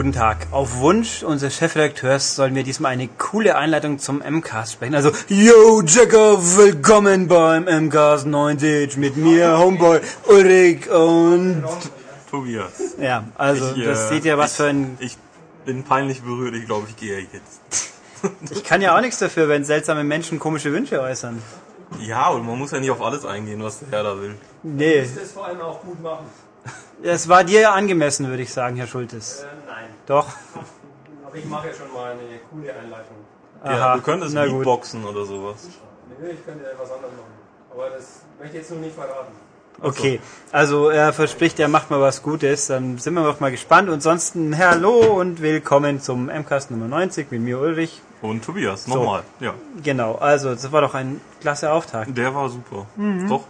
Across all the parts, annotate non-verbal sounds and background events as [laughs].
Guten Tag. Auf Wunsch unseres Chefredakteurs sollen wir diesmal eine coole Einleitung zum MCAST sprechen. Also, Yo, Jacker, willkommen beim MCAST 90 mit mir, Homeboy, Ulrich und... Tobias. Ja, also, Ich, das äh, seht ihr, was ich, für ein... Ich bin peinlich berührt, ich glaube, ich gehe jetzt. [laughs] Ich kann ja auch nichts dafür, wenn seltsame Menschen komische Wünsche äußern. Ja, und man muss ja nicht auf alles eingehen, was der Herr da will. Nee, das vor allem auch gut machen. es war dir angemessen, würde ich sagen, Herr Schultes. Äh, nein. Doch. [laughs] Aber ich mache ja schon mal eine coole Einleitung. Ja, Aha, du könntest na gut. Beatboxen oder sowas. Nö, ich könnte etwas anderes machen. Aber das möchte ich jetzt noch nicht verraten. Okay, also er verspricht, er macht mal was Gutes, dann sind wir doch mal gespannt. Und sonst ein Hallo und willkommen zum MCAST Nummer 90 mit mir Ulrich. Und Tobias, nochmal. Ja, Genau, also das war doch ein klasse Auftakt. der war super. Mhm. Doch.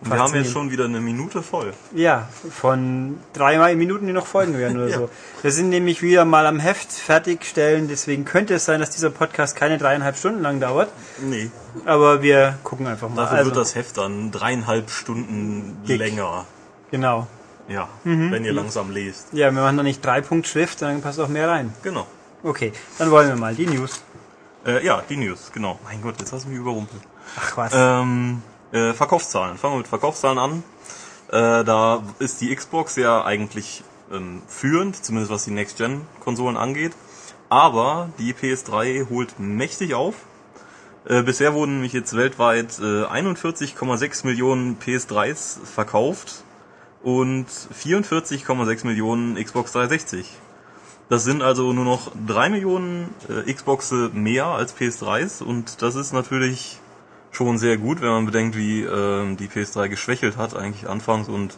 Wir haben jetzt schon wieder eine Minute voll. Ja, von drei Minuten, die noch folgen werden oder [laughs] Ja. so. Wir sind nämlich wieder mal am Heft fertigstellen, deswegen könnte es sein, dass dieser Podcast keine dreieinhalb Stunden lang dauert. Nee. Aber wir gucken einfach mal. Dafür also, wird das Heft dann dreieinhalb Stunden Dick. länger. Genau. Ja, Mhm. wenn ihr langsam lest. Ja, wir machen noch nicht drei Punkt Schrift, dann passt auch mehr rein. Genau. Okay, dann wollen wir mal die News. Äh, ja, die News, genau. Mein Gott, jetzt hast du mich überrumpelt. Ach was. Ähm, äh, Verkaufszahlen. Fangen wir mit Verkaufszahlen an. Äh, da ist die Xbox ja eigentlich ähm, führend, zumindest was die Next-Gen-Konsolen angeht. Aber die PS3 holt mächtig auf. Äh, bisher wurden nämlich jetzt weltweit äh, 41,6 Millionen PS3s verkauft und 44,6 Millionen Xbox 360. Das sind also nur noch 3 Millionen äh, Xboxe mehr als PS3s und das ist natürlich schon sehr gut, wenn man bedenkt, wie ähm, die PS3 geschwächelt hat eigentlich anfangs und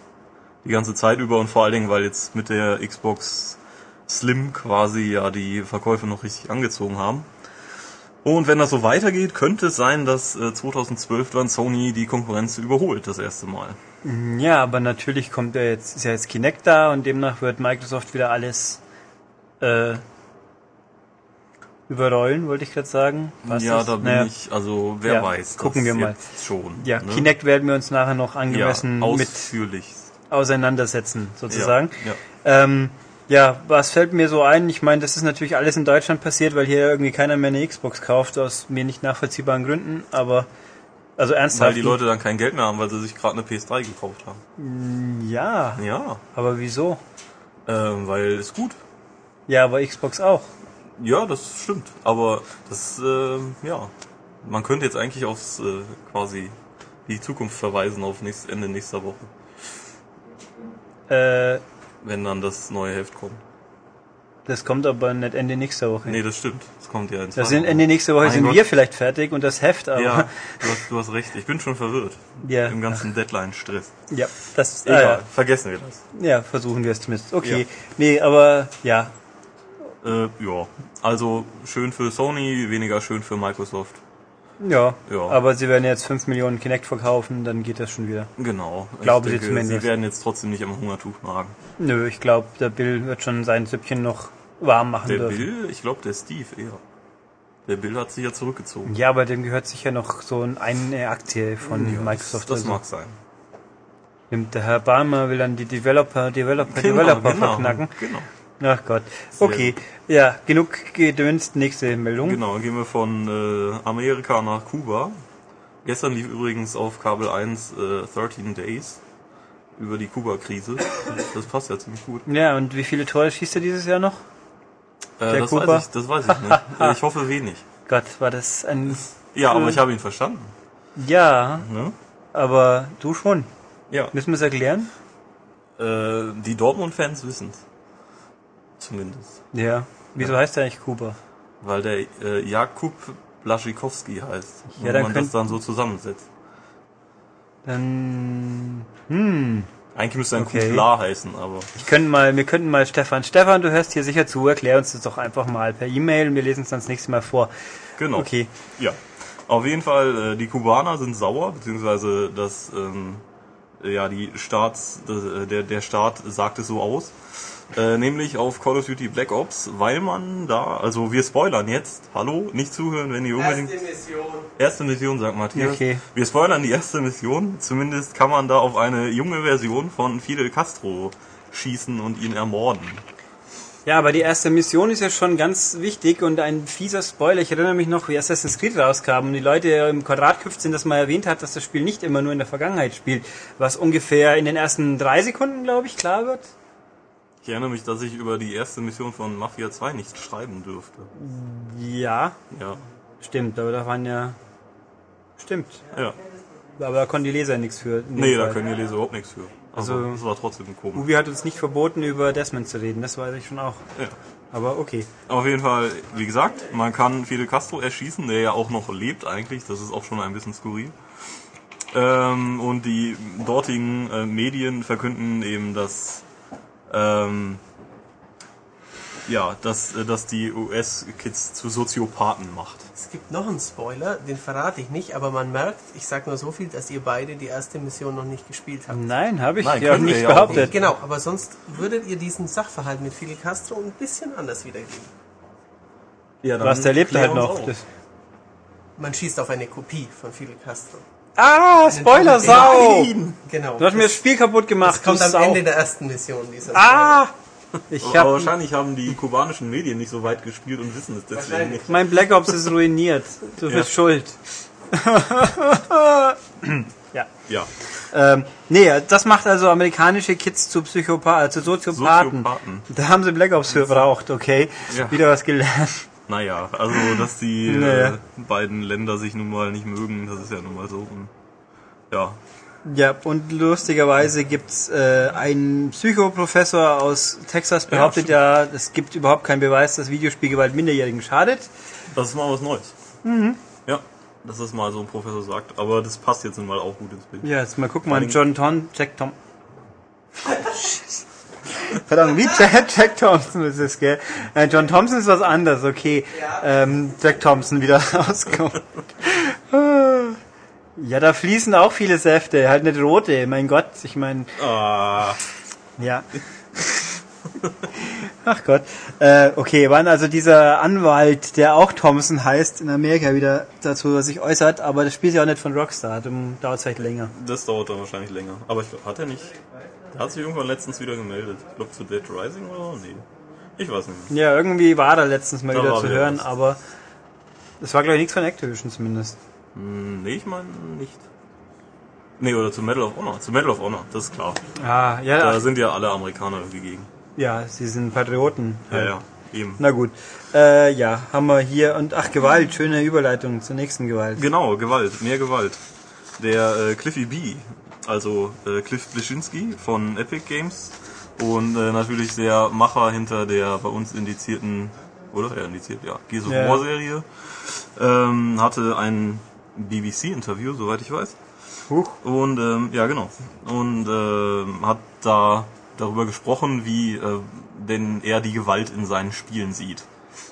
die ganze Zeit über und vor allen Dingen, weil jetzt mit der Xbox Slim quasi ja die Verkäufe noch richtig angezogen haben. Und wenn das so weitergeht, könnte es sein, dass äh, 2012 dann Sony die Konkurrenz überholt, das erste Mal. Ja, aber natürlich kommt ja jetzt, ist ja jetzt Kinect da und demnach wird Microsoft wieder alles äh, überrollen, wollte ich gerade sagen. Was ja, ist? da bin Naja, ich, also wer Ja, weiß. gucken das wir mal. Jetzt schon. Ja, ne? Kinect werden wir uns nachher noch angemessen ja, mit ausführlich. auseinandersetzen, sozusagen. Ja, ja. Ähm, ja, was fällt mir so ein? Ich meine, das ist natürlich alles in Deutschland passiert, weil hier irgendwie keiner mehr eine Xbox kauft, aus mir nicht nachvollziehbaren Gründen, aber also ernsthaft. Weil die Leute dann kein Geld mehr haben, weil sie sich gerade eine PS3 gekauft haben. Ja, Ja, aber wieso? ähm, weil es gut. Ja, aber Xbox auch. Ja, das stimmt. Aber das, ähm, ja, man könnte jetzt eigentlich aufs äh, quasi die Zukunft verweisen auf nächst, Ende nächster Woche, Äh, wenn dann das neue Heft kommt. das kommt aber nicht Ende nächster Woche. Nee, das stimmt. Das kommt ja in zwei Das sind. Ende nächste Woche Mein sind Gott. wir vielleicht fertig und das Heft, aber Ja, du hast, du hast recht. Ich bin schon verwirrt. ja, Im ganzen Deadline-Stress. ja, das ah, Egal, ja. vergessen wir das. ja, versuchen wir es zumindest. Okay, Ja. nee, aber ja, Äh, ja, also schön für Sony, weniger schön für Microsoft. ja, Ja. aber sie werden jetzt 5 Millionen Kinect verkaufen, dann geht das schon wieder. Genau. Glauben ich Sie denke, zumindest. Sie werden jetzt trotzdem nicht am Hungertuch nagen. Nö, ich glaube, der Bill wird schon sein Süppchen noch warm machen Der dürfen. Bill, ich glaube der Steve eher. Der Bill hat sich ja zurückgezogen. Ja, aber dem gehört sicher noch so ein- eine Aktie von Ja, Microsoft. Das, das oder mag sein. Und der Herr Barmer will dann die Developer, Developer, Genau, Developer genau, verknacken. Genau. Ach Gott. Okay, ja, genug gedönst. Nächste Meldung. Genau, gehen wir von äh, Amerika nach Kuba. Gestern lief übrigens auf Kabel 1 äh, 13 Days über die Kuba-Krise. Das passt ja ziemlich gut. Ja, und wie viele Tore schießt er dieses Jahr noch? Äh, Der das, Kuba? weiß ich, das weiß ich nicht. [laughs] Äh, ich hoffe wenig. Gott, war das ein... Ja, aber ich habe ihn verstanden. Ja, Ne? aber du schon. Ja. Müssen wir es erklären? Äh, die Dortmund-Fans wissen Zumindest. Ja. Wieso heißt er eigentlich Kuba? Weil der äh, Jakub Blaschikowski heißt. Ja, wenn dann man das dann so zusammensetzt. Dann... Hm... Eigentlich müsste er Okay. Kubla heißen, aber Ich könnte mal, wir könnten mal Stefan. Stefan, du hörst hier sicher zu, erklär uns das doch einfach mal per E-Mail und wir lesen es dann das nächste Mal vor. genau. Okay. Ja. Auf jeden Fall, äh, die Kubaner sind sauer, beziehungsweise das, ähm, ja, die Staats, äh, der, der Staat sagt es so aus. Äh, nämlich auf Call of Duty Black Ops, weil man da, also wir spoilern jetzt, hallo, nicht zuhören, wenn ihr unbedingt... Erste Mission. Erste Mission, sagt Matthias. Okay. Wir spoilern die erste Mission. Zumindest kann man da auf eine junge Version von Fidel Castro schießen und ihn ermorden. Ja, aber die erste Mission ist ja schon ganz wichtig und ein fieser Spoiler. Ich erinnere mich noch, wie Assassin's Creed rauskam und die Leute im Quadrat gehüpft sind, dass man erwähnt hat, dass das Spiel nicht immer nur in der Vergangenheit spielt, was ungefähr in den ersten drei Sekunden, glaube ich, klar wird. Ich erinnere mich, dass ich über die erste Mission von Mafia 2 nicht schreiben dürfte. Ja, Ja. stimmt, aber da waren ja... Stimmt. Ja. Aber da konnten die Leser nichts für. Nee, da Fall. können die Leser überhaupt nichts für. Also, Also- es war trotzdem komisch. Ubi hat uns nicht verboten, über Desmond zu reden, das weiß ich schon auch. Ja. Aber okay. Auf jeden Fall, wie gesagt, man kann Fidel Castro erschießen, der ja auch noch lebt eigentlich. Das ist auch schon ein bisschen skurril. Ähm, und die dortigen äh, Medien verkünden eben, dass ähm, ja, dass, äh, dass die US-Kids zu Soziopathen macht. Es gibt noch einen Spoiler, den verrate ich nicht, aber man merkt, ich sage nur so viel, dass ihr beide die erste Mission noch nicht gespielt habt. Nein, habe ich Nein, ja auch nicht ja auch behauptet. Genau, aber sonst würdet ihr diesen Sachverhalt mit Fidel Castro ein bisschen anders wiedergeben. Ja, Was, der lebt halt noch. Man schießt auf eine Kopie von Fidel Castro. Ah, Spoiler, Sau! Genau. Du hast mir das Spiel kaputt gemacht, das kommt du am Sau. Ende der ersten Mission dieser Ah! Ich Aber hab, wahrscheinlich haben die kubanischen Medien nicht so weit gespielt und wissen es deswegen nicht. mein Black Ops ist ruiniert. Du bist schuld. [laughs] ja. Ja, Ähm, nee, das macht also amerikanische Kids zu Psychopathen, zu Soziopathen. Soziopathen. Da haben sie Black Ops für verbraucht, okay. Ja. Wieder was gelernt. Naja, also dass die [laughs] Naja. äh, beiden Länder sich nun mal nicht mögen, das ist ja nun mal so. Und, ja, Ja, und lustigerweise gibt's äh, einen Psychoprofessor aus Texas, behauptet ja, es gibt überhaupt keinen Beweis, dass Videospielgewalt Minderjährigen schadet. das ist mal was Neues. Mhm. Ja, dass das mal so ein Professor sagt. Aber das passt jetzt nun mal auch gut ins Bild. Ja, jetzt mal gucken, mal John Tom, Jack [laughs] Tom. Verdammt, wie Jack, Jack Thompson ist es, gell? Äh, John Thompson ist was anderes, okay. Ähm, Jack Thompson wieder [laughs] rauskommt. Ja, da fließen auch viele Säfte, halt nicht rote, mein Gott, ich meine, Ah, ja. Ach Gott. Äh, okay, wann also dieser Anwalt, der auch Thompson heißt, in Amerika wieder dazu sich äußert, aber das Spiel ist ja auch nicht von Rockstar, darum dauert es vielleicht länger. das dauert dann wahrscheinlich länger. Aber ich hat er nicht. Der hat sich irgendwann letztens wieder gemeldet. Ich glaube zu Dead Rising oder? Nee. Ich weiß nicht. Ja, irgendwie war da letztens mal Da wieder zu hören, was. aber das war glaube ich nichts von Activision zumindest. Hm, Nee, ich meine nicht. Nee, oder zu Medal of Honor. Zu Medal of Honor, das ist klar. Ah, ja, Da sind ja alle Amerikaner irgendwie gegen. ja, sie sind Patrioten. Ja, ja, eben. Na gut. Äh, ja, haben wir hier und ach Gewalt, schöne Überleitung zur nächsten Gewalt. Genau, Gewalt, mehr Gewalt. Der äh, Cliffy B, also äh, Cliff Bleschinski von Epic Games und äh, natürlich der Macher hinter der bei uns indizierten, oder? Ja, indiziert, ja, Gears of. War Serie, ähm, hatte ein BBC-Interview, soweit ich weiß. Huch. Und ähm, ja, genau. Und ähm, hat da darüber gesprochen, wie äh, denn er die Gewalt in seinen Spielen sieht.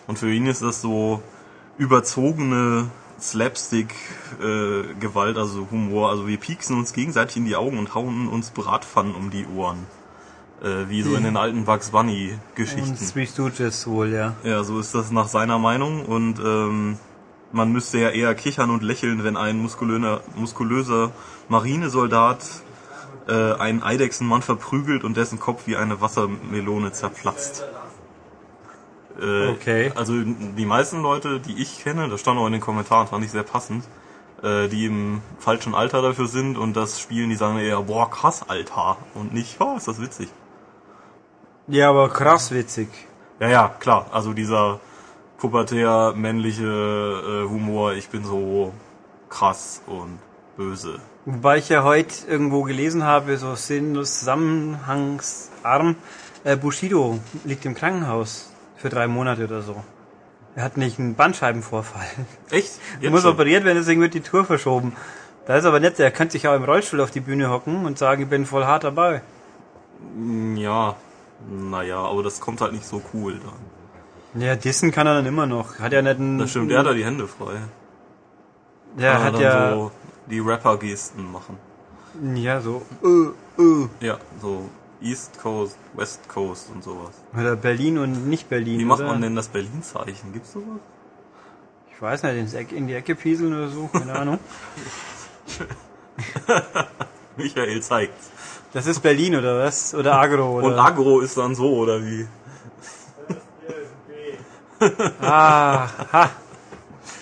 Und für ihn ist das so überzogene Slapstick-Gewalt, also Humor. Also wir pieksen uns gegenseitig in die Augen und hauen uns Bratpfannen um die Ohren. Äh, wie so in den alten Bugs Und Bunny-Geschichten. Three Stooges wohl, ja. Ja, so ist das nach seiner Meinung und ähm, man müsste ja eher kichern und lächeln, wenn ein muskulöser, muskulöser Marinesoldat äh, einen Eidechsenmann verprügelt und dessen Kopf wie eine Wassermelone zerplatzt. Äh, Okay. Also die meisten Leute, die ich kenne, das stand auch in den Kommentaren, fand ich sehr passend, äh, die im falschen Alter dafür sind und das spielen, die sagen eher, boah, krass, Alter. Und nicht, oh, ist das witzig. Ja, aber krass witzig. Ja, ja, klar. Also dieser pubertär männliche äh, Humor, ich bin so krass und böse. Wobei ich ja heute irgendwo gelesen habe, so sinnlos zusammenhangsarm, äh, Bushido liegt im Krankenhaus für drei Monate oder so. Er hat nicht einen Bandscheibenvorfall. Echt? [laughs] Er muss schon? operiert werden, deswegen wird die Tour verschoben. Da ist aber nett, er könnte sich auch im Rollstuhl auf die Bühne hocken und sagen, ich bin voll hart dabei. Ja, naja, aber das kommt halt nicht so cool dann. Ja, dissen kann er dann immer noch. Hat ja nicht einen, Das stimmt, der hat da die Hände frei. der er hat dann ja, so die Rapper-Gesten machen. ja, so, äh, äh. Ja, so East Coast, West Coast und sowas. Oder Berlin und nicht Berlin. Wie macht oder? man denn das Berlin-Zeichen? Gibt's sowas? Ich weiß nicht, ins Eck, in die Ecke pieseln oder so, keine [laughs] Ahnung. Michael zeigt's. Das ist Berlin oder was? Oder Agro oder? Und Agro ist dann so, oder wie? [laughs] Ah, ha.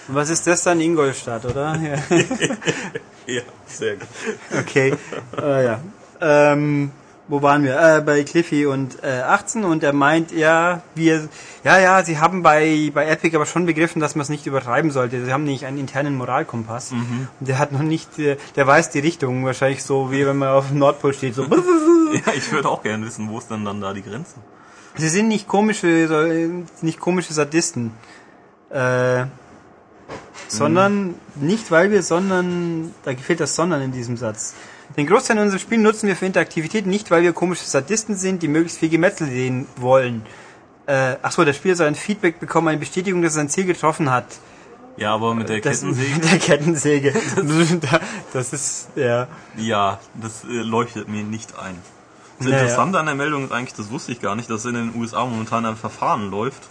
Und was ist das dann? Ingolstadt, oder? [laughs] Ja. Ja, sehr gut. Okay. Äh, ja. Ähm, wo waren wir? Äh, bei Cliffy und äh, 18 und er meint, ja, wir, ja, ja, sie haben bei, bei Epic aber schon begriffen, dass man es nicht übertreiben sollte. Sie haben nämlich einen internen Moralkompass und der hat noch nicht, äh, der weiß die Richtung, wahrscheinlich so wie wenn man auf dem Nordpol steht, so. [laughs] Ja, ich würde auch gerne wissen, wo ist denn dann da die Grenze? Sie sind nicht komische, äh, nicht komische Sadisten. Äh, sondern, nicht weil wir, sondern, da fehlt das Sondern in diesem Satz. Den Großteil unserer Spiele nutzen wir für Interaktivität nicht, weil wir komische Sadisten sind, die möglichst viel Gemetzel sehen wollen. Äh, achso, der Spieler soll ein Feedback bekommen, eine Bestätigung, dass er sein Ziel getroffen hat. Ja, aber mit der Das Kettensäge, [laughs] mit der Kettensäge. [laughs] [laughs] das ist, ja. ja, das äh, leuchtet mir nicht ein. Das Naja. Interessante an der Meldung ist eigentlich, das wusste ich gar nicht, dass in den USA momentan ein Verfahren läuft,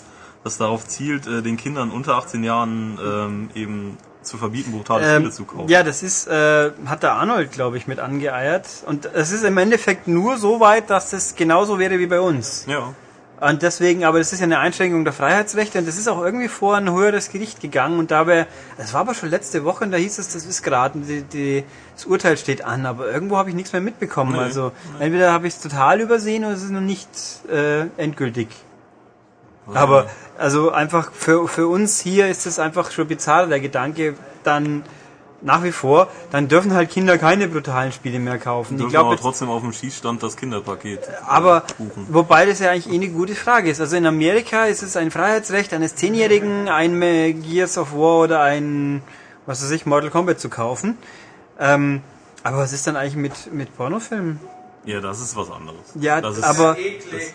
das darauf zielt, äh, den Kindern unter 18 Jahren ähm, eben zu verbieten, brutale Spiele Ähm, zu kaufen. ja, das ist, äh, hat der Arnold, glaube ich, mit angeeiert. Und es ist im Endeffekt nur so weit, dass das genauso wäre wie bei uns. ja. Und deswegen, aber das ist ja eine Einschränkung der Freiheitsrechte und das ist auch irgendwie vor ein höheres Gericht gegangen und dabei, es war aber schon letzte Woche und da hieß es, das ist gerade, die, die, das Urteil steht an, aber irgendwo habe ich nichts mehr mitbekommen. Nee, also entweder habe ich es total übersehen oder es ist noch nicht äh, endgültig. Aber also einfach für, für uns hier ist es einfach schon bizarr, der Gedanke, dann nach wie vor, dann dürfen halt Kinder keine brutalen Spiele mehr kaufen. Dürfen ich glaube trotzdem auf dem Schießstand das Kinderpaket aber buchen. wobei das ja eigentlich eh eine gute Frage ist. Also in Amerika ist es ein Freiheitsrecht eines Zehnjährigen, ein Gears of War oder ein, was weiß ich, Mortal Kombat zu kaufen. Ähm, aber was ist dann eigentlich mit, mit Pornofilmen? Ja, das ist was anderes. Ja, das ist, aber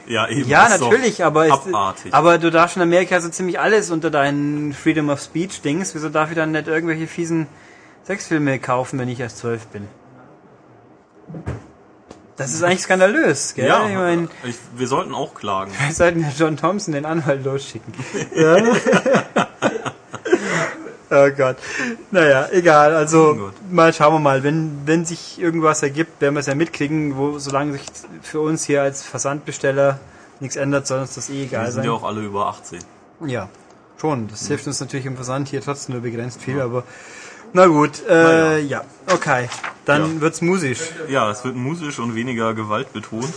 ja, eben, ja, das ist natürlich, aber, es, abartig. aber du darfst in Amerika so ziemlich alles unter deinen Freedom of Speech Dings. Wieso darf ich dann nicht irgendwelche fiesen Sexfilme kaufen, wenn ich erst zwölf bin? Das ist eigentlich skandalös, gell? ja, ich meine, ich, wir sollten auch klagen. [laughs] wir sollten ja John Thompson den Anwalt losschicken. [laughs] Ja? [laughs] [laughs] oh Gott. Naja, egal. Also Gott. mal schauen wir mal. Wenn, wenn sich irgendwas ergibt, werden wir es ja mitkriegen. Wo, solange sich für uns hier als Versandbesteller nichts ändert, soll uns das eh egal Wir sind sein. ja auch alle über 18. Ja, schon. Das hilft uns natürlich im Versand hier trotzdem nur begrenzt viel, aber na gut. Äh, Naja. Ja, okay. Dann Ja. wird's musisch. Ja, es wird musisch und weniger gewaltbetont.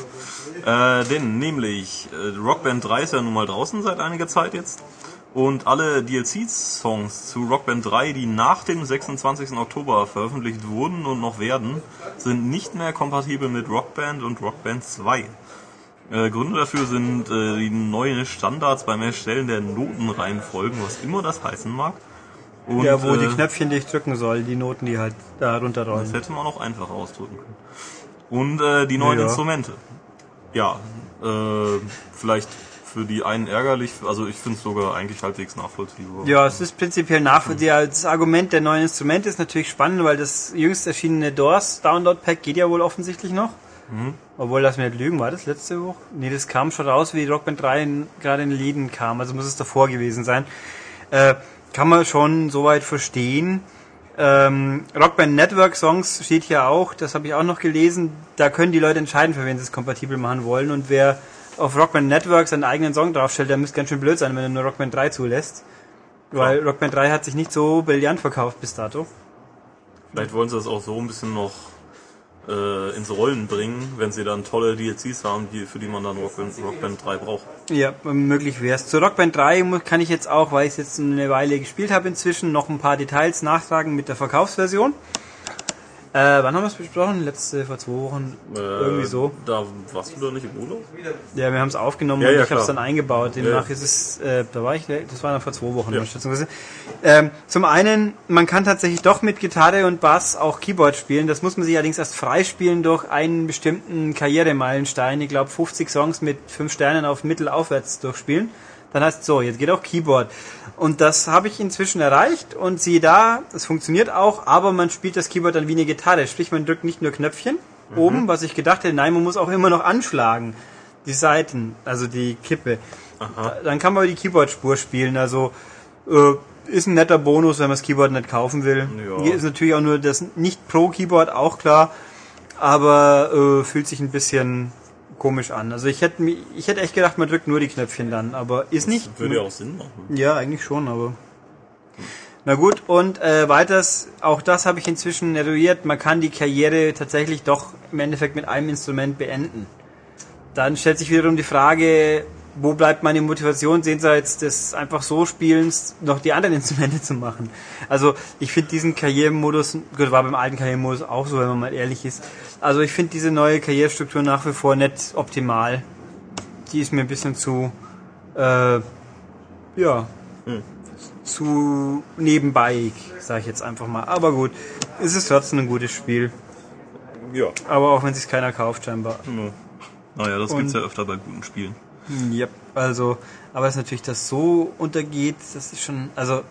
Äh, denn nämlich äh, Rockband 3 ist ja nun mal draußen seit einiger Zeit jetzt. Und alle DLC-Songs zu Rockband 3, die nach dem 26. Oktober veröffentlicht wurden und noch werden, sind nicht mehr kompatibel mit Rockband und Rockband 2. Äh, Gründe dafür sind äh, die neuen Standards beim Erstellen der Notenreihenfolgen, was immer das heißen mag. Und, ja, wo äh, die Knöpfchen, die ich drücken soll, die Noten, die halt da das runterrollen. hätte man auch einfacher ausdrücken können. Und äh, die neuen Ja. Instrumente. Ja, äh, vielleicht für die einen ärgerlich, also ich finde es sogar eigentlich halbwegs nachvollziehbar. Ja, es ist prinzipiell nachvollziehbar. Das Argument der neuen Instrumente ist natürlich spannend, weil das jüngst erschienene Doors Download Pack geht ja wohl offensichtlich noch. Obwohl, lass mich nicht lügen, war das letzte Woche? Nee, das kam schon raus, wie Rockband 3 in, gerade in den Läden kam, also muss es davor gewesen sein. Äh, kann man schon soweit verstehen. Ähm, Rockband Network Songs steht hier auch, das habe ich auch noch gelesen. Da können die Leute entscheiden, für wen sie es kompatibel machen wollen. Und wer auf Rockband Network seinen eigenen Song draufstellt, der müsste ganz schön blöd sein, wenn er nur Rockband 3 zulässt. Weil Rockband 3 hat sich nicht so brillant verkauft bis dato. Vielleicht wollen sie das auch so ein bisschen noch äh, ins Rollen bringen, wenn sie dann tolle DLCs haben, die, für die man dann Rockband, Rockband 3 braucht. Ja, möglich wär's. Zu Rockband 3 mu- kann ich jetzt auch, weil ich es jetzt eine Weile gespielt habe inzwischen, noch ein paar Details nachtragen mit der Verkaufsversion. Äh, wann haben wir es besprochen? Letzte, vor zwei Wochen. Äh, Irgendwie so. Da warst du da nicht im Urlaub? Ja, wir haben es aufgenommen Ja, und ja, ich habe es dann eingebaut. Demnach Ja. ist es, äh, da war ich, das war dann vor zwei Wochen. Ja. Ähm, zum einen, man kann tatsächlich doch mit Gitarre und Bass auch Keyboard spielen. Das muss man sich allerdings erst freispielen durch einen bestimmten Karrieremeilenstein. Ich glaube 50 Songs mit 5 Sternen auf Mittel aufwärts durchspielen. Dann heißt so, jetzt geht auch Keyboard. Und das habe ich inzwischen erreicht und siehe da, es funktioniert auch, aber man spielt das Keyboard dann wie eine Gitarre. Sprich, man drückt nicht nur Knöpfchen oben, was ich gedacht hätte, nein, man muss auch immer noch anschlagen. Die Seiten, also die Kippe. Dann kann man die Keyboard-Spur spielen. Also äh, ist ein netter Bonus, wenn man das Keyboard nicht kaufen will. Ja. Hier ist natürlich auch nur das nicht Pro-Keyboard, auch klar. Aber äh, fühlt sich ein bisschen komisch an. Also ich hätte ich hätte echt gedacht, man drückt nur die Knöpfchen dann, aber ist nicht. Würde ja auch Sinn machen. Ja, eigentlich schon, aber. Na gut, und äh, weiters, auch das habe ich inzwischen eruiert, man kann die Karriere tatsächlich doch im Endeffekt mit einem Instrument beenden. Dann stellt sich wiederum die Frage, wo bleibt meine Motivation, jenseits des einfach so Spielens noch die anderen [laughs] Instrumente zu machen. Also ich finde diesen Karrieremodus, gut, war beim alten Karrieremodus auch so, wenn man mal ehrlich ist. Also ich finde diese neue Karrierestruktur nach wie vor nicht optimal. Die ist mir ein bisschen zu, äh, ja, zu nebenbei, sage ich jetzt einfach mal. Aber gut, es ist trotzdem ein gutes Spiel. Ja. Aber auch wenn sich keiner kauft, scheinbar. ja. Naja, das Und- gibt's ja öfter bei guten Spielen. Yep. Also, aber es ist natürlich, dass so untergeht, das ist schon, also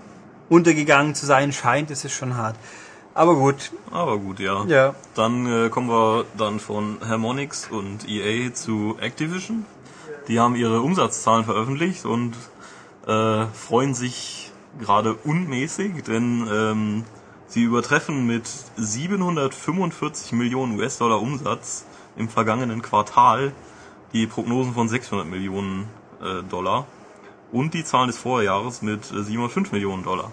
untergegangen zu sein scheint, das ist schon hart. Aber gut, Aber gut, ja. ja. Dann äh, kommen wir dann von Harmonix und EA zu Activision. Die haben ihre Umsatzzahlen veröffentlicht und äh, freuen sich gerade unmäßig, denn ähm, sie übertreffen mit 745 Millionen US-Dollar Umsatz im vergangenen Quartal die Prognosen von 600 Millionen äh, Dollar und die Zahlen des Vorjahres mit äh, 705 Millionen Dollar.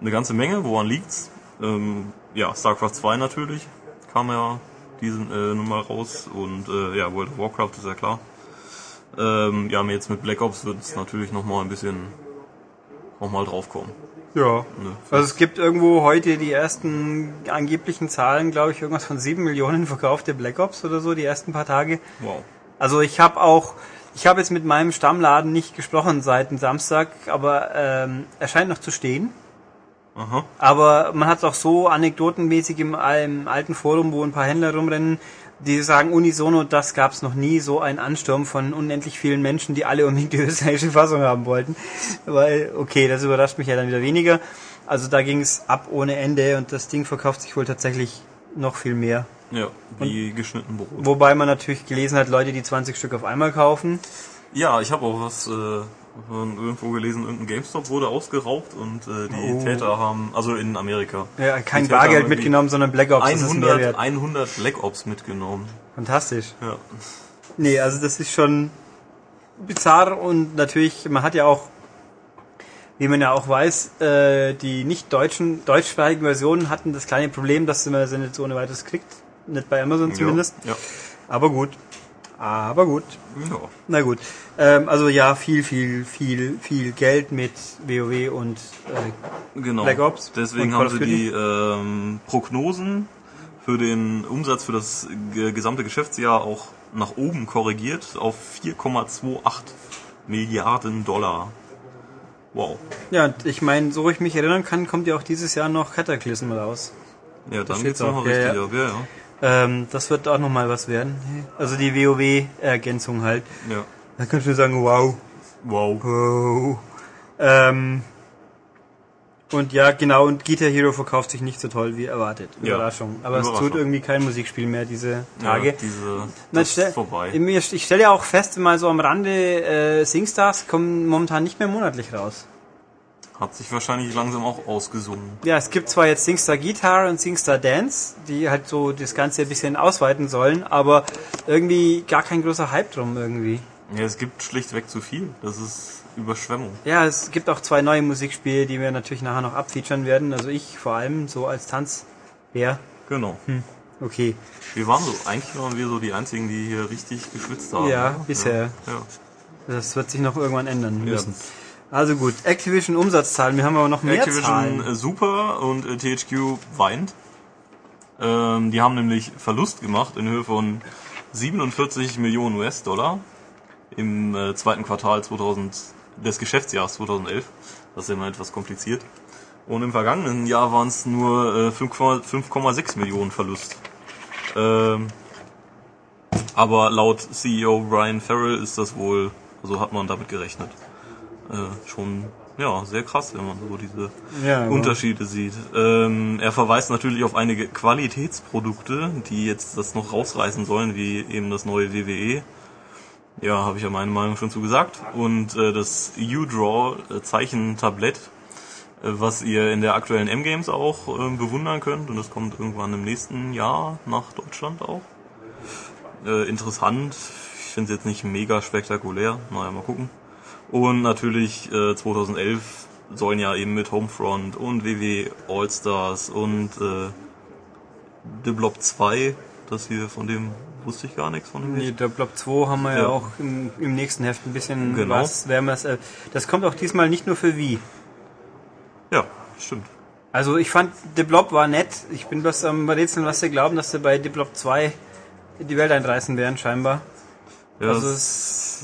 Eine ganze Menge, woran liegt's? Ähm, ja, StarCraft 2 natürlich kam ja diesen äh, Nummer raus und äh, ja, World of Warcraft ist ja klar. Ähm, ja, jetzt mit Black Ops wird es natürlich nochmal ein bisschen nochmal draufkommen. Ja. Ne? Also es gibt irgendwo heute die ersten angeblichen Zahlen, glaube ich, irgendwas von 7 Millionen [laughs] verkaufte Black Ops oder so, die ersten paar Tage. Wow. Also ich habe auch, ich habe jetzt mit meinem Stammladen nicht gesprochen seit dem Samstag, aber ähm, er scheint noch zu stehen. Aha. Aber man hat es auch so anekdotenmäßig im, im alten Forum, wo ein paar Händler rumrennen, die sagen unisono, das gab es noch nie, so ein Ansturm von unendlich vielen Menschen, die alle unbedingt die österreichische Fassung haben wollten. Weil, okay, das überrascht mich ja dann wieder weniger. Also da ging es ab ohne Ende und das Ding verkauft sich wohl tatsächlich noch viel mehr. Ja, wie geschnitten Brot. Wobei man natürlich gelesen hat, Leute, die 20 Stück auf einmal kaufen. Ja, ich habe auch was äh, von irgendwo gelesen, irgendein GameStop wurde ausgeraubt und äh, die Oh. Täter haben, also in Amerika, Ja, kein Bargeld mitgenommen, sondern Black Ops. Das ist 100, Mehrwert. 100 Black Ops mitgenommen. Fantastisch. Ja. Nee, also das ist schon bizarr und natürlich, man hat ja auch, wie man ja auch weiß, äh, die nicht deutschen, deutschsprachigen Versionen hatten das kleine Problem, dass man sie nicht so ohne weiteres kriegt. Nicht bei Amazon zumindest. Ja. Aber gut. Aber gut. ja. Na gut. Ähm, also ja, viel, viel, viel, viel Geld mit WoW und äh, Genau. Black Ops Deswegen haben sie die ähm, Prognosen für den Umsatz für das ge- gesamte Geschäftsjahr auch nach oben korrigiert auf 4,28 Milliarden Dollar. Wow. ja, ich meine, so ich mich erinnern kann, kommt ja auch dieses Jahr noch Cataclysm raus. Ja, dann geht's auch. nochmal Ja, richtig ja. ab. Ja, ja. Ähm, das wird auch nochmal was werden. Also die WoW-Ergänzung halt. ja. Da kannst du sagen, wow. Wow. Wow. Ähm, und ja, genau, und Guitar Hero verkauft sich nicht so toll wie erwartet. Ja. Überraschung. Aber es Überraschung. tut irgendwie kein Musikspiel mehr diese Tage. Ja, diese, das stell- ist vorbei. Ich, ich stelle ja auch fest, mal so am Rande, äh, Singstars kommen momentan nicht mehr monatlich raus. Hat sich wahrscheinlich langsam auch ausgesungen. Ja, es gibt zwar jetzt Singstar Guitar und Singstar Dance, die halt so das Ganze ein bisschen ausweiten sollen, aber irgendwie gar kein großer Hype drum irgendwie. Ja, es gibt schlichtweg zu viel. Das ist Überschwemmung. Ja, es gibt auch zwei neue Musikspiele, die wir natürlich nachher noch abfeaturen werden. Also ich vor allem so als Tanzbär. Genau. Okay. Wir waren so, eigentlich waren wir so die einzigen, die hier richtig geschwitzt haben. Ja, ne? bisher. Ja. Das wird sich noch irgendwann ändern Ja. Also gut, Activision Umsatzzahlen. Wir haben aber noch mehr Activision Zahlen. äh, super und äh, THQ weint. Ähm, die haben nämlich Verlust gemacht in Höhe von 47 Millionen US-Dollar im äh, zweiten Quartal 2000 des Geschäftsjahres 2011. Das ist immer etwas kompliziert. Und im vergangenen Jahr waren es nur äh, 5,- 5,6 Millionen Verlust. Ähm, aber laut CEO Brian Farrell ist das wohl, also hat man damit gerechnet. Äh, schon ja sehr krass, wenn man so diese Ja, aber- Unterschiede sieht. Ähm, er verweist natürlich auf einige Qualitätsprodukte, die jetzt das noch rausreißen sollen, wie eben das neue WWE. Ja, habe ich ja meine Meinung schon zu gesagt. Und äh, das U-Draw äh, Zeichentablett, äh, was ihr in der aktuellen M-Games auch ähm, bewundern könnt. Und das kommt irgendwann im nächsten Jahr nach Deutschland auch. Äh, interessant. Ich finde es jetzt nicht mega spektakulär. Naja, mal gucken. Und natürlich äh, 2011 sollen ja eben mit Homefront und WW All-Stars und äh, The Blob 2, das hier von dem wusste ich gar nichts von dem. Nee, der Block 2 haben wir ja, Ja. auch im, im nächsten Heft ein bisschen Genau. was. Wir's, äh, das kommt auch diesmal nicht nur für Wii. Ja, stimmt. Also ich fand, The Blob war nett. Ich bin bloß am Rätseln, was sie glauben, dass sie bei The Blob 2 die Welt einreißen werden, scheinbar. Ja, Also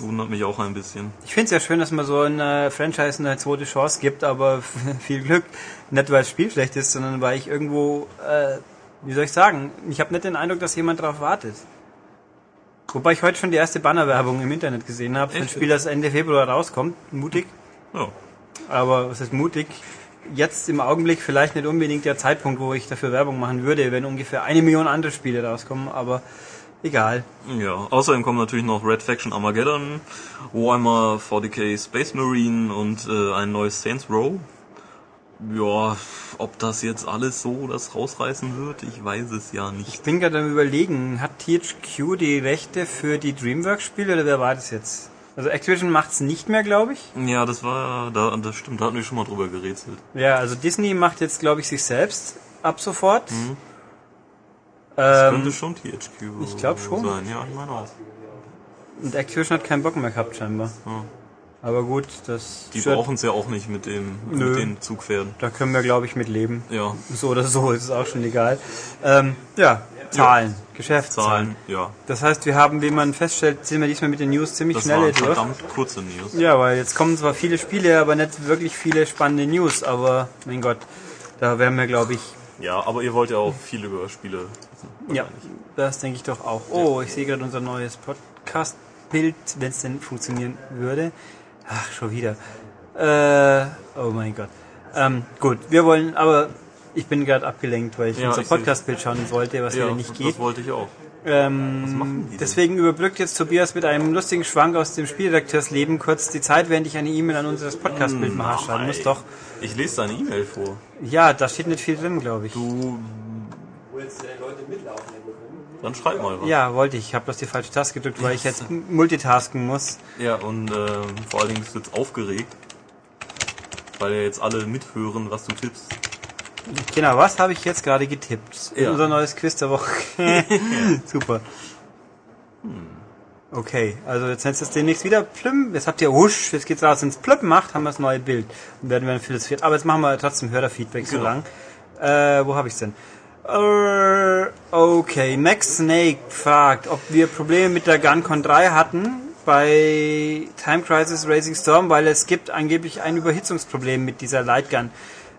das wundert mich auch ein bisschen. Ich finde es ja schön, dass man so einer Franchise eine zweite Chance gibt, aber [laughs] viel Glück. Nicht, weil das Spiel schlecht ist, sondern weil ich irgendwo, äh, wie soll ich sagen, ich habe nicht den Eindruck, dass jemand darauf wartet. Wobei ich heute schon die erste Bannerwerbung im Internet gesehen habe, für ein? Spiel, das Ende Februar rauskommt. Mutig. Ja. Aber was ist mutig? Jetzt im Augenblick vielleicht nicht unbedingt der Zeitpunkt, wo ich dafür Werbung machen würde, wenn ungefähr eine Million andere Spiele rauskommen, aber egal. Ja, außerdem kommen natürlich noch Red Faction Armageddon, Warhammer 40k Space Marine und äh, ein neues Saints Row. Ja, ob das jetzt alles so das rausreißen wird, ich weiß es ja Ich nicht. bin gerade am überlegen, hat THQ die Rechte für die Dreamworks-Spiele oder wer war das jetzt? Also Activision macht's nicht mehr, glaube ich. Ja, das war, da, das stimmt, da hatten wir schon mal drüber gerätselt. Ja, also Disney macht jetzt, glaube ich, sich selbst ab sofort. Das Ähm, könnte schon THQ ich glaub schon. sein. Ja, ich meine auch. und Activision hat keinen Bock mehr gehabt, scheinbar. Ja. Aber gut, das Die brauchen es ja auch nicht mit, dem, Nö. mit den Zugpferden. da können wir, glaube ich, mit leben. Ja, So oder so, ist es auch schon egal. Ähm, ja, Zahlen, Geschäftszahlen. Zahlen, ja. Das heißt, wir haben, wie man feststellt, sind wir diesmal mit den News ziemlich Das schnell waren durch. verdammt kurze News. Ja, weil jetzt kommen zwar viele Spiele, aber nicht wirklich viele spannende News, aber mein Gott, da werden wir, glaube ich, Ja, aber ihr wollt ja auch viel über Spiele wissen. ja, das denke ich doch auch. Oh, ich sehe gerade unser neues Podcast-Bild, wenn es denn funktionieren würde. Ach, schon wieder. Äh, oh mein Gott. Ähm, gut, wir wollen, aber ich bin gerade abgelenkt, weil ich Ja, unser Podcast-Bild schauen wollte, was Ja, wieder nicht das geht. wollte ich auch. Ähm, deswegen überbrückt jetzt Tobias mit einem lustigen Schwank aus dem Spielredakteursleben kurz die Zeit, während ich eine E-Mail an unser Podcast-Bildmacher schreiben muss. Doch. Ich lese deine E-Mail vor. Ja, da steht nicht viel drin, glaube ich. Du, Willst du die Leute mitlaufen lassen? Dann schreib mal was. Ja, wollte ich. Ich habe bloß die falsche Taste gedrückt, weil ich jetzt [laughs] multitasken muss. Ja, und ähm, vor allen Dingen bist du jetzt aufgeregt, weil ja jetzt alle mithören, was du tippst. Genau, was habe ich jetzt gerade getippt? Ja. Unser neues Quiz der Woche. [laughs] Super. Okay, also jetzt nennt es demnächst wieder Plüm. Jetzt habt ihr Husch, jetzt geht's raus ins Plüm macht, haben wir das neue Bild. Dann werden wir dann philosophiert. Aber jetzt machen wir trotzdem Hörerfeedback so Genau. lang. Äh, wo habe ich's denn? Äh, okay, Max Snake fragt, ob wir Probleme mit der GunCon 3 hatten bei Time Crisis Racing Storm, weil es gibt angeblich ein Überhitzungsproblem mit dieser Lightgun.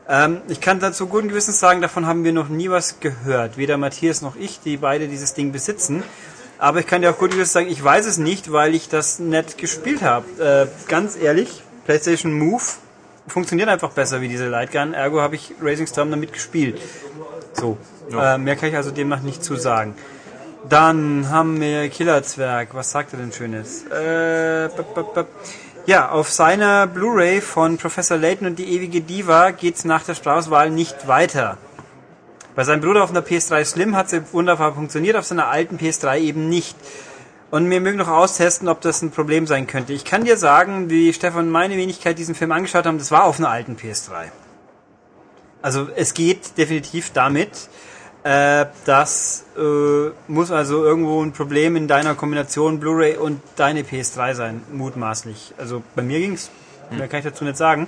Ähm, ich kann dazu guten Gewissens sagen, davon haben wir noch nie was gehört. Weder Matthias noch ich, die beide dieses Ding besitzen. Aber ich kann dir auch guten Gewissens sagen, ich weiß es nicht, weil ich das nicht gespielt habe. Äh, ganz ehrlich, PlayStation Move funktioniert einfach besser wie diese Lightgun. Ergo habe ich Racing Storm damit gespielt. So. Ja. Äh, mehr kann ich also demnach nicht zu sagen. Dann haben wir Killerzwerg. Was sagt er denn Schönes? Äh, bup, bup, bup. Ja, auf seiner Blu-ray von Professor Layton und die ewige Diva geht's nach der Strauß-Wahl nicht weiter. Bei seinem Bruder auf einer PS3 Slim hat sie wunderbar funktioniert, auf seiner alten PS3 eben nicht. Und wir mögen noch austesten, ob das ein Problem sein könnte. Ich kann dir sagen, wie Stefan und meine Wenigkeit diesen Film angeschaut haben, das war auf einer alten PS3. Also es geht definitiv damit. Äh, das äh, muss also irgendwo ein Problem in deiner Kombination Blu-ray und deine PS3 sein, mutmaßlich. Also bei mir ging's, mehr kann ich dazu nicht sagen.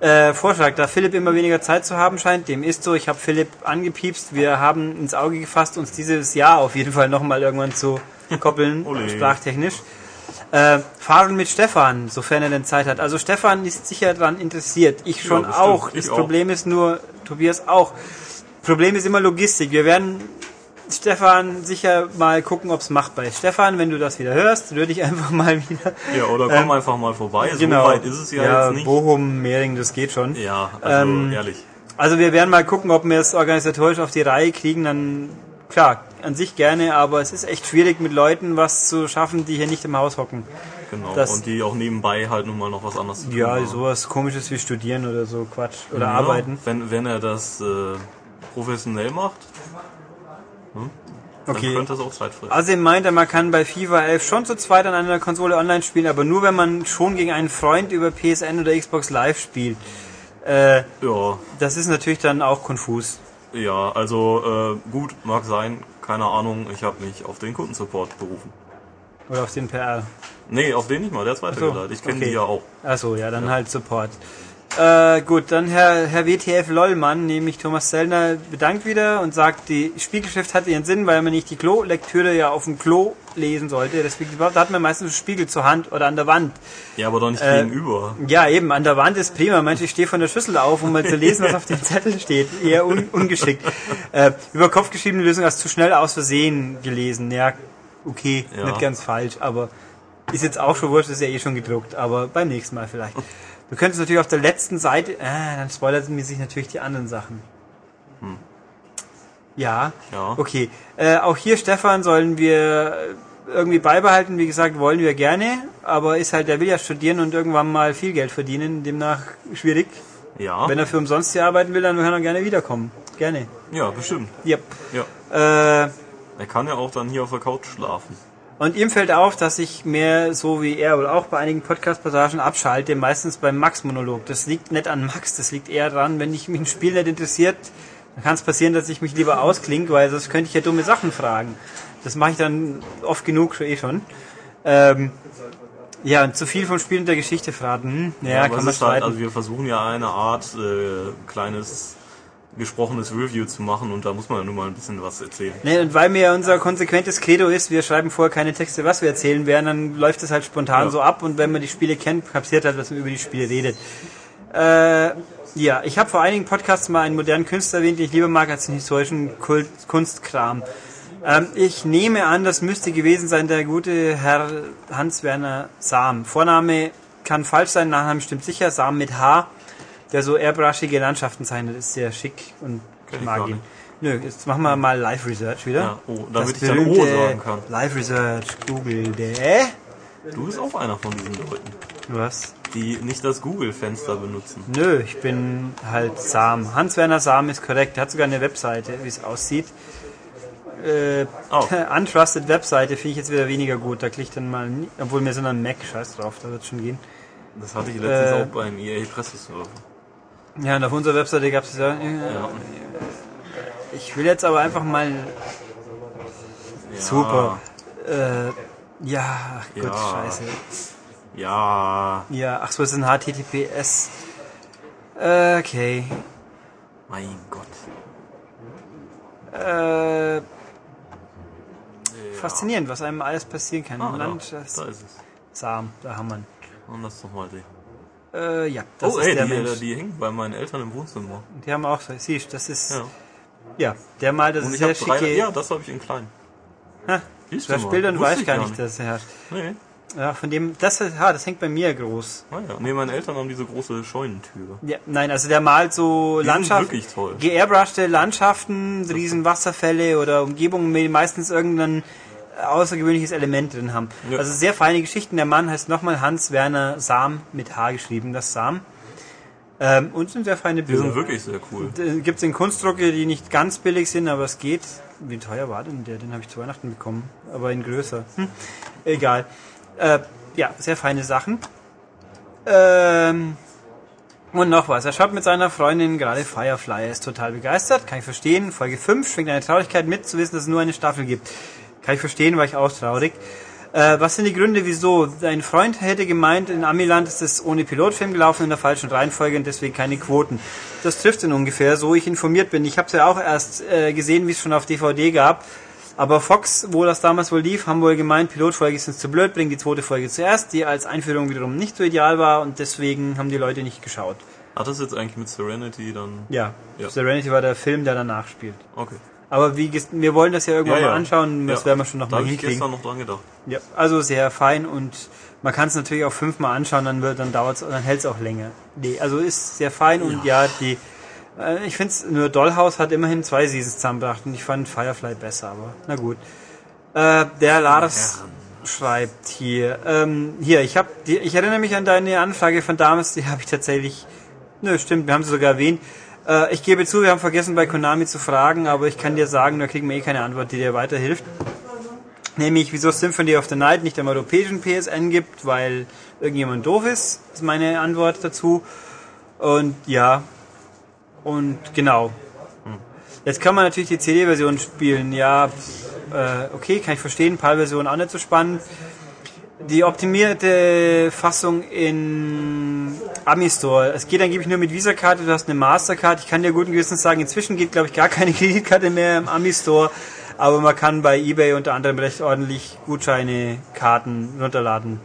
Äh, Vorschlag, da Philipp immer weniger Zeit zu haben scheint, dem ist so. Ich habe Philipp angepiepst. Wir haben ins Auge gefasst, uns dieses Jahr auf jeden Fall nochmal irgendwann zu [laughs] koppeln, Ole. sprachtechnisch. Äh, fahren mit Stefan, sofern er denn Zeit hat. Also Stefan ist sicher daran interessiert. Ich schon bestimmt. auch. Ich das auch. Problem ist nur, Tobias auch. Problem ist immer Logistik. Wir werden Stefan sicher mal gucken, ob es machbar ist. Stefan, wenn du das wieder hörst, würde ich einfach [laughs] mal wieder. Ja, oder komm einfach mal vorbei. So weit ist es ja, ja jetzt nicht. Bochum, Mehring, das geht schon. Ja, also Ähm, ehrlich. Also wir werden mal gucken, ob wir es organisatorisch auf die Reihe kriegen. Dann klar, an sich gerne, aber es ist echt schwierig mit Leuten was zu schaffen, die hier nicht im Haus hocken. Genau. das- und die auch nebenbei halt nun mal noch was anderes zu tun Ja, haben. sowas komisches wie studieren oder so Quatsch oder Ja, arbeiten. Wenn, wenn er das äh, professionell macht. Hm? Dann Okay. könnte es auch Zeit fressen. Außerdem meint er, man kann bei FIFA 11 schon zu zweit an einer Konsole online spielen, aber nur wenn man schon gegen einen Freund über PSN oder Xbox Live spielt. Äh, ja, das ist natürlich dann auch konfus. ja, also äh, gut, mag sein, keine Ahnung, ich habe mich auf den Kundensupport berufen. Oder auf den PR. Nee, auf den nicht mal, der ist weitergeleitet. Ich kenne okay. die ja auch. Achso, ja, dann halt Support. Äh, gut, dann Herr, Herr WTF Lollmann, nämlich Thomas Sellner, bedankt wieder und sagt, die Spiegelschrift hat ihren Sinn, weil man nicht die Klo-Lektüre ja auf dem Klo lesen sollte. Deswegen, da hat man meistens einen Spiegel zur Hand oder an der Wand. Ja, aber doch nicht Äh, gegenüber. Ja, eben, an der Wand ist prima. Manche stehe von der Schüssel auf, um mal zu [laughs] lesen, was auf dem Zettel steht. Eher un ungeschickt. [laughs] Äh, über Kopf geschriebene Lösung hast du schnell aus Versehen gelesen. Ja, okay, Ja. nicht ganz falsch, aber ist jetzt auch schon wurscht, ist ja eh schon gedruckt, aber beim nächsten Mal vielleicht. [laughs] Du könntest natürlich auf der letzten Seite, äh, dann spoilert mir sich natürlich die anderen Sachen. Ja, Ja. okay. Äh, auch hier, Stefan, sollen wir irgendwie beibehalten. Wie gesagt, wollen wir gerne, aber ist halt, der will ja studieren und irgendwann mal viel Geld verdienen, demnach schwierig. Ja, Wenn er für umsonst hier arbeiten will, dann kann er gerne wiederkommen. Gerne. ja, bestimmt. Yep. Ja. Äh, Er kann ja auch dann hier auf der Couch schlafen. Und ihm fällt auf, dass ich mehr, so wie er wohl auch bei einigen Podcast-Passagen abschalte, meistens beim Max-Monolog. Das liegt nicht an Max, das liegt eher daran, wenn ich mich ein Spiel nicht interessiert, dann kann es passieren, dass ich mich lieber ausklinke, weil sonst könnte ich ja dumme Sachen fragen. Das mache ich dann oft genug schon eh schon. Ähm, ja, und zu viel vom Spiel und der Geschichte verraten. Hm, ja, aber kann man halt, streiten. also wir versuchen ja eine Art äh, kleines gesprochenes Review zu machen und da muss man ja nur mal ein bisschen was erzählen. Ne, und weil mir unser konsequentes Credo ist, wir schreiben vorher keine Texte, was wir erzählen werden, dann läuft es halt spontan Ja. so ab und wenn man die Spiele kennt, kapiert halt, dass man über die Spiele redet. Äh, ja, ich habe vor einigen Podcasts mal einen modernen Künstler erwähnt, den ich lieber mag als den historischen Kult Kunstkram. Ähm, ich nehme an, das müsste gewesen sein der gute Herr Hans-Werner Sam. Vorname kann falsch sein, Nachname stimmt sicher, Sam mit H, der so airbrushige Landschaften zeichnet, ist sehr schick und Kenn mag ihn. Nö, jetzt machen wir mal Live Research wieder. Ja, oh, damit Das ich dann O sagen kann. Live Research, Google, der. Du bist auch einer von diesen Leuten, Was? die nicht das Google-Fenster benutzen. Nö, ich bin halt Sam. Hans-Werner Sam ist korrekt. Er hat sogar eine Webseite, wie es aussieht. Äh, Oh. [laughs] Untrusted Webseite finde ich jetzt wieder weniger gut. Da klicke ich dann mal, nie, obwohl wir sind an Mac, scheiß drauf, da wird schon gehen. Das hatte ich letztens Äh. auch beim EA Presseserver. Ja, und auf unserer Webseite gab es ja. Ja. Ich will jetzt aber einfach mal. Ja. Super. Äh, ja, ach Gott, Ja. scheiße. Ja, Ja, ach so, es ist ein HTTPS. Äh, Okay. mein Gott. Äh, Ja. faszinierend, was einem alles passieren kann. Ah, da, Land, da ist es. Sam, da haben wir ihn. Und das doch mal die. Äh, ja, das oh, ist ey, der die, Mensch. die hängen bei meinen Eltern im Wohnzimmer. Die haben auch so, siehst, das ist, Ja. ja, der malt das Und ich sehr drei. schicke, Ja, das habe ich in klein. Ha, Siehst das mal. Bild und weiß ich gar nicht, dass er hat. Nee. Ja, von dem, das, ha, das hängt bei mir groß. Ah, ja. Nee, meine Eltern haben diese große Scheunentür. Ja, nein, also der malt so Die sind Landschaft, wirklich toll. geairbrushte Landschaften, riesen Wasserfälle oder Umgebungen, meistens irgendein außergewöhnliches Element drin haben. Ja. Also sehr feine Geschichten. Der Mann heißt nochmal Hans-Werner Sam mit H geschrieben, das Sam. Ähm, und sind sehr feine Die sind Bilder. wirklich sehr cool. Gibt es in Kunstdrucke, die nicht ganz billig sind, aber es geht. Wie teuer war denn der? Den habe ich zu Weihnachten bekommen, aber in größer. Hm. Egal. Äh, ja, sehr feine Sachen. Ähm, und noch was. Er schaut mit seiner Freundin gerade Firefly. Er ist total begeistert. Kann ich verstehen. Folge 5 schwingt eine Traurigkeit mit, zu wissen, dass es nur eine Staffel gibt. Kann ich verstehen, war ich auch traurig. Äh, was sind die Gründe, wieso? Dein Freund hätte gemeint, in Amiland ist es ohne Pilotfilm gelaufen, in der falschen Reihenfolge und deswegen keine Quoten. Das trifft ihn ungefähr, so ich informiert bin. Ich habe es ja auch erst äh, gesehen, wie es schon auf DVD gab. Aber Fox, wo das damals wohl lief, haben wohl gemeint, Pilotfolge ist uns zu blöd, bringen die zweite Folge zuerst, die als Einführung wiederum nicht so ideal war und deswegen haben die Leute nicht geschaut. Hat das jetzt eigentlich mit Serenity dann... Ja, Ja. Serenity war der Film, der danach spielt. Okay. Aber wie wir wollen das ja irgendwann Ja, ja. mal anschauen, das Ja. werden wir schon noch Da mal habe ich hinkriegen. gestern noch dran gedacht. Ja, also sehr fein und man kann es natürlich auch fünfmal anschauen, dann wird, dann dauert's, dann hält es auch länger. Nee, also ist sehr fein und ja, die, äh, ich finde es nur Dollhouse hat immerhin zwei Seasons zusammengebracht und ich fand Firefly besser, aber na gut. Äh, der Lars schreibt hier, ähm, hier, ich habe, ich erinnere mich an deine Anfrage von damals, die habe ich tatsächlich, nö, stimmt, wir haben sie sogar erwähnt. Äh, ich gebe zu, wir haben vergessen bei Konami zu fragen, aber ich kann dir sagen, da kriegen wir eh keine Antwort, die dir weiterhilft. Nämlich, wieso Symphony of the Night nicht am europäischen PSN gibt, weil irgendjemand doof ist, ist meine Antwort dazu. Und ja, und genau. Jetzt kann man natürlich die CD-Version spielen. Ja, äh, okay, kann ich verstehen. PAL-Version auch nicht so spannend. Die optimierte Fassung in Amistore. Es geht angeblich nur mit Visa-Karte, du hast eine Mastercard. Ich kann dir guten Gewissens sagen, inzwischen geht, glaube ich, gar keine [laughs] Kreditkarte mehr im Amistore. Aber man kann bei Ebay unter anderem recht ordentlich Gutscheine, Karten runterladen.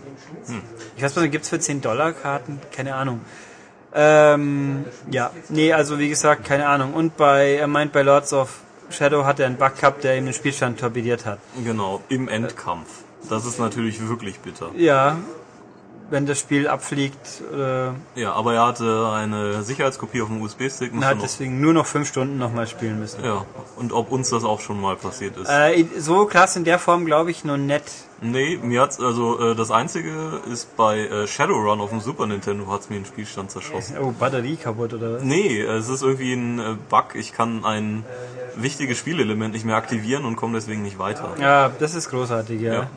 Ich weiß nicht, gibt's für 10 Dollar Karten? Keine Ahnung. Ähm, ja, nee, also wie gesagt, keine Ahnung. Und bei, er meint, bei Lords of Shadow hat er einen Bug gehabt, der ihm den Spielstand torpediert hat. Genau, im Endkampf. Das ist natürlich wirklich bitter. Ja, wenn das Spiel abfliegt, äh, Ja, aber er hatte eine Sicherheitskopie auf dem USB-Stick. man hat deswegen nur noch fünf Stunden nochmal spielen müssen. Ja, und ob uns das auch schon mal passiert ist. Äh, so krass in der Form glaube ich nur nett. Nee, mir hat's, also äh, das einzige ist bei äh, Shadowrun auf dem Super Nintendo hat's mir den Spielstand zerschossen. Oh, Batterie kaputt oder was? Nee, es ist irgendwie ein äh, Bug. Ich kann ein wichtiges Spielelement nicht mehr aktivieren und komme deswegen nicht weiter. Ja, das ist großartig, ja. Ja.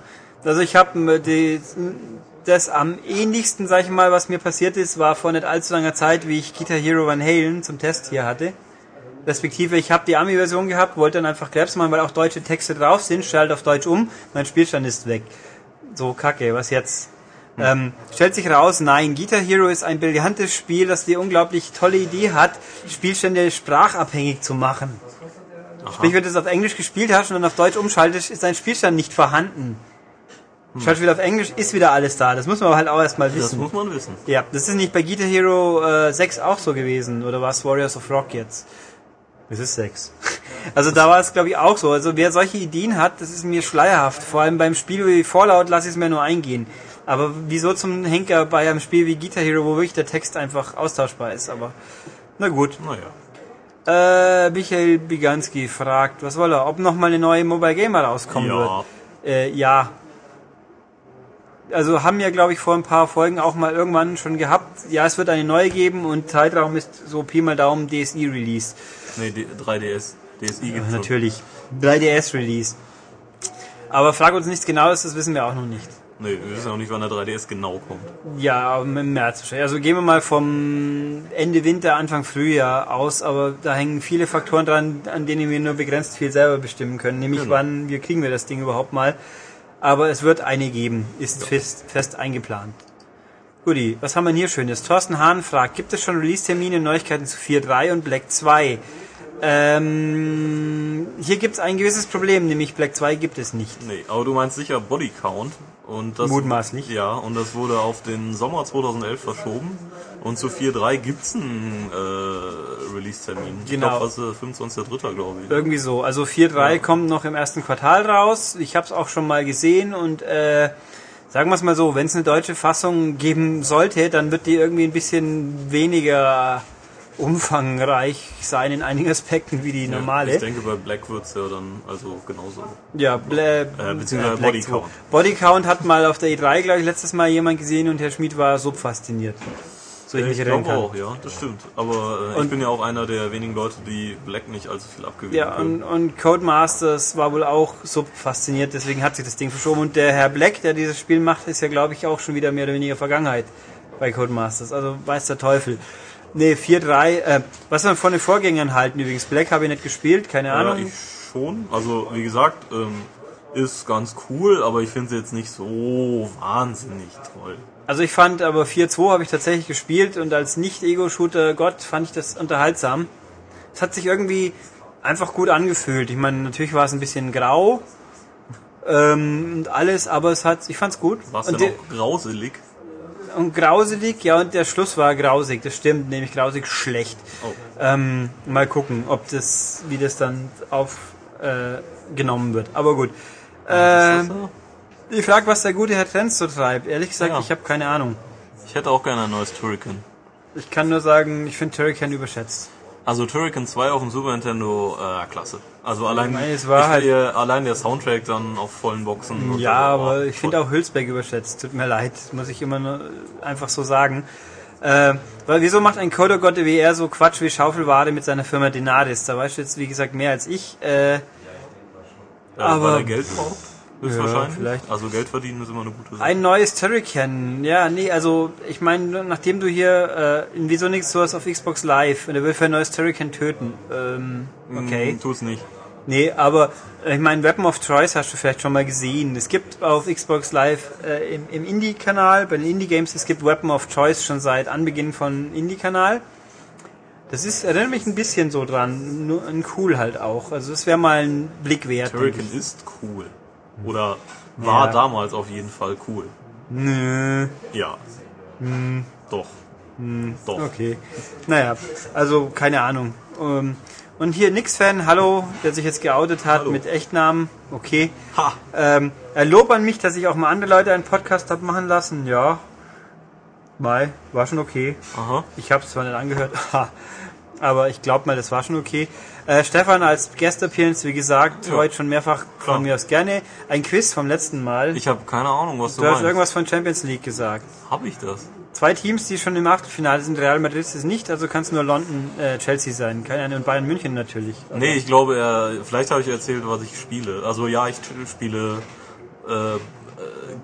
Also ich habe die das am ähnlichsten, sag ich mal, was mir passiert ist, war vor nicht allzu langer Zeit, wie ich Guitar Hero Van Halen zum Test hier hatte. Respektive, ich habe die Ami-Version gehabt, wollte dann einfach Claps machen, weil auch deutsche Texte drauf sind, stellt auf Deutsch um, mein Spielstand ist weg. So kacke, was jetzt? Ähm, stellt sich raus, nein, Guitar Hero ist ein brillantes Spiel, das die unglaublich tolle Idee hat, Spielstände sprachabhängig zu machen. Sprich, wenn du es auf Englisch gespielt hast und dann auf Deutsch umschaltest, ist dein Spielstand nicht vorhanden. Wieder auf Englisch, ist wieder alles da. Das muss man aber halt auch erstmal Das wissen. muss man wissen. Ja, das ist nicht bei Guitar Hero äh, 6 auch so gewesen. Oder war es Warriors of Rock jetzt? Es ist 6. [laughs] Also da war es, glaube ich, auch so. Also wer solche Ideen hat, das ist mir schleierhaft. Vor allem beim Spiel wie Fallout lasse ich es mir nur eingehen. Aber wieso zum Henker bei einem Spiel wie Guitar Hero, wo wirklich der Text einfach austauschbar ist? Aber na gut. Naja. Äh, Michael Biganski fragt, was soll er? Ob noch mal eine neue Mobile Gamer rauskommen Ja. wird? Äh, ja. Also haben wir, glaube ich, vor ein paar Folgen auch mal irgendwann schon gehabt. Ja, es wird eine neue geben und Zeitraum ist so Pi mal Daumen DSI-Release. Nee, D 3DS. DSi gibt's schon. Natürlich. 3DS-Release. Aber frag uns nichts Genaues, das wissen wir auch noch nicht. Nee, wir wissen auch nicht, wann der 3DS genau kommt. Ja, im März wahrscheinlich. Also gehen wir mal vom Ende Winter, Anfang Frühjahr aus, aber da hängen viele Faktoren dran, an denen wir nur begrenzt viel selber bestimmen können. Nämlich Genau. wann wir kriegen wir das Ding überhaupt mal. Aber es wird eine geben, ist fest, fest eingeplant. Guti, was haben wir hier Schönes? Thorsten Hahn fragt, gibt es schon Release-Termine Neuigkeiten zu 4.3 und Black 2? Ähm, hier gibt es ein gewisses Problem, nämlich Black 2 gibt es nicht. Nee, aber du meinst sicher Body Count. Und das, Mutmaßlich. Ja, und das wurde auf den Sommer 2011 verschoben. Und zu 4.3 gibt's einen äh, Release-Termin. Ich Genau. glaube, was äh, 25.3. glaube ich. Irgendwie so. Also 4.3 kommt noch im ersten Quartal raus. Ich habe es auch schon mal gesehen und äh, sagen wir es mal so, wenn es eine deutsche Fassung geben sollte, dann wird die irgendwie ein bisschen weniger umfangreich sein in einigen Aspekten wie die Ja, normale. Ich denke, bei Black wird's ja dann also genauso. Ja, Bla Äh, beziehungsweise Black Body 2. Count. Body Count hat mal auf der E3, glaube ich, letztes Mal jemand gesehen und Herr Schmid war so fasziniert. So ich mich ich erinnern glaube kann. auch, ja, das stimmt. Aber äh, ich bin ja auch einer der wenigen Leute, die Black nicht allzu viel abgewinnen Ja, können. und, und Codemasters war wohl auch so fasziniert, deswegen hat sich das Ding verschoben. Und der Herr Black, der dieses Spiel macht, ist ja, glaube ich, auch schon wieder mehr oder weniger Vergangenheit bei Codemasters. Also weiß der Teufel. Nee, 4-3. Äh, was wir von den Vorgängern halten übrigens. Black habe ich nicht gespielt, keine Ja, Ahnung. ich schon. Also, wie gesagt, ähm, ist ganz cool, aber ich finde sie jetzt nicht so wahnsinnig toll. Also ich fand aber 4-2 habe ich tatsächlich gespielt und als Nicht-Ego-Shooter Gott fand ich das unterhaltsam. Es hat sich irgendwie einfach gut angefühlt. Ich meine, natürlich war es ein bisschen grau ähm, und alles, aber es hat, ich fand's gut. War es der- auch grauselig? Und grauselig, ja, und der Schluss war grausig, das stimmt, nämlich grausig schlecht. Oh. Ähm, mal gucken, ob das, wie das dann aufgenommen äh, wird. Aber gut. Äh, da? ich frage, was der gute Herr Trenz so treibt. Ehrlich gesagt, Ja. ich habe keine Ahnung. Ich hätte auch gerne ein neues Turrican. Ich kann nur sagen, ich finde Turrican überschätzt. Also Turrican 2 auf dem Super Nintendo, äh, klasse. Also allein, meine, es war ich halt- allein der Soundtrack dann auf vollen Boxen. Ja, aber ich finde auch Hülsbeck überschätzt. Tut mir leid, muss ich immer nur einfach so sagen. Äh, weil wieso macht ein Kodogott WR so Quatsch wie Schaufelware mit seiner Firma Denadis? Da weißt du jetzt, wie gesagt, mehr als ich. Äh, Ja, Aber- er Geld braucht, höchstwahrscheinlich. vielleicht. Also Geld verdienen ist immer eine gute Sache. ein neues Turrican. Ja, nee, also ich meine, nachdem du hier äh, in wieso nichts sowas auf Xbox Live und er will für ein neues Turrican töten. Ähm, okay. Hm, tu's nicht. Nee, aber äh, ich meine, Weapon of Choice hast du vielleicht schon mal gesehen. Es gibt auf Xbox Live äh, im, im Indie-Kanal, bei den Indie-Games, es gibt Weapon of Choice schon seit Anbeginn von Indie-Kanal. Das ist, erinnert mich ein bisschen so dran, nur ein cool halt auch. Also es wäre mal ein Blick wert. Turrican ist cool. Oder war Ja. damals auf jeden Fall cool. Nö. Ja. Doch. Doch. Hm. Okay. Naja, also keine Ahnung. Ähm, und hier Nix-Fan, hallo, der sich jetzt geoutet hat Hallo. mit Echtnamen. Okay. Ha! Ähm, er Lob an mich, dass ich auch mal andere Leute einen Podcast hab machen lassen. Ja. Mai, war schon okay. Aha. Ich habe es zwar nicht angehört, [laughs] aber ich glaube mal, das war schon okay. Äh, Stefan als Guest-Appearance, wie gesagt, Ja. heute schon mehrfach Klar. von mir aus gerne. Ein Quiz vom letzten Mal. Ich habe keine Ahnung, was du, du hast meinst. irgendwas von Champions League gesagt. Hab ich das? Zwei Teams, die schon im Achtelfinale sind, Real Madrid ist es nicht, also kann es nur London, äh, Chelsea sein. Keine und Bayern München natürlich. Also, Nee, ich glaube, er, vielleicht habe ich erzählt, was ich spiele. Also ja, ich spiele, äh, äh,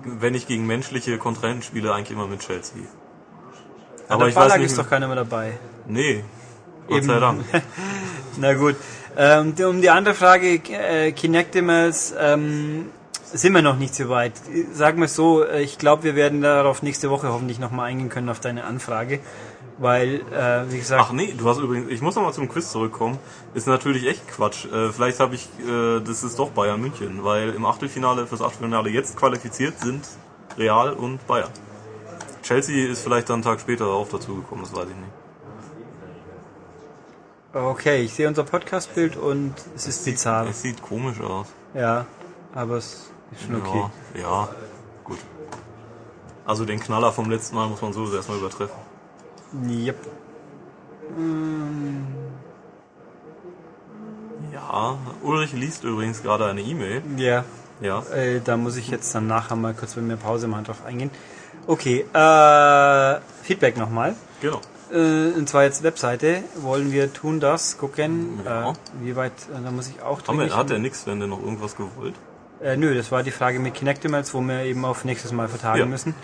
wenn ich gegen menschliche Kontrahenten spiele, eigentlich immer mit Chelsea. aber Aber der ich weiß Ballack nicht. ist doch keiner mehr dabei. nee, Gott sei Dank. [laughs] Na gut. Ähm, um die andere Frage, äh, Kinectimals, ähm, sind wir noch nicht so weit. Sagen wir es so, äh, ich glaube, wir werden darauf nächste Woche hoffentlich nochmal eingehen können auf deine Anfrage. Weil, äh, wie gesagt, Ach nee, du hast übrigens, ich muss nochmal zum Quiz zurückkommen. Ist natürlich echt Quatsch. Äh, vielleicht habe ich, äh, das ist doch Bayern München, weil im Achtelfinale, fürs Achtelfinale jetzt qualifiziert sind Real und Bayern. Chelsea ist vielleicht dann einen Tag später auch dazugekommen, das weiß ich nicht. Okay, ich sehe unser Podcast-Bild und es ist bizarr. Es sieht komisch aus. Ja, aber es ist schon okay. Ja, ja, gut. Also den Knaller vom letzten Mal muss man so erstmal übertreffen. Yep. Ja, Ulrich liest übrigens gerade eine E-Mail. Ja, Ja. äh, da muss ich jetzt dann nachher mal kurz, wenn wir Pause machen, drauf eingehen. Okay, äh, Feedback nochmal. Genau. Äh, und zwar jetzt Webseite. Wollen wir tun das, gucken, Ja. äh, wie weit, äh, da muss ich auch dringlich- hat der nix, wenn der noch irgendwas gewollt? Äh, nö, das war die Frage mit Kinectimals, wo wir eben auf nächstes Mal vertagen Ja. müssen.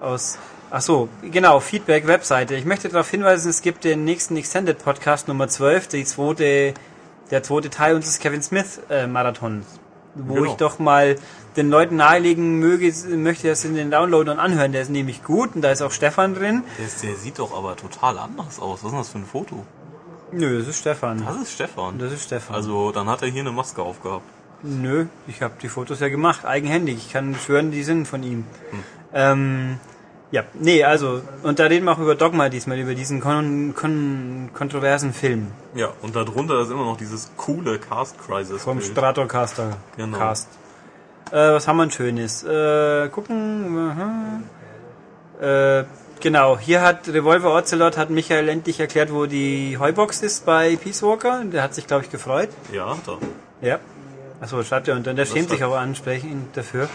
Aus, ach so, genau, Feedback, Webseite. Ich möchte darauf hinweisen, es gibt den nächsten Extended Podcast Nummer 12, die zweite, der zweite Teil unseres Kevin Smith äh, Marathons, wo Genau. ich doch mal den Leuten nahelegen möge, möchte das in den Downloadern anhören. Der ist nämlich gut und da ist auch Stefan drin. Der, ist- der sieht doch aber total anders aus. Was ist denn das für ein Foto? Nö, das ist Stefan. Das ist Stefan. Das ist Stefan. Also dann hat er hier eine Maske aufgehabt. Nö, ich habe die Fotos ja gemacht, eigenhändig. Ich kann schwören, die sind von ihm. Hm. Ähm, ja, nee, also, und da reden wir auch über Dogma diesmal, über diesen kon kon kontroversen Film Ja, und darunter ist immer noch dieses coole Cast Crisis. vom Bild. Stratocaster Genau. Cast. Äh, was haben wir ein schönes? Äh, gucken. Äh, genau, hier hat Revolver Ocelot hat Michael endlich erklärt, wo die Heubox ist bei Peace Walker. Der hat sich, glaube ich, gefreut. Ja, hat er. Ja. Achso, schreibt er und der schämt sich auch ansprechend dafür.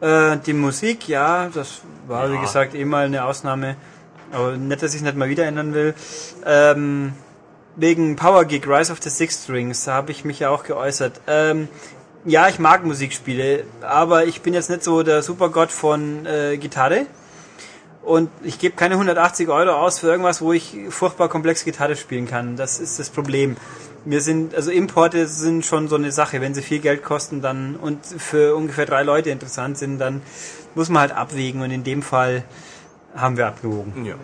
Äh, die Musik, ja, das war wie Ja. gesagt eh mal eine Ausnahme. Aber nicht, dass ich es nicht mal wieder ändern will. Ähm, wegen Power Gig Rise of the Six Strings, da habe ich mich ja auch geäußert. Ähm, ja, ich mag Musikspiele, aber ich bin jetzt nicht so der Supergott von äh, Gitarre. Und ich gebe keine 180 Euro aus für irgendwas, wo ich furchtbar komplex Gitarre spielen kann. Das ist das Problem. Wir sind, also Importe sind schon so eine Sache. Wenn sie viel Geld kosten dann und für ungefähr drei Leute interessant sind, dann muss man halt abwägen. Und in dem Fall haben wir abgewogen. Ja.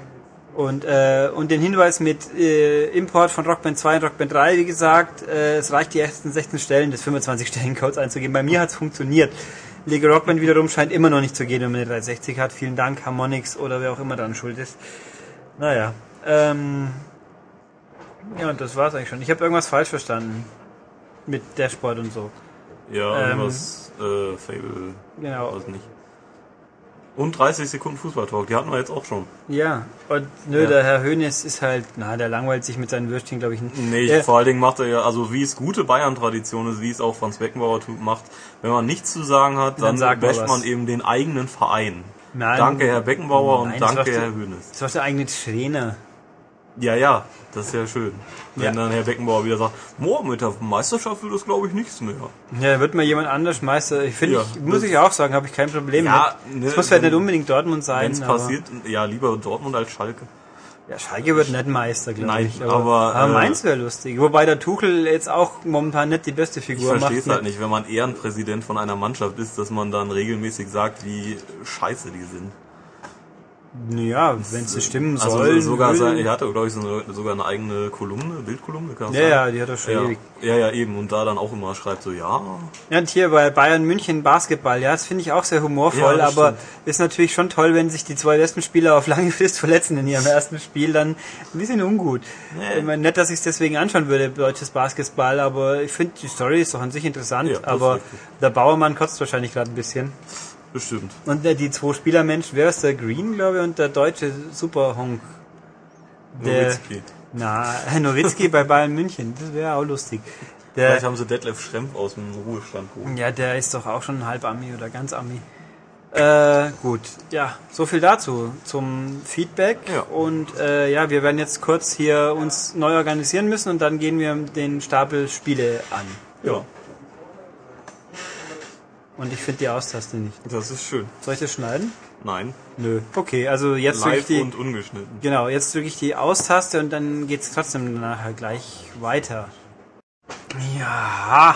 Und, äh, und den Hinweis mit äh, Import von Rockband 2 und Rockband 3, wie gesagt, äh, es reicht die ersten 16 Stellen des 25-Stellen-Codes einzugeben. Bei mir hat es funktioniert. Lego Rockband wiederum scheint immer noch nicht zu gehen, wenn man eine 360 hat. Vielen Dank, Harmonix oder wer auch immer daran schuld ist. Naja. Ähm, ja, und das war's eigentlich schon. Ich habe irgendwas falsch verstanden. Mit Dashboard und so. Ja, Ähm, irgendwas, äh, Fable, Genau. weiß nicht. Und 30 Sekunden Fußballtalk, die hatten wir jetzt auch schon. Ja, und nö, Ja. der Herr Hönes ist halt, na, der langweilt sich mit seinen Würstchen, glaube ich, nicht. Nee, Ja. vor allen Dingen macht er ja, also wie es gute Bayern-Tradition ist, wie es auch Franz Beckenbauer macht, wenn man nichts zu sagen hat, Dann dann, sagt man eben den eigenen Verein. Nein, Danke, Herr Beckenbauer und Nein, das danke, Herr Hönes. Das war der eigene Trainer. Ja, ja, das ist ja schön. Wenn Ja. dann Herr Beckenbauer wieder sagt, morgen mit der Meisterschaft wird das glaube ich nichts mehr. Ja, wird mal jemand anders Meister. Ich finde, Ja, ich, muss ich auch sagen, habe ich kein Problem Ja, mit. ne, Es muss wenn- nicht unbedingt Dortmund sein. Wenn es aber- passiert, ja, lieber Dortmund als Schalke. Ja, Schalke wird nicht Meister, glaube Nein, ich. aber, aber äh, Mainz wäre lustig. Wobei der Tuchel jetzt auch momentan nicht die beste Ich Figur verstehe macht. es halt nicht, wenn man Ehrenpräsident von einer Mannschaft ist, dass man dann regelmäßig sagt, wie scheiße die sind. Ja, wenn es stimmen Also soll. sogar, sein, er hatte, glaube ich, so eine, sogar eine eigene Kolumne, Bildkolumne, kann Ja, sein? ja, die hat er schon ja, ewig. ja, ja, eben. Und da dann auch immer schreibt so, ja, Ja, und hier bei Bayern München Basketball, ja, das finde ich auch sehr humorvoll, Ja, aber stimmt. ist natürlich schon toll, wenn sich die zwei besten Spieler auf lange Frist verletzen in ihrem ersten Spiel, dann ein bisschen ungut. Nee. Ich meine, nicht, dass ich es deswegen anschauen würde, deutsches Basketball, aber ich finde, die Story ist doch an sich interessant, Ja, aber der Bauermann kotzt wahrscheinlich gerade ein bisschen. Bestimmt. Und äh, die zwei Spielermenschen, wer ist der Green, glaube ich, und der deutsche Superhonk. Der, Nowitzki. na, Nowitzki bei Bayern München, das wäre auch lustig. Der, Vielleicht haben sie Detlef Schrempf aus dem Ruhestand geholt. ja, der ist doch auch schon halb Ami oder ganz Ami. Äh, gut, ja, so viel dazu zum Feedback. Ja. Und äh, ja, wir werden jetzt kurz hier uns neu organisieren müssen und dann gehen wir den Stapel Spiele an. Ja, Und ich finde die Austaste nicht. das ist schön. Soll ich das schneiden? Nein, Nö. Okay, also jetzt drücke ich live die. und ungeschnitten. Genau, jetzt drücke ich die Austaste und dann geht's trotzdem nachher gleich weiter. Ja,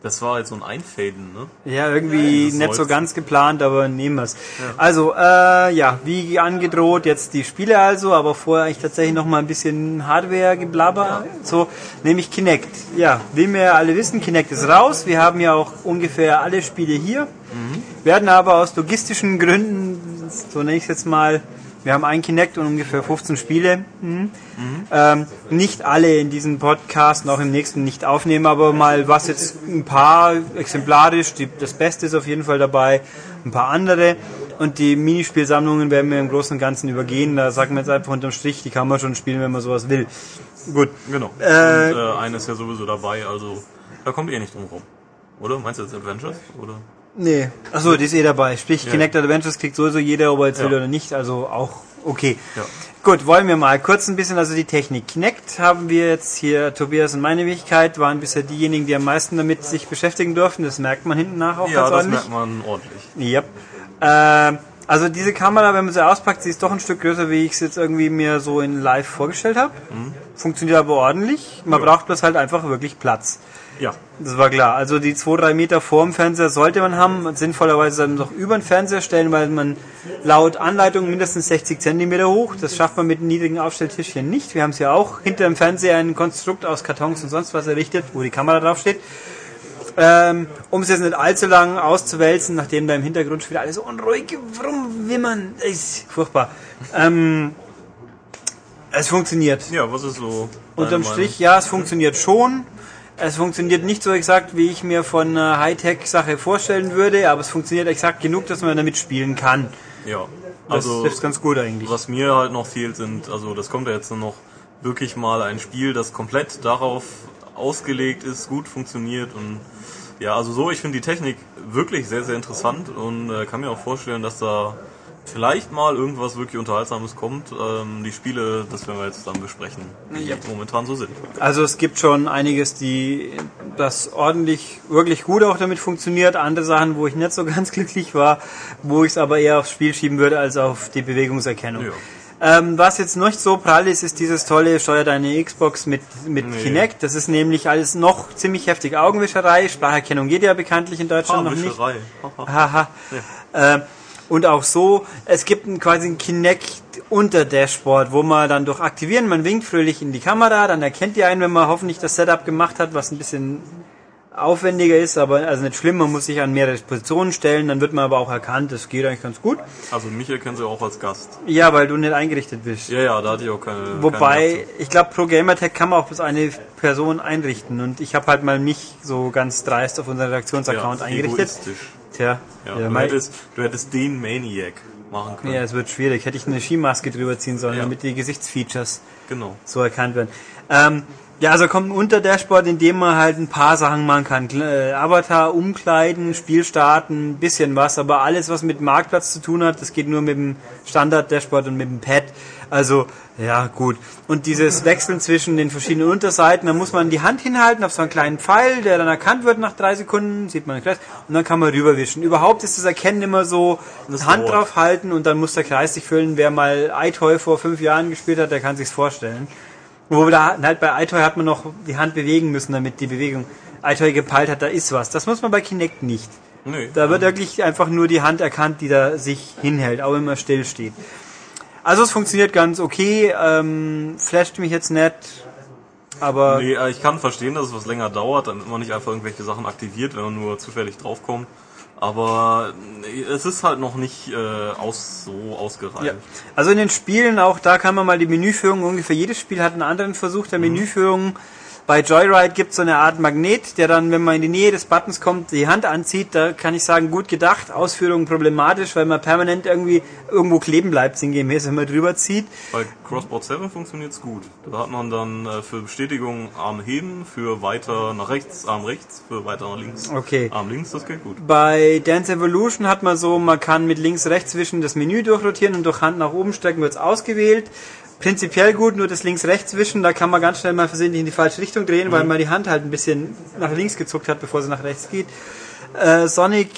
Das war jetzt so ein Einfaden, ne? ja, irgendwie Das nicht so ganz geplant, aber nehmen wir's. Also, äh, ja, wie angedroht, jetzt die Spiele also, aber vorher eigentlich tatsächlich noch mal ein bisschen Hardware-Geblabber. So, nämlich Kinect. Ja, wie wir alle wissen, Kinect ist raus. Wir haben ja auch ungefähr alle Spiele hier. Werden aber aus logistischen Gründen, so nenne ich es jetzt mal, wir haben ein Kinect und ungefähr 15 Spiele. Mhm. Ähm, nicht alle in diesem Podcast und auch im nächsten nicht aufnehmen, aber mal was jetzt ein paar exemplarisch, die, das Beste ist auf jeden Fall dabei, ein paar andere und die Minispielsammlungen werden wir im Großen und Ganzen übergehen. Da sagen wir jetzt einfach unterm Strich, die kann man schon spielen, wenn man sowas will. Gut. Genau. Äh, und äh, eine ist ja sowieso dabei, also da kommt ihr nicht drum rum. Oder? Meinst du jetzt Adventures? Oder? Nee. Achso, die ist eh dabei. Sprich, Ja. Kinect Adventures kriegt sowieso jeder, ob er jetzt will Ja. oder nicht. Also auch okay. Ja. Gut, wollen wir mal kurz ein bisschen, also die Technik. Kinect haben wir jetzt hier, Tobias und meine Wenigkeit, waren bisher diejenigen, die am meisten damit sich beschäftigen durften. Das merkt man hinten nach auch Ja, ganz das ordentlich. merkt man ordentlich. Yep. Ähm, also diese Kamera, wenn man sie auspackt, sie ist doch ein Stück größer, wie ich es jetzt irgendwie mir so in live vorgestellt habe. Funktioniert aber ordentlich. Man Mhm. Ja. braucht bloß halt einfach wirklich Platz. Ja. Das war klar. Also die 2-3 Meter vor dem Fernseher sollte man haben. Sinnvollerweise dann noch über den Fernseher stellen, weil man laut Anleitung mindestens 60 Zentimeter hoch. Das schafft man mit einem niedrigen Aufstelltischchen nicht. Wir haben es ja auch hinter dem Fernseher ein Konstrukt aus Kartons und sonst was errichtet, wo die Kamera drauf steht. Ähm, um es jetzt nicht allzu lang auszuwälzen, nachdem da im Hintergrund schon wieder alles so unruhig rumwimmern. Ist furchtbar. Ähm, es funktioniert. Ja, was ist so? Unterm Strich, ja, es funktioniert schon. Es funktioniert nicht so exakt, wie ich mir von einer Hightech-Sache vorstellen würde, aber es funktioniert exakt genug, dass man damit spielen kann. Ja. Das Also, trifft ganz gut eigentlich. was mir halt noch fehlt, sind, also das kommt ja jetzt noch wirklich mal ein Spiel, das komplett darauf ausgelegt ist, gut funktioniert und ja, also so, ich finde die Technik wirklich sehr, sehr interessant und äh, kann mir auch vorstellen, dass da vielleicht mal irgendwas wirklich Unterhaltsames kommt. Ähm, die Spiele, das werden wir jetzt dann besprechen, die Ja. momentan so sind. Also es gibt schon einiges, die das ordentlich, wirklich gut auch damit funktioniert. Andere Sachen, wo ich nicht so [laughs] ganz glücklich war, wo ich es aber eher aufs Spiel schieben würde als auf die Bewegungserkennung. Ja. Ähm, was jetzt nicht so prall ist, ist dieses tolle Steuer deine Xbox mit, mit Nee. Kinect. Das ist nämlich alles noch ziemlich heftig Augenwischerei. Spracherkennung geht ja bekanntlich in Deutschland noch nicht. Haha. Ähm, und auch so, es gibt ein, quasi ein Kinect unter Dashboard, wo man dann durch Aktivieren, man winkt fröhlich in die Kamera, dann erkennt die einen, wenn man hoffentlich das Setup gemacht hat, was ein bisschen aufwendiger ist, aber also nicht schlimm, man muss sich an mehrere Positionen stellen, dann wird man aber auch erkannt, das geht eigentlich ganz gut. Also mich erkennen sie auch als Gast. Ja, weil du nicht eingerichtet bist. Ja, ja, da hatte ich auch keine. keine Wobei, Gast. ich glaube, pro Gamertag kann man auch bis eine Person einrichten und ich habe halt mal mich so ganz dreist auf unseren Redaktionsaccount ja, eingerichtet. Egoistisch. Tja, Ja, ja, du, hättest, du hättest den Maniac machen können. Ja, es wird schwierig. Hätte ich eine Skimaske drüber ziehen sollen, Ja. damit die Gesichtsfeatures Genau. so erkannt werden. Ähm, Ja, also kommt ein Unter-Dashboard, in dem man halt ein paar Sachen machen kann. Äh, Avatar umkleiden, Spiel starten, ein bisschen was, aber alles, was mit Marktplatz zu tun hat, das geht nur mit dem Standard-Dashboard und mit dem Pad. Also, ja, gut. Und dieses Wechseln zwischen den verschiedenen Unterseiten, da muss man die Hand hinhalten auf so einen kleinen Pfeil, der dann erkannt wird nach drei Sekunden, sieht man den Kreis, und dann kann man rüberwischen. Überhaupt ist das Erkennen immer so, Das Hand dauert. drauf halten und dann muss der Kreis sich füllen. Wer mal iToy vor fünf Jahren gespielt hat, der kann sich's vorstellen. Wo da halt bei iToy hat man noch die Hand bewegen müssen, damit die Bewegung iToy gepeilt hat, da ist was. Das muss man bei Kinect nicht. Nee. Da wird wirklich einfach nur die Hand erkannt, die da sich hinhält, auch wenn man still steht. Also es funktioniert ganz okay, ähm, flasht mich jetzt nicht, aber Nee, äh, ich kann verstehen, dass es was länger dauert, damit man nicht einfach irgendwelche Sachen aktiviert, wenn man nur zufällig draufkommt. Aber nee, es ist halt noch nicht äh, aus, so ausgereift. Ja. Also in den Spielen, auch da kann man mal die Menüführung, ungefähr jedes Spiel hat einen anderen Versuch der Menüführung. Bei Joyride gibt es so eine Art Magnet, der dann, wenn man in die Nähe des Buttons kommt, die Hand anzieht. Da kann ich sagen, gut gedacht, Ausführung problematisch, weil man permanent irgendwie irgendwo kleben bleibt, sinngemäß, wenn man drüber zieht. Bei Crossboard 7 funktioniert's gut. Da hat man dann äh, für Bestätigung Arm heben, für weiter nach rechts, Arm rechts, für weiter nach links, Okay. Arm links, das geht gut. Bei Dance Evolution hat man so, man kann mit links, rechts zwischen das Menü durchrotieren und durch Hand nach oben strecken wird es ausgewählt. Prinzipiell gut, nur das links-rechts wischen, da kann man ganz schnell mal versehentlich in die falsche Richtung drehen, weil man die Hand halt ein bisschen nach links gezuckt hat, bevor sie nach rechts geht. Äh, Sonic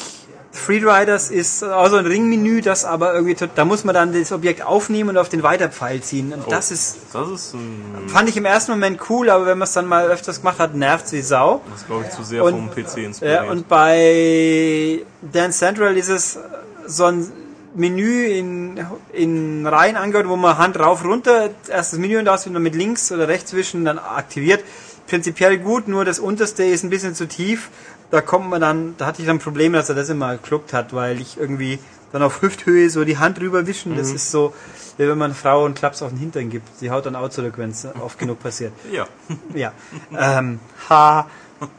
Freeriders ist also ein Ringmenü, das aber irgendwie, da muss man dann das Objekt aufnehmen und auf den Weiterpfeil ziehen. Und das ist, Das ist, ein, fand ich im ersten Moment cool, aber wenn man es dann mal öfters gemacht hat, nervt's wie Sau. das glaube ich zu sehr Und- vom PC inspiriert. Ja, und bei Dance Central ist es so ein Menü in, in Reihen angehört, wo man Hand rauf, runter, erst das Menü und das, wenn man mit links oder rechts wischen, dann aktiviert. Prinzipiell gut, nur das unterste ist ein bisschen zu tief. Da kommt man dann, da hatte ich dann Probleme, dass er das immer geklubbt hat, weil ich irgendwie dann auf Hüfthöhe so die Hand rüber wischen, das ist so, wie wenn man Frau einen Klaps auf den Hintern gibt. Sie haut dann auch zurück, wenn es oft genug passiert. ja. Ja. Ähm, ha.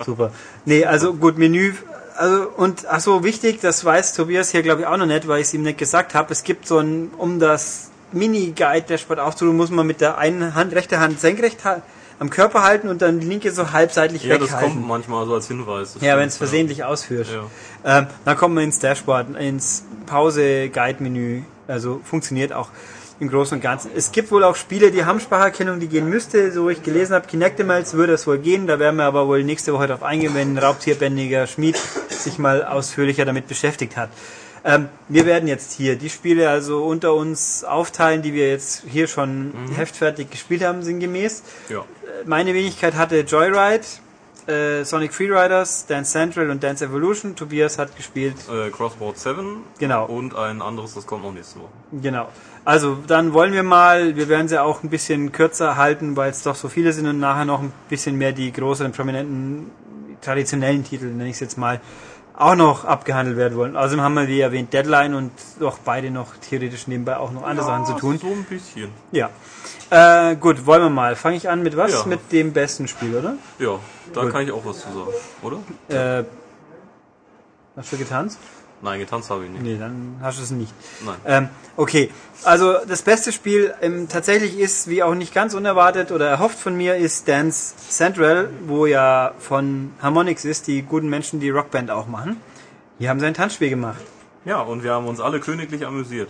Super. Nee, also gut, Menü. Also, und ach so, wichtig, das weiß Tobias hier glaube ich auch noch nicht, weil ich es ihm nicht gesagt habe. Es gibt so ein, um das Mini-Guide-Dashboard aufzutun, muss man mit der einen Hand, rechte Hand senkrecht am Körper halten und dann die linke so halbseitlich ja, das weghalten. kommt manchmal so als Hinweis. das Ja, wenn es versehentlich ausführt. Ja. Ähm, dann kommt man ins Dashboard, ins Pause-Guide-Menü. Also funktioniert auch im Großen und Ganzen. Es gibt wohl auch Spiele, die haben Spracherkennung, die gehen müsste. So wie ich gelesen habe, Kinectimals würde es wohl gehen. Da werden wir aber wohl nächste Woche darauf eingehen, wenn Raubtierbändiger Schmied sich mal ausführlicher damit beschäftigt hat. Ähm, wir werden jetzt hier die Spiele also unter uns aufteilen, die wir jetzt hier schon heftfertig gespielt haben, sinngemäß. Ja. Meine Wenigkeit hatte Joyride, äh, Sonic Freeriders, Dance Central und Dance Evolution. Tobias hat gespielt, Äh, Crossboard 7 Genau. und ein anderes, das kommt noch nächste Woche. genau. Also dann wollen wir mal, wir werden sie auch ein bisschen kürzer halten, weil es doch so viele sind und nachher noch ein bisschen mehr die großen, prominenten, traditionellen Titel, nenne ich es jetzt mal, auch noch abgehandelt werden wollen. Außerdem haben wir, wie erwähnt, Deadline und doch beide noch theoretisch nebenbei auch noch andere Sachen zu tun. So ein bisschen. Ja. Äh, gut, wollen wir mal. Fange ich an mit was? Ja. Mit dem besten Spiel, oder? Ja, da Gut. kann ich auch was zu sagen, oder? Äh, hast du getanzt? Nein, getanzt habe ich nicht. Nee, dann hast du es nicht. Nein. Ähm, okay, also das beste Spiel ähm, tatsächlich ist, wie auch nicht ganz unerwartet oder erhofft von mir, ist Dance Central, wo ja von Harmonix ist, die guten Menschen, die Rockband auch machen. Die haben sein Tanzspiel gemacht. Ja, und wir haben uns alle königlich amüsiert.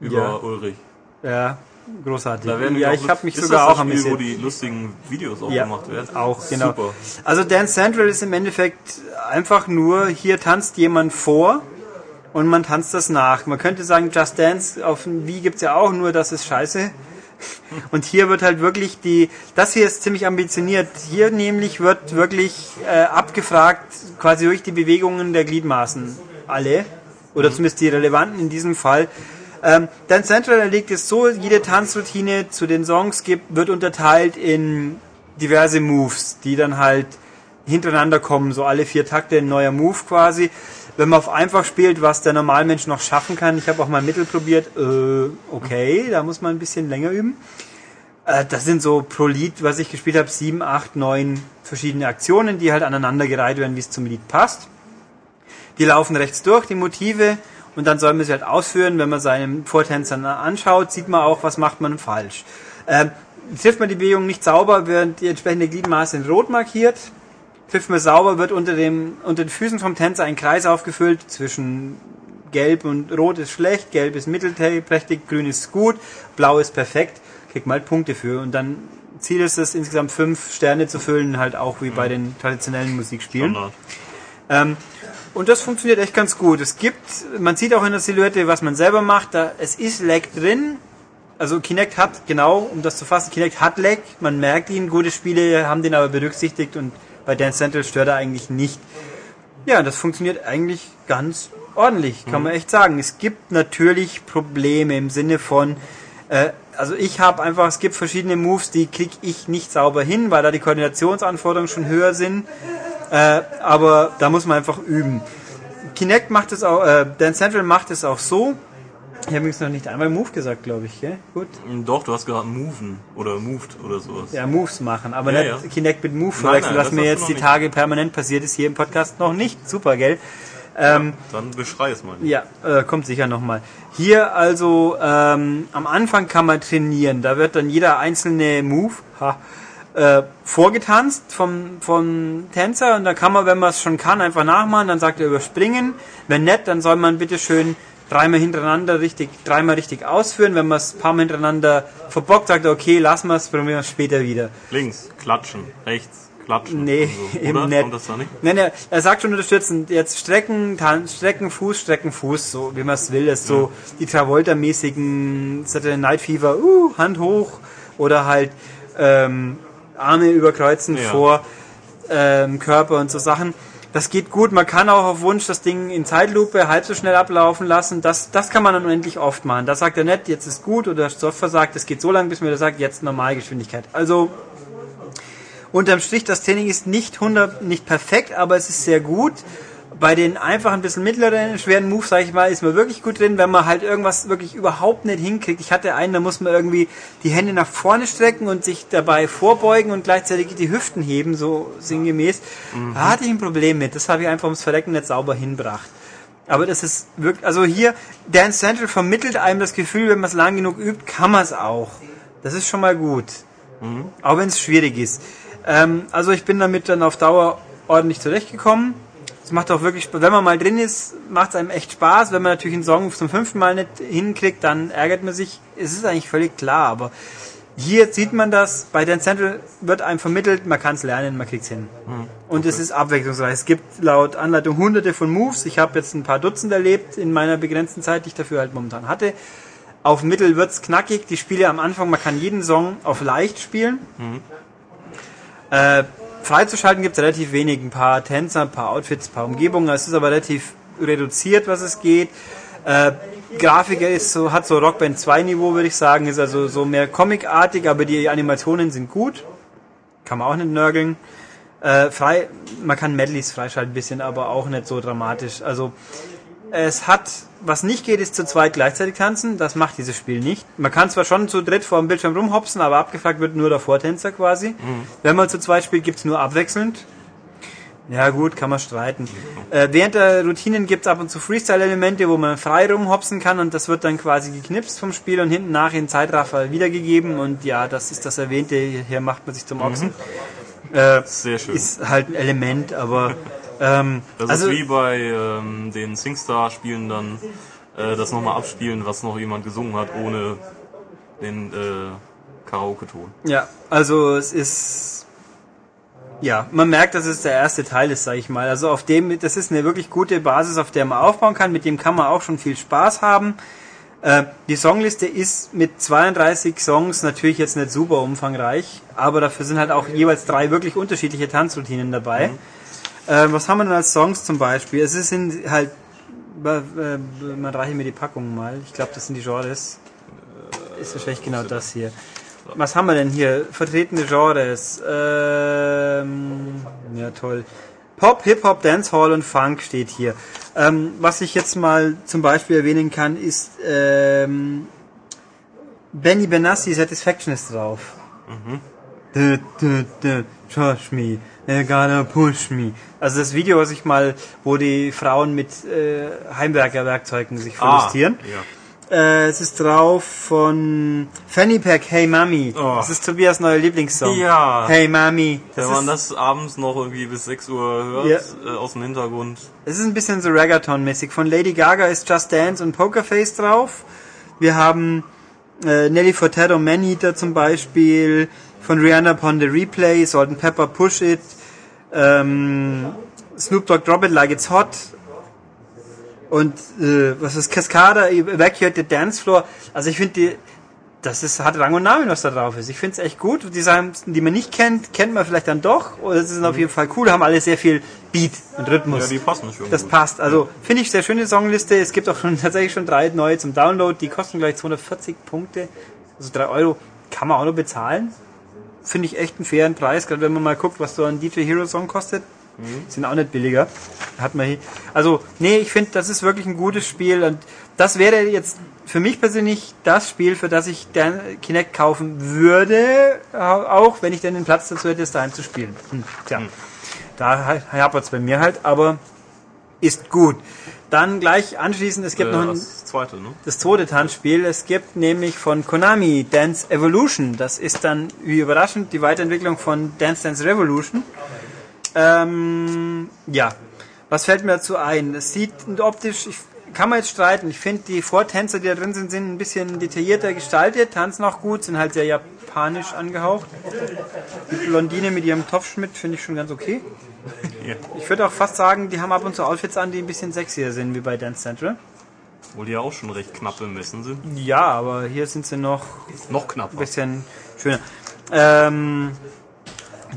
Über Ja. Ulrich. Ja, großartig. Da werden ja, ich habe mich sogar das auch das Spiel, wo die lustigen Videos auch Ja, gemacht werden. auch, genau. Super. Also Dance Central ist im Endeffekt einfach nur, hier tanzt jemand vor und man tanzt das nach. Man könnte sagen, Just Dance auf dem Wii gibt's ja auch, nur das ist scheiße. [laughs] Und hier wird halt wirklich die, das hier ist ziemlich ambitioniert. Hier nämlich wird wirklich äh, abgefragt, quasi durch die Bewegungen der Gliedmaßen. Alle. Oder zumindest die relevanten in diesem Fall. Ähm, Dance Central legt es so, jede Tanzroutine zu den Songs gibt, wird unterteilt in diverse Moves, die dann halt hintereinander kommen, so alle vier Takte ein neuer Move quasi. Wenn man auf einfach spielt, was der Normalmensch noch schaffen kann, ich habe auch mal Mittel probiert, äh, okay, da muss man ein bisschen länger üben. Äh, das sind so pro Lied, was ich gespielt habe, sieben, acht, neun verschiedene Aktionen, die halt aneinandergereiht werden, wie es zum Lied passt. Die laufen rechts durch, die Motive, und dann soll man sie halt ausführen. Wenn man seinen Vortänzer anschaut, sieht man auch, was macht man falsch. Ähm, trifft man die Bewegung nicht sauber, wird die entsprechende Gliedmaße in Rot markiert. Trifft man sauber, wird unter, dem, unter den Füßen vom Tänzer ein Kreis aufgefüllt zwischen Gelb und Rot ist schlecht, Gelb ist mittelprächtig, Grün ist gut, Blau ist perfekt. Kriegt man halt Punkte für. Und dann Ziel ist es, insgesamt fünf Sterne zu füllen, halt auch wie bei den traditionellen Musikspielen. Ähm, und das funktioniert echt ganz gut. Es gibt, man sieht auch in der Silhouette, was man selber macht. Da, es ist Lag drin. Also Kinect hat, genau, um das zu fassen, Kinect hat Lag. Man merkt ihn. Gute Spiele haben den aber berücksichtigt und bei Dance Central stört er eigentlich nicht. Ja, das funktioniert eigentlich ganz ordentlich, kann man echt sagen. Es gibt natürlich Probleme im Sinne von, äh, also ich habe einfach, es gibt verschiedene Moves, die krieg ich nicht sauber hin, weil da die Koordinationsanforderungen schon höher sind. Äh, aber da muss man einfach üben. Kinect macht es auch, äh, Dance Central macht es auch so. Ich habe übrigens noch nicht einmal Move gesagt, glaube ich, gell? Gut. Doch, du hast gerade Moven oder Moved oder sowas. Ja, Moves machen, aber Ja, nicht ja. Kinect mit Move verwechseln, was mir jetzt die. Tage permanent passiert ist hier im Podcast noch nicht. Super, gell? Ähm, Dann beschrei es mal. Ja, äh, kommt sicher nochmal. Hier also ähm, am Anfang kann man trainieren. Da wird dann jeder einzelne Move ha, äh, vorgetanzt vom, vom Tänzer und da kann man, wenn man es schon kann, einfach nachmachen. Dann sagt er überspringen. Wenn nicht, dann soll man bitte schön dreimal hintereinander richtig, dreimal richtig ausführen. Wenn man es ein paar Mal hintereinander verbockt, sagt er, okay, lassen wir es, probieren wir es später wieder. Links, klatschen, rechts, klatschen. Nee, so. [laughs] eben Oder? nicht. Kommt das da nicht? Nein, er, er sagt schon unterstützend, jetzt strecken, Tan strecken, Fuß, strecken, Fuß, so wie man es will. Das ist so die Travolta-mäßigen Saturday Night Fever, uh, Hand hoch oder halt ähm, Arme überkreuzen Ja. vor ähm, Körper und so Sachen. Das geht gut. Man kann auch auf Wunsch das Ding in Zeitlupe halb so schnell ablaufen lassen. Das, das kann man dann unendlich oft machen. Da sagt er nicht, jetzt ist gut oder Software sagt, es geht so lang, bis mir der sagt, jetzt Normalgeschwindigkeit. Also Unterm Strich, das Training ist nicht 100, nicht perfekt, aber es ist sehr gut. Bei den einfachen, bisschen mittleren, schweren Moves, sage ich mal, ist man wirklich gut drin, wenn man halt irgendwas wirklich überhaupt nicht hinkriegt. Ich hatte einen, da muss man irgendwie die Hände nach vorne strecken und sich dabei vorbeugen und gleichzeitig die Hüften heben, so sinngemäß. Da hatte ich ein Problem mit. Das habe ich einfach ums Verrecken nicht sauber hinbracht. Aber das ist wirklich, also hier, Dance Central vermittelt einem das Gefühl, wenn man es lang genug übt, kann man es auch. Das ist schon mal gut. Auch wenn es schwierig ist. Ähm, also ich bin damit dann auf Dauer ordentlich zurechtgekommen. Es macht auch wirklich, wenn man mal drin ist, macht es einem echt Spaß. Wenn man natürlich einen Song zum fünften Mal nicht hinkriegt, dann ärgert man sich. Es ist eigentlich völlig klar, aber hier sieht man das, bei Dance Central wird einem vermittelt, man kann es lernen, man kriegt es hin. Und es ist abwechslungsreich. Es gibt laut Anleitung hunderte von Moves. Ich habe jetzt ein paar Dutzend erlebt in meiner begrenzten Zeit, die ich dafür halt momentan hatte. Auf Mittel wird's knackig. Die Spiele am Anfang, man kann jeden Song auf leicht spielen. Äh, freizuschalten gibt's relativ wenig. Ein paar Tänzer, ein paar Outfits, ein paar Umgebungen. Es ist aber relativ reduziert, was es geht. Äh, Grafik ist so, hat so Rockband 2 Niveau, würde ich sagen. Ist also so mehr comicartig, aber die Animationen sind gut. Kann man auch nicht nörgeln. Äh, frei, man kann Medleys freischalten ein bisschen, aber auch nicht so dramatisch. Also es hat, was nicht geht, ist zu zweit gleichzeitig tanzen. Das macht dieses Spiel nicht. Man kann zwar schon zu dritt vor dem Bildschirm rumhopsen, aber abgefragt wird nur der Vortänzer quasi. Wenn man zu zweit spielt, gibt's nur abwechselnd. Ja gut, kann man streiten. Äh, während der Routinen gibt's ab und zu Freestyle-Elemente, wo man frei rumhopsen kann und das wird dann quasi geknipst vom Spiel und hinten nach in Zeitraffer wiedergegeben und ja, das ist das Erwähnte, hier macht man sich zum Ochsen. Äh, Sehr schön. ist halt ein Element, aber [laughs] ähm, Das also, ist wie bei ähm, den Singstar-Spielen dann äh, das nochmal abspielen, was noch jemand gesungen hat, ohne den äh, Karaoke-Ton. Ja, also es ist ja, man merkt, dass es der erste Teil ist, sage ich mal. Also auf dem, das ist eine wirklich gute Basis, auf der man aufbauen kann. Mit dem kann man auch schon viel Spaß haben. Äh, die Songliste ist mit 32 Songs natürlich jetzt nicht super umfangreich, aber dafür sind halt auch jeweils drei wirklich unterschiedliche Tanzroutinen dabei. Äh, was haben wir denn als Songs zum Beispiel? Es sind halt, äh, man reiche mir die Packung mal. Ich glaube, das sind die Genres. Ist wahrscheinlich genau das hier. Was haben wir denn hier? Vertretene Genres. Ähm, ja, toll. Pop, Hip-Hop, Dancehall und Funk steht hier. Ähm, was ich jetzt mal zum Beispiel erwähnen kann, ist ähm, Benny Benassi Satisfaction ist drauf. Du, trust me, they're gonna push me. Also das Video, was ich mal, wo die Frauen mit äh, Heimwerkerwerkzeugen sich verlustieren. Ah, ja. Äh, es ist drauf von Fanny Pack, Hey Mami. Oh. Das ist Tobias neuer Lieblingssong. Ja. Hey Mami. Wenn man das abends noch irgendwie bis 6 Uhr hört, Ja. äh, aus dem Hintergrund. es ist ein bisschen so Reggaeton-mäßig. Von Lady Gaga ist Just Dance und Pokerface drauf. Wir haben äh, Nelly Furtado, Maneater zum Beispiel. Von Rihanna Upon the Replay, Salt and Pepper, Push It. Ähm, Snoop Dogg, Drop It Like It's Hot. Und äh, was ist Cascada, Evacuate the Dance Floor. Also ich finde die, das ist, hat Rang und Namen, was da drauf ist. Ich finde es echt gut. Die Sachen, die man nicht kennt, kennt man vielleicht dann doch. Oder es ist auf jeden Fall cool. Haben alle sehr viel Beat und Rhythmus. Ja, die passen schon Das gut. passt. Also finde ich sehr schöne Songliste. Es gibt auch schon [laughs] tatsächlich schon drei neue zum Download. Die kosten gleich 240 Punkte. Also 3 Euro kann man auch noch bezahlen. Finde ich echt einen fairen Preis, gerade wenn man mal guckt, was so ein DJ Hero Song kostet. Sind auch nicht billiger. Hat man hier. Also, nee, ich finde, das ist wirklich ein gutes Spiel und das wäre jetzt für mich persönlich das Spiel, für das ich den Kinect kaufen würde, auch wenn ich denn den Platz dazu hätte, es daheim zu spielen. Hm, tja, da hapert es bei mir halt, aber ist gut. Dann gleich anschließend, es gibt Äh, noch ein, das zweite, ne? das zweite Tanzspiel. Es gibt nämlich von Konami Dance Evolution. Das ist dann, wie überraschend, die Weiterentwicklung von Dance Dance Revolution. Ähm, ja, was fällt mir dazu ein? Es sieht optisch, ich, kann man jetzt streiten. Ich finde, die Vortänzer, die da drin sind, sind ein bisschen detaillierter gestaltet, tanzen auch gut, sind halt sehr japanisch angehaucht. Die Blondine mit ihrem Topfschmidt finde ich schon ganz okay. Ja. Ich würde auch fast sagen, die haben ab und zu Outfits an, die ein bisschen sexier sind, wie bei Dance Central. Obwohl die ja auch schon recht knapp bemessen sind. Ja, aber hier sind sie noch Noch knapper. ein bisschen schöner. Ähm,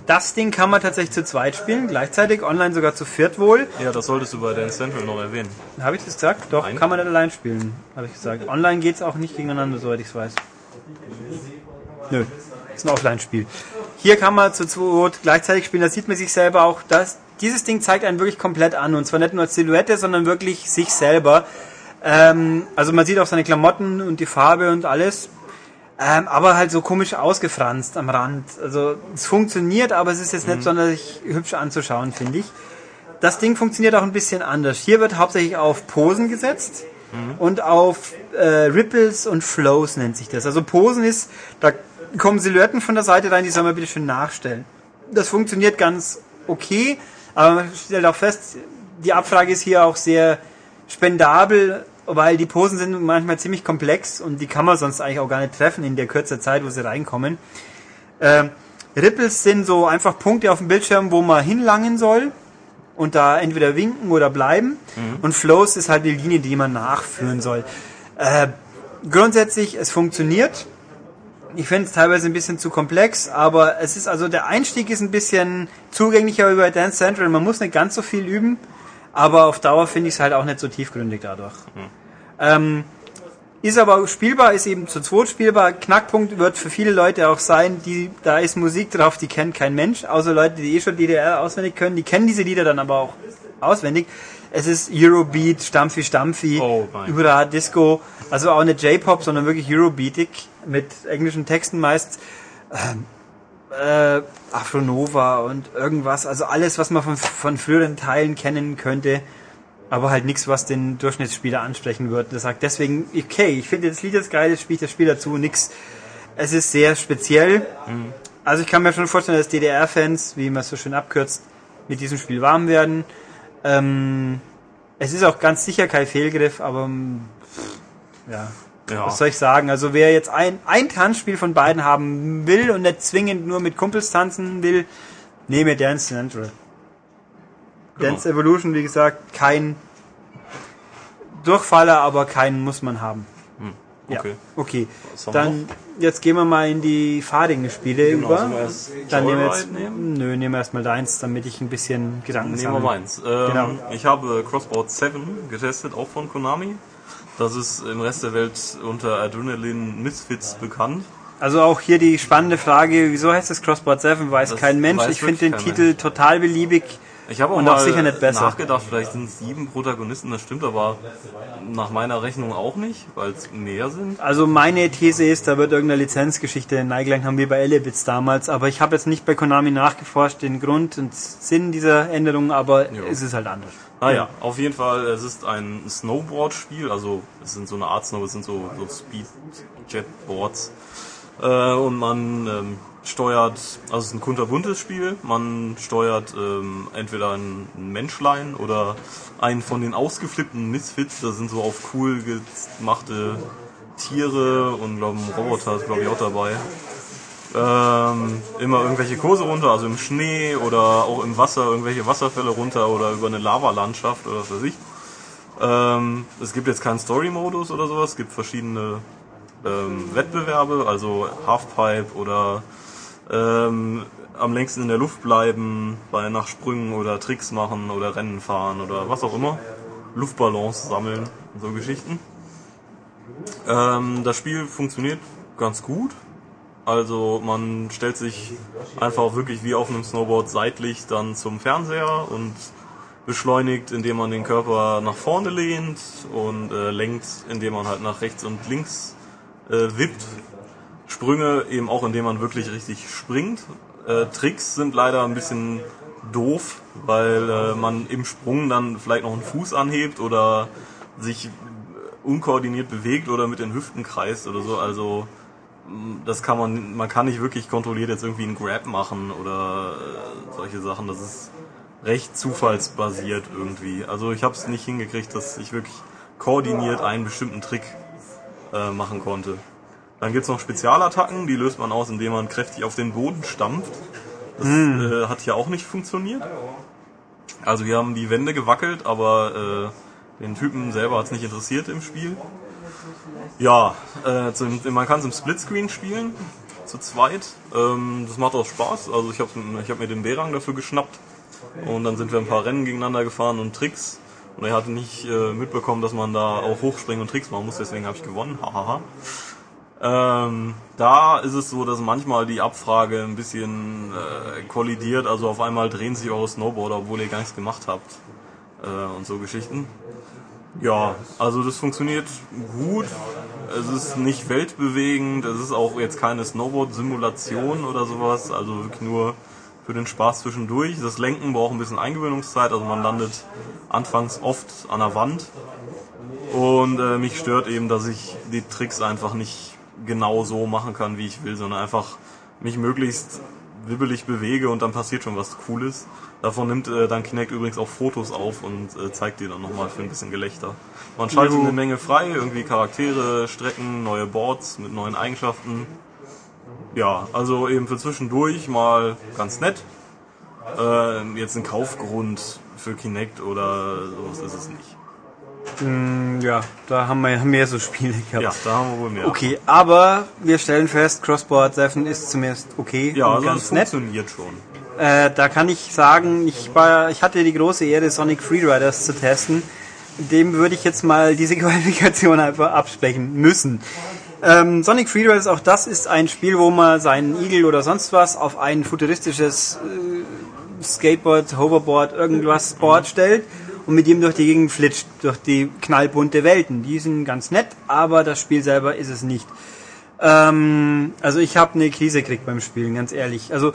das Ding kann man tatsächlich zu zweit spielen, gleichzeitig, online sogar zu viert wohl. Ja, das solltest du bei Dance Central noch erwähnen. Habe ich das gesagt? Doch, Nein. kann man nicht allein spielen, habe ich gesagt. Online geht's auch nicht gegeneinander, soweit ich es weiß. Nö, ist ein Offline-Spiel. Hier kann man zu zweit gleichzeitig spielen, da sieht man sich selber auch. Das, dieses Ding zeigt einen wirklich komplett an und zwar nicht nur als Silhouette, sondern wirklich sich selber. Ähm, also man sieht auch seine Klamotten und die Farbe und alles. Ähm, aber halt so komisch ausgefranst am Rand. Also es funktioniert, aber es ist jetzt nicht sonderlich hübsch anzuschauen, finde ich. Das Ding funktioniert auch ein bisschen anders. Hier wird hauptsächlich auf Posen gesetzt und auf äh, Ripples und Flows nennt sich das. Also Posen ist, da kommen Silhouetten von der Seite rein, die soll man bitte schön nachstellen. Das funktioniert ganz okay, aber man stellt auch fest, die Abfrage ist hier auch sehr spendabel, weil die Posen sind manchmal ziemlich komplex und die kann man sonst eigentlich auch gar nicht treffen in der kürzer Zeit, wo sie reinkommen. Ähm, Ripples sind so einfach Punkte auf dem Bildschirm, wo man hinlangen soll und da entweder winken oder bleiben. Und Flows ist halt die Linie, die man nachführen soll. Äh, grundsätzlich, es funktioniert. Ich finde es teilweise ein bisschen zu komplex, aber es ist also der Einstieg ist ein bisschen zugänglicher bei Dance Central. Man muss nicht ganz so viel üben, aber auf Dauer finde ich es halt auch nicht so tiefgründig dadurch. Ähm, ist aber spielbar, ist eben zu zweit spielbar. Knackpunkt wird für viele Leute auch sein, die, da ist Musik drauf, die kennt kein Mensch, außer Leute, die eh schon DDR auswendig können. Die kennen diese Lieder dann aber auch auswendig. Es ist Eurobeat, Stampfi Stampfi, Oh überall Disco, also auch nicht J-Pop, sondern wirklich Eurobeatig mit englischen Texten meist. Ähm, äh, Afronova und irgendwas, also alles, was man von, von früheren Teilen kennen könnte, aber halt nichts, was den Durchschnittsspieler ansprechen wird. Der sagt deswegen, okay, ich finde das Lied jetzt geil, das spiele ich das Spiel dazu, nix. Es ist sehr speziell. Also ich kann mir schon vorstellen, dass DDR-Fans, wie man es so schön abkürzt, mit diesem Spiel warm werden. Ähm, es ist auch ganz sicher kein Fehlgriff, aber ja, Ja. was soll ich sagen? Also wer jetzt ein, ein Tanzspiel von beiden haben will und nicht zwingend nur mit Kumpels tanzen will, nehme Dance Central. Genau. Dance Evolution, wie gesagt, kein Durchfaller, aber keinen muss man haben. Ja, okay. okay. Haben wir Dann, jetzt gehen wir mal in die fahrigen Spiele Genau, über. Dann nehmen wir jetzt, nehmen? nö, nehmen wir erstmal deins, damit ich ein bisschen Gedanken Nehmen wir meins. Ähm, Genau. Ich habe Crossboard 7 getestet, auch von Konami. Das ist im Rest der Welt unter Adrenaline Misfits bekannt. Also auch hier die spannende Frage, wieso heißt es Crossboard 7? Weiß Das kein Mensch. weiß Ich finde den Titel total beliebig. Ich habe auch mal auch sicher nicht besser. nachgedacht, vielleicht sind es sieben Protagonisten, das stimmt aber nach meiner Rechnung auch nicht, weil es mehr sind. Also meine These ist, da wird irgendeine Lizenzgeschichte neigelangt haben wie bei Elebits damals, aber ich habe jetzt nicht bei Konami nachgeforscht den Grund und Sinn dieser Änderung, aber Ja. es ist halt anders. Naja, auf jeden Fall, es ist ein Snowboard-Spiel, also es sind so eine Art Snow, es sind so, so Speed-Jetboards. Äh, und man ähm, steuert, also es ist ein kunterbuntes Spiel, man steuert ähm, entweder ein Menschlein oder einen von den ausgeflippten Misfits, das sind so auf cool gemachte Tiere und glaube ein Roboter ist glaube ich auch dabei. Ähm, immer irgendwelche Kurse runter, also im Schnee oder auch im Wasser, irgendwelche Wasserfälle runter oder über eine Lavalandschaft oder was weiß ich. Ähm, es gibt jetzt keinen Story-Modus oder sowas, es gibt verschiedene ähm, Wettbewerbe, also Halfpipe oder ähm, am längsten in der Luft bleiben, bei nach Sprüngen oder Tricks machen oder Rennen fahren oder was auch immer. Luftballons sammeln, so Geschichten. Ähm, das Spiel funktioniert ganz gut. Also man stellt sich einfach wirklich wie auf einem Snowboard seitlich dann zum Fernseher und beschleunigt, indem man den Körper nach vorne lehnt und äh, lenkt, indem man halt nach rechts und links äh, wippt. Sprünge eben auch, indem man wirklich richtig springt. Äh, Tricks sind leider ein bisschen doof, weil äh, man im Sprung dann vielleicht noch einen Fuß anhebt oder sich äh, unkoordiniert bewegt oder mit den Hüften kreist oder so. Also mh, das kann man, man kann nicht wirklich kontrolliert jetzt irgendwie einen Grab machen oder äh, solche Sachen. Das ist recht zufallsbasiert irgendwie. Also ich habe es nicht hingekriegt, dass ich wirklich koordiniert einen bestimmten Trick äh, machen konnte. Dann gibt's noch Spezialattacken, die löst man aus, indem man kräftig auf den Boden stampft. Das äh, hat hier auch nicht funktioniert. Also wir haben die Wände gewackelt, aber äh, den Typen selber hat's nicht interessiert im Spiel. Ja, äh, zum, man kann es im Splitscreen spielen, zu zweit. Ähm, das macht auch Spaß. Also ich habe ich hab mir den B-Rang dafür geschnappt. Und dann sind wir ein paar Rennen gegeneinander gefahren und Tricks. Und er hatte nicht äh, mitbekommen, dass man da auch hochspringen und Tricks machen muss, deswegen habe ich gewonnen. Hahaha. Ähm, da ist es so, dass manchmal die Abfrage ein bisschen äh, kollidiert, also auf einmal drehen sich eure Snowboarder, obwohl ihr gar nichts gemacht habt äh, und so Geschichten. Ja, also das funktioniert gut. Es ist nicht weltbewegend, es ist auch jetzt keine Snowboard-Simulation oder sowas, also wirklich nur für den Spaß zwischendurch. Das Lenken braucht ein bisschen Eingewöhnungszeit, also man landet anfangs oft an der Wand. Und äh, mich stört eben, dass ich die Tricks einfach nicht genau so machen kann, wie ich will, sondern einfach mich möglichst wibbelig bewege und dann passiert schon was Cooles. Davon nimmt äh, dann Kinect übrigens auch Fotos auf und äh, zeigt die dann nochmal für ein bisschen Gelächter. Man schaltet eine Menge frei, irgendwie Charaktere, Strecken, neue Boards mit neuen Eigenschaften. Ja, also eben für zwischendurch mal ganz nett. Äh, jetzt ein Kaufgrund für Kinect oder sowas ist es nicht. Mm, Ja, da haben wir mehr so Spiele gehabt. Ja, da haben wir wohl mehr. Okay, aber wir stellen fest, Crossboard 7 ist zumindest okay Ja, also ganz das nett. funktioniert schon. Äh, da kann ich sagen, ich war, ich hatte die große Ehre, Sonic Freeriders zu testen. Dem würde ich jetzt mal diese [laughs] Qualifikation einfach absprechen müssen. Ähm, Sonic Freeriders, auch das ist ein Spiel, wo man seinen Igel oder sonst was auf ein futuristisches äh, Skateboard, Hoverboard, irgendwas Board stellt und mit ihm durch die Gegend flitscht, durch die knallbunte Welten. Die sind ganz nett, aber das Spiel selber ist es nicht. Ähm, also ich habe eine Krise gekriegt beim Spielen, ganz ehrlich. Also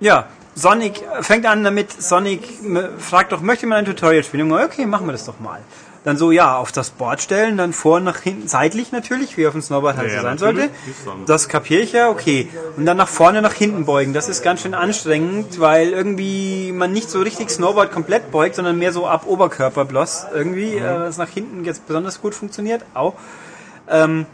ja, Sonic fängt an damit, Sonic fragt doch, möchte man ein Tutorial spielen? Okay, machen wir das doch mal. Dann so, ja, auf das Board stellen, dann vor, nach hinten, seitlich natürlich, wie auf dem Snowboard halt Ja, so sein sollte. Das kapiere ich ja, okay. Und dann nach vorne, nach hinten beugen. Das ist ganz schön anstrengend, weil irgendwie man nicht so richtig Snowboard komplett beugt, sondern mehr so ab Oberkörper bloß irgendwie, äh, das nach hinten jetzt besonders gut funktioniert. Auch. Ähm,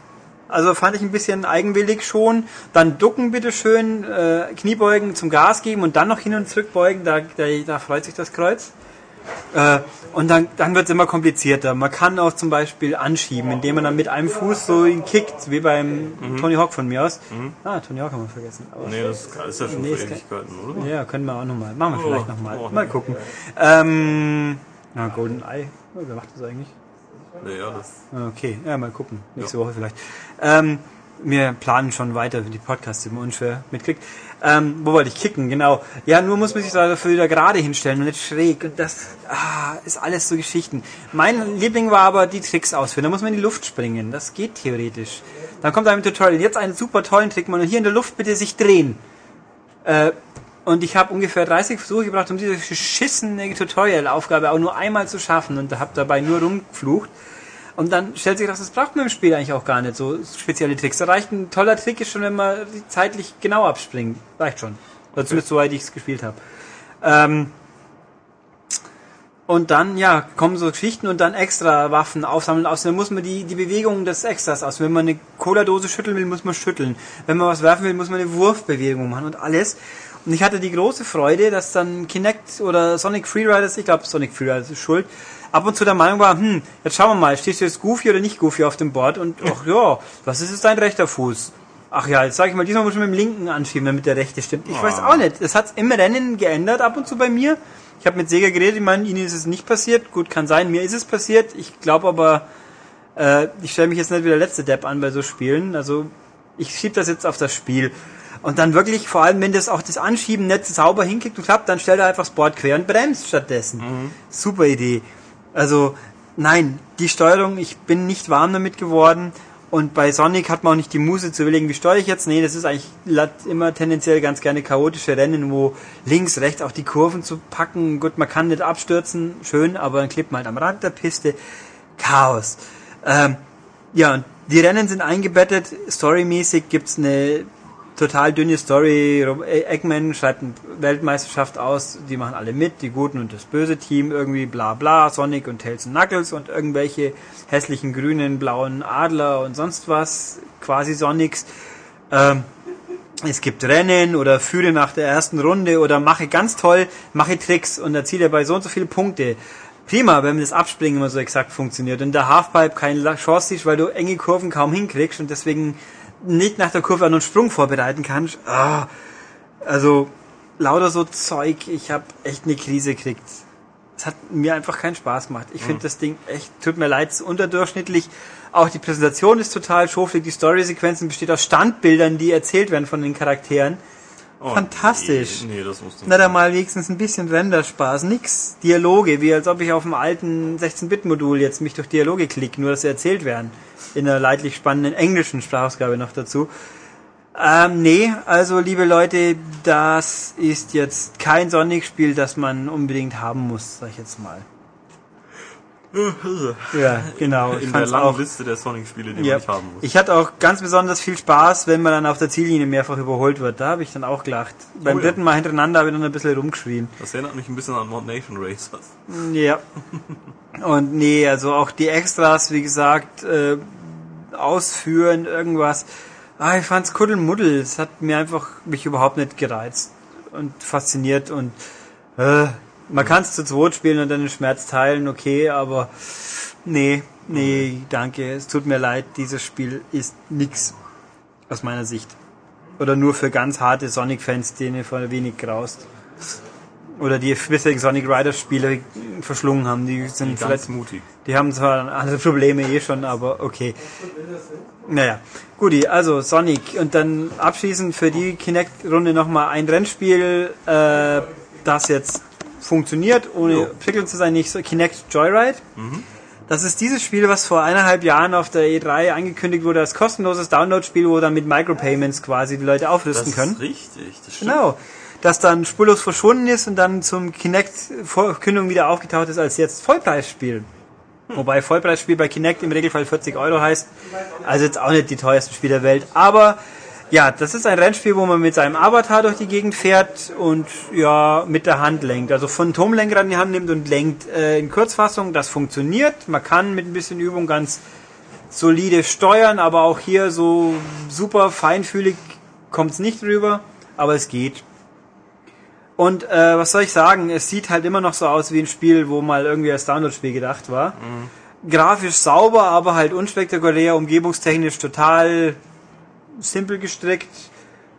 also fand ich ein bisschen eigenwillig schon. Dann ducken bitteschön, äh, Kniebeugen zum Gas geben und dann noch hin und zurück beugen, da, da, da freut sich das Kreuz. Äh, und dann, dann wird es immer komplizierter. Man kann auch zum Beispiel anschieben, indem man dann mit einem Fuß so ihn kickt, wie beim Tony Hawk von mir aus. Ah, Tony Hawk haben wir vergessen. Aber Nee, das ist ja schon Nee, Ewigkeiten, oder? ja, können wir auch nochmal. Machen wir vielleicht Oh, nochmal. oh, Mal gucken. Ähm, na, Golden Eye. Oh, wer macht das eigentlich? Nee, ja, das. Okay, ja, mal gucken. Nächste Woche vielleicht. Ähm, Wir planen schon weiter für die Podcasts, man unschwer mitkriegt. Ähm, wo wollte ich kicken? Genau. Ja, nur muss man sich dafür wieder gerade hinstellen und nicht schräg. Und das ah, ist alles so Geschichten. Mein Liebling war aber die Tricks ausführen. Da muss man in die Luft springen. Das geht theoretisch. Dann kommt einem Tutorial. Jetzt einen super tollen Trick. Man hier in der Luft bitte sich drehen. Äh, und ich habe ungefähr 30 Versuche gebracht, um diese geschissene Tutorial-Aufgabe auch nur einmal zu schaffen und habe dabei nur rumgeflucht. Und dann stellt sich raus, das braucht man im Spiel eigentlich auch gar nicht, so spezielle Tricks. Da reicht ein toller Trick ist schon, wenn man zeitlich genau abspringt. Reicht schon. Oder zumindest soweit ich es gespielt habe. Ähm, und dann, ja, kommen so Geschichten und dann extra Waffen aufsammeln. Außerdem muss man die, die Bewegung des Extras aus. Wenn man eine Cola-Dose schütteln will, muss man schütteln. Wenn man was werfen will, muss man eine Wurfbewegung machen und alles. Und ich hatte die große Freude, dass dann Kinect oder Sonic Freeriders, ich glaube Sonic Freeriders ist schuld, ab und zu der Meinung war, hm, jetzt schauen wir mal, stehst du jetzt Goofy oder nicht Goofy auf dem Board? Und ach ja, was ist jetzt dein rechter Fuß? Ach ja, jetzt sage ich mal, diesmal muss ich mit dem linken anschieben, damit der rechte stimmt. Ich weiß auch nicht. Das hat im Rennen geändert, ab und zu bei mir. Ich habe mit Sega geredet, ich meine, ihnen ist es nicht passiert. Gut, kann sein, mir ist es passiert. Ich glaube aber, äh, ich stelle mich jetzt nicht wie der letzte Depp an bei so Spielen. Also ich schieb das jetzt auf das Spiel. Und dann wirklich, vor allem wenn das auch das Anschieben nicht sauber hinkriegt und klappt, dann stellt er einfach das Board quer und bremst stattdessen. Super Idee. Also, nein, die Steuerung, ich bin nicht warm damit geworden. Und bei Sonic hat man auch nicht die Muse zu überlegen, wie steuere ich jetzt? Nee, das ist eigentlich immer tendenziell ganz gerne chaotische Rennen, wo links, rechts auch die Kurven zu packen. Gut, man kann nicht abstürzen, schön, aber dann klebt man halt am Rand der Piste. Chaos. Ähm, ja, und die Rennen sind eingebettet. Storymäßig gibt's eine total dünne Story. Eggman schreibt eine Weltmeisterschaft aus, die machen alle mit, die Guten und das böse Team, irgendwie bla bla, Sonic und Tails und Knuckles und irgendwelche hässlichen grünen, blauen Adler und sonst was, quasi Sonics. Ähm, es gibt Rennen oder führe nach der ersten Runde oder mache ganz toll, mache Tricks und erziele bei so und so viele Punkte. Prima, wenn das Abspringen immer so exakt funktioniert und der Halfpipe keine Chance siehst, weil du enge Kurven kaum hinkriegst und deswegen nicht nach der Kurve einen Sprung vorbereiten kannst. Ah, also lauter so Zeug, ich habe echt eine Krise gekriegt. Es hat mir einfach keinen Spaß gemacht. Ich finde das Ding echt, tut mir leid, unterdurchschnittlich. Auch die Präsentation ist total schoflig. Die Story-Sequenzen besteht aus Standbildern, die erzählt werden von den Charakteren. Oh, Fantastisch. Nee, nee, das musst du Na, da mal wenigstens ein bisschen Renderspaß. Nix Dialoge, wie als ob ich auf dem alten 16-Bit-Modul jetzt mich durch Dialoge klicke, nur dass sie erzählt werden. In einer leidlich spannenden englischen Sprachausgabe noch dazu. Ähm, nee, also liebe Leute, das ist jetzt kein Sonic-Spiel, das man unbedingt haben muss, sag ich jetzt mal. [laughs] Ja, genau. Ich In der langen auch Liste der Sonic-Spiele, die ja. man nicht haben muss. Ich hatte auch ganz besonders viel Spaß, wenn man dann auf der Ziellinie mehrfach überholt wird. Da habe ich dann auch gelacht. Beim ja. dritten Mal hintereinander habe ich dann ein bisschen rumgeschrien. Das erinnert mich ein bisschen an Mod Nation Racers. Ja. Und nee, also auch die Extras, wie gesagt, äh, ausführen, irgendwas. Ah, ich fand's Kuddelmuddel. Es hat mir einfach mich überhaupt nicht gereizt und fasziniert und äh, man kann es zu zweit spielen und dann den Schmerz teilen, okay, aber nee, nee, danke. Es tut mir leid, dieses Spiel ist nix aus meiner Sicht. Oder nur für ganz harte Sonic-Fans, denen vor wenig graust. Oder die bisherigen Sonic Riders Spiele verschlungen haben, die sind Die vielleicht mutig. die haben zwar andere Probleme eh schon, aber okay. Naja, guti, also Sonic. Und dann abschließend für die Kinect-Runde nochmal ein Rennspiel, äh, das jetzt funktioniert, ohne Jo. prickelnd zu sein, nicht so Kinect Joyride. Das ist dieses Spiel, was vor eineinhalb Jahren auf der E3 angekündigt wurde als kostenloses Download-Spiel, wo dann mit Micropayments quasi die Leute Das aufrüsten ist können. richtig, das stimmt. Genau. Das dann spurlos verschwunden ist und dann zum Kinect-Verkündung wieder aufgetaucht ist als jetzt Vollpreisspiel. Wobei Vollpreisspiel bei Kinect im Regelfall 40 Euro heißt. Also jetzt auch nicht die teuersten Spiele der Welt. Aber ja, das ist ein Rennspiel, wo man mit seinem Avatar durch die Gegend fährt und ja, mit der Hand lenkt. Also Phantomlenker in die Hand nimmt und lenkt. Äh, in Kurzfassung, das funktioniert. Man kann mit ein bisschen Übung ganz solide steuern, aber auch hier so super feinfühlig kommt es nicht rüber, aber es geht. Und äh, was soll ich sagen, es sieht halt immer noch so aus wie ein Spiel, wo mal irgendwie als Download-Spiel gedacht war. Grafisch sauber, aber halt unspektakulär, umgebungstechnisch total simpel gestrickt.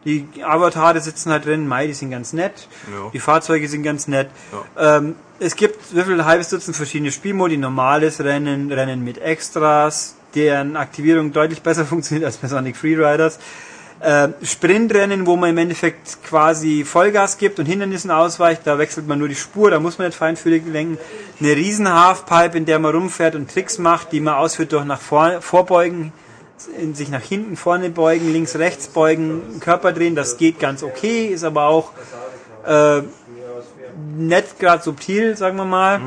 Die Avatare sitzen halt drin, Mai, die sind ganz nett. Ja. Die Fahrzeuge sind ganz nett. Ähm, es gibt wie viel ein halbes Dutzend verschiedene Spielmodi, normales Rennen, Rennen mit Extras, deren Aktivierung deutlich besser [laughs] funktioniert als bei Sonic Freeriders. Äh, Sprintrennen, wo man im Endeffekt quasi Vollgas gibt und Hindernissen ausweicht, da wechselt man nur die Spur, da muss man nicht feinfühlig lenken. Eine riesen Halfpipe, in der man rumfährt und Tricks macht, die man ausführt durch nach vor, vorbeugen, in sich nach hinten, vorne beugen, links, rechts beugen, Körper drehen, das geht ganz okay, ist aber auch äh, nicht gerade subtil, sagen wir mal.